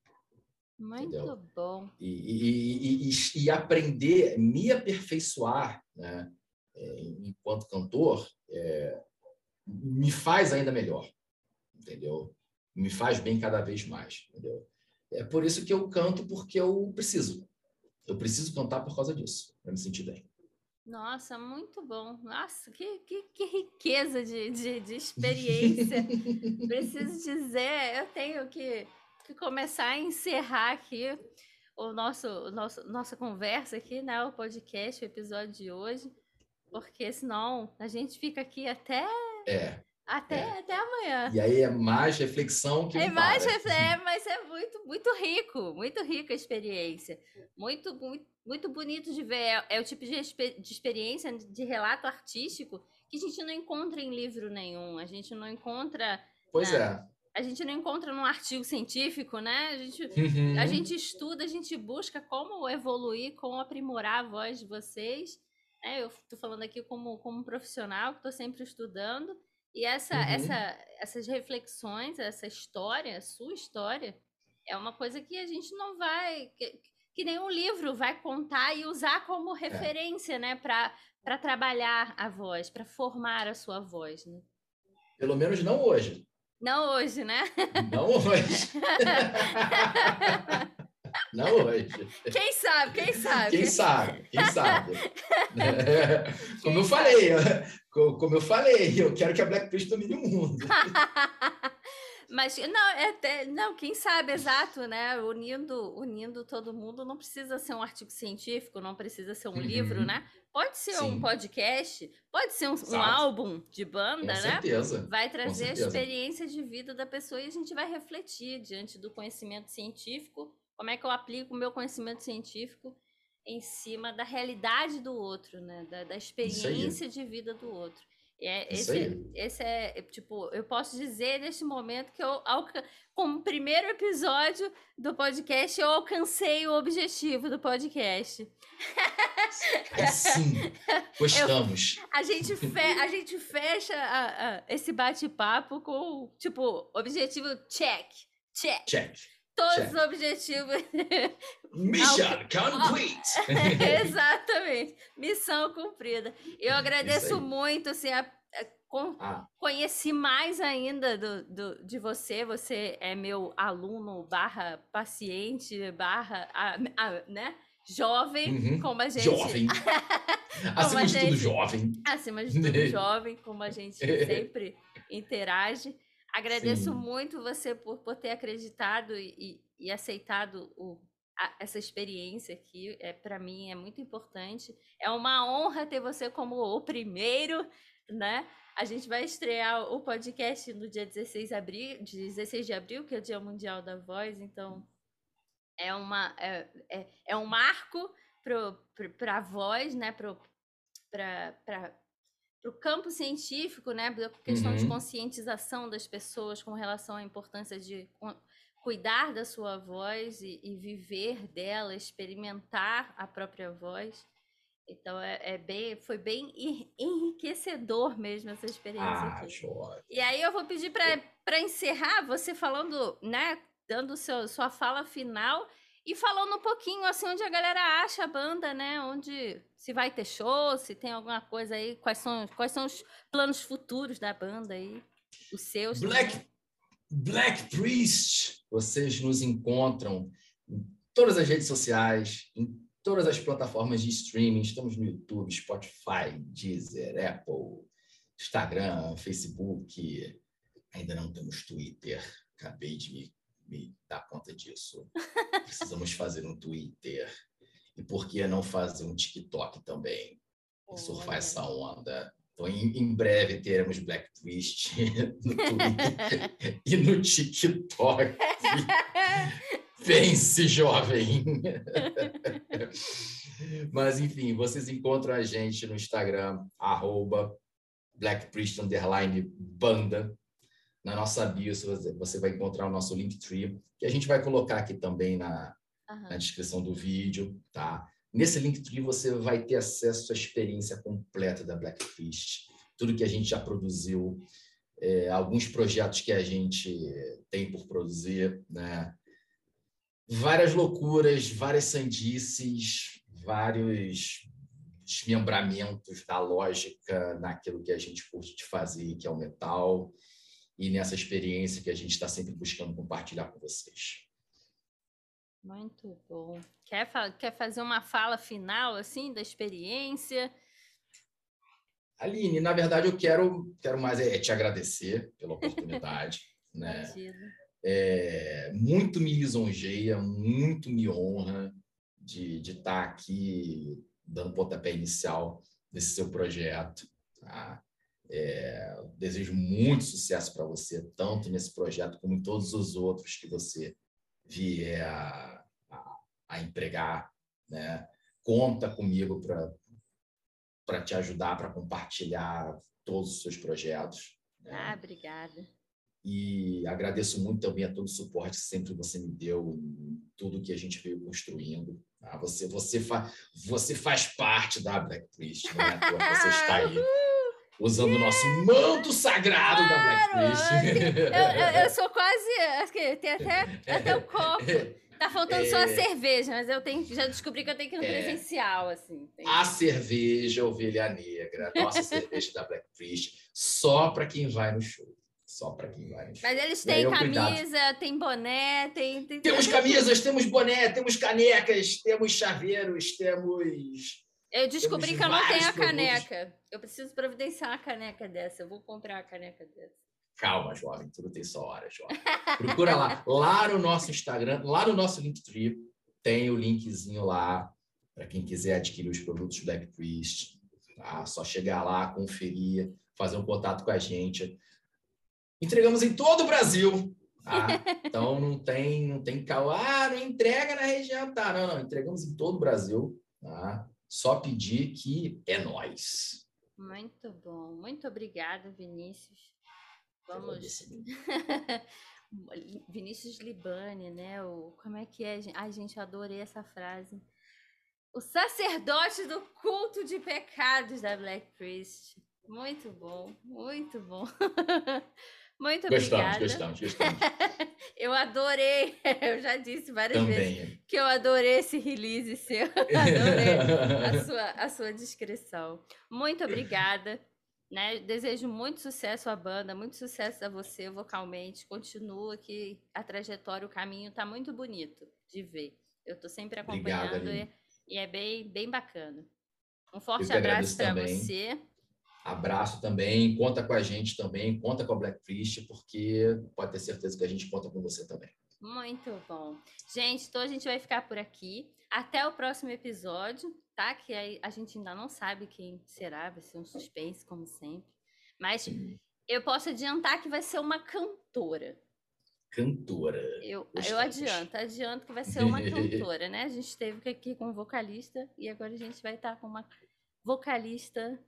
Muito entendeu? bom. E, e, e, e, aprender, me aperfeiçoar, né, é, enquanto cantor, é, me faz ainda melhor, entendeu? Me faz bem cada vez mais, entendeu? É por isso que eu canto, porque eu preciso. Eu preciso cantar por causa disso, para me sentir bem. Nossa, muito bom. Nossa, que, que, que riqueza de, de, de experiência. Preciso dizer, eu tenho que que começar a encerrar aqui o nosso, o nosso nossa conversa aqui, né? O podcast, o episódio de hoje, porque senão a gente fica aqui até é, até, é. até amanhã. E aí é mais reflexão que é mais é, mas é muito muito rico, muito rica a experiência, muito muito, muito bonito de ver. É, é o tipo de, de experiência de relato artístico que a gente não encontra em livro nenhum. A gente não encontra. Pois né? é a gente não encontra num artigo científico, né? A gente, uhum. a gente estuda, a gente busca como evoluir, como aprimorar a voz de vocês. É, eu estou falando aqui como, como profissional que estou sempre estudando. E essa, uhum. essa, essas reflexões, essa história, a sua história, é uma coisa que a gente não vai. Que, que nenhum livro vai contar e usar como é. referência, é. né? Para trabalhar a voz, para formar a sua voz. Né? Pelo menos não hoje. Não hoje, né? Não hoje. Não hoje. Quem sabe, quem sabe? Quem sabe, quem sabe. Como eu falei, como eu falei, eu quero que a Black Priest domine o mundo. Mas não, é até, não, quem sabe, exato, né? Unindo, unindo todo mundo, não precisa ser um artigo científico, não precisa ser um uhum. livro, né? Pode ser Sim. um podcast, pode ser um, um, álbum de banda, Com né? Certeza. Vai trazer a experiência de vida da pessoa e a gente vai refletir diante do conhecimento científico, como é que eu aplico o meu conhecimento científico em cima da realidade do outro, né? Da, da experiência de vida do outro. É, esse, esse é, tipo, eu posso dizer neste momento que eu, como primeiro episódio do podcast, eu alcancei o objetivo do podcast. É sim, gostamos. Eu, a, gente fe, a gente fecha a, a, esse bate-papo com, tipo, objetivo check, check. Check. Todos check. os objetivos. Mission complete! Exatamente. Missão cumprida. Eu agradeço muito, assim, a, a com, ah. conheci mais ainda do, do, de você. Você é meu aluno barra paciente, barra, a, né? jovem, uhum. como a gente. Jovem. acima de gente, tudo, jovem. Acima de tudo, jovem, como a gente sempre interage. Agradeço Sim. muito você por, por ter acreditado e, e aceitado o, a, essa experiência aqui. É, Para mim é muito importante. É uma honra ter você como o primeiro, né? A gente vai estrear o podcast no dia 16 de abril, 16 de abril, que é o Dia Mundial da Voz, então é, uma, é, é, é um marco para a voz, né? Pro, para o campo científico, né? Por questão uhum. de conscientização das pessoas com relação à importância de cuidar da sua voz e, e viver dela, experimentar a própria voz. Então é, é, bem, foi bem enriquecedor mesmo essa experiência ah, aqui. Joia. E aí eu vou pedir para encerrar você falando, né, dando seu, sua fala final e falando um pouquinho assim onde a galera acha a banda, né? Onde se vai ter show, se tem alguma coisa aí, quais são, quais são os planos futuros da banda aí, os seus. Black Black Priest, vocês nos encontram em todas as redes sociais, em todas as plataformas de streaming. Estamos no YouTube, Spotify, Deezer, Apple, Instagram, Facebook. Ainda não temos Twitter. Acabei de me me dar conta disso. Precisamos fazer um Twitter. E por que não fazer um TikTok também? E surfar essa onda. Então, em, em, breve teremos Black Twist no Twitter e no TikTok. Pense, jovem! Mas, enfim, vocês encontram a gente no Instagram, arroba Black Priest Banda na nossa bio você vai encontrar o nosso Linktree, que a gente vai colocar aqui também na, uhum. na descrição do vídeo, tá? Nesse Linktree você vai ter acesso à experiência completa da Blackfish, tudo que a gente já produziu, é, alguns projetos que a gente tem por produzir, né? Várias loucuras, várias sandices, vários desmembramentos da lógica naquilo que a gente curte de fazer, que é o metal e nessa experiência que a gente está sempre buscando compartilhar com vocês. Muito bom. Quer, quer fazer uma fala final assim da experiência? Aline, na verdade eu quero, quero mais é, te agradecer pela oportunidade. né? É, muito me lisonjeia, muito me honra de, de estar tá aqui dando pontapé inicial desse seu projeto. Tá? É, desejo muito sucesso para você, tanto nesse projeto como em todos os outros que você vier a, a, a empregar. Né? Conta comigo para te ajudar, para compartilhar todos os seus projetos. Né? Ah, obrigada. E agradeço muito também a todo o suporte que sempre você me deu em tudo que a gente veio construindo. Tá? Você, você, fa, você faz parte da Black Priest, né? Você está aí usando o nosso manto sagrado da Black Eu, eu, eu, sou quase. Tem até, até o copo. Tá faltando é, só a é. cerveja, mas eu tenho, já descobri que eu tenho que ir no é, presencial, assim. Tem... A cerveja Ovelha Negra, nossa cerveja da Black Priest, só para quem vai no show. Só para quem vai no show. Mas eles têm camisa, tem boné, tem, tem. Temos camisas, temos boné, temos canecas, temos chaveiros, temos eu descobri que eu não tenho a caneca. Produtos. Eu preciso providenciar uma caneca dessa. Eu vou comprar a caneca dessa. Calma, jovem, tudo tem sua hora, jovem. Procura lá. Lá no nosso Instagram, lá no nosso Linktree, tem o linkzinho lá para quem quiser adquirir os produtos Black Priest. Tá? Só chegar lá, conferir, fazer um contato com a gente. Entregamos em todo o Brasil. Tá? Então não tem, não tem cal... ah, não entrega na região, tá? Não, não, entregamos em todo o Brasil. Tá? Só pedir que é nós. Muito bom. Muito obrigada, Vinícius. Vamos. Vinícius Libani, né? O, como é que é? Ai, gente, eu adorei essa frase. O sacerdote do culto de pecados da Black Priest. Muito bom, muito bom. Muito gostamos, obrigada. Gostamos, gostamos, eu adorei, eu já disse várias Também. vezes que eu adorei esse release seu. Adorei a sua, a sua descrição. Muito obrigada. Né? Desejo muito sucesso à banda, muito sucesso a você vocalmente. Continua que a trajetória, o caminho está muito bonito de ver. Eu estou sempre acompanhando e, e, é bem, bem bacana. Um forte abraço para você. Abraço também, conta com a gente também, conta com a Black Priest, porque pode ter certeza que a gente conta com você também. Muito bom. Gente, então a gente vai ficar por aqui. Até o próximo episódio, tá? Que aí a gente ainda não sabe quem será, vai ser um suspense, como sempre. Mas Sim. eu posso adiantar que vai ser uma cantora. Cantora. Eu, eu adianto, adianto que vai ser uma cantora, né? A gente esteve aqui com um vocalista e agora a gente vai estar com uma vocalista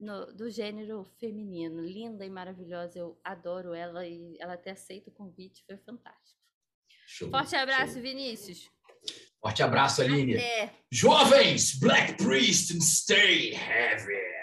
no, do gênero feminino. Linda e maravilhosa, eu adoro ela e ela ter aceito o convite, foi fantástico. Show, Forte abraço, show. Vinícius. Forte abraço, Aline. Até. Jovens, Black Priest and Stay Heavy.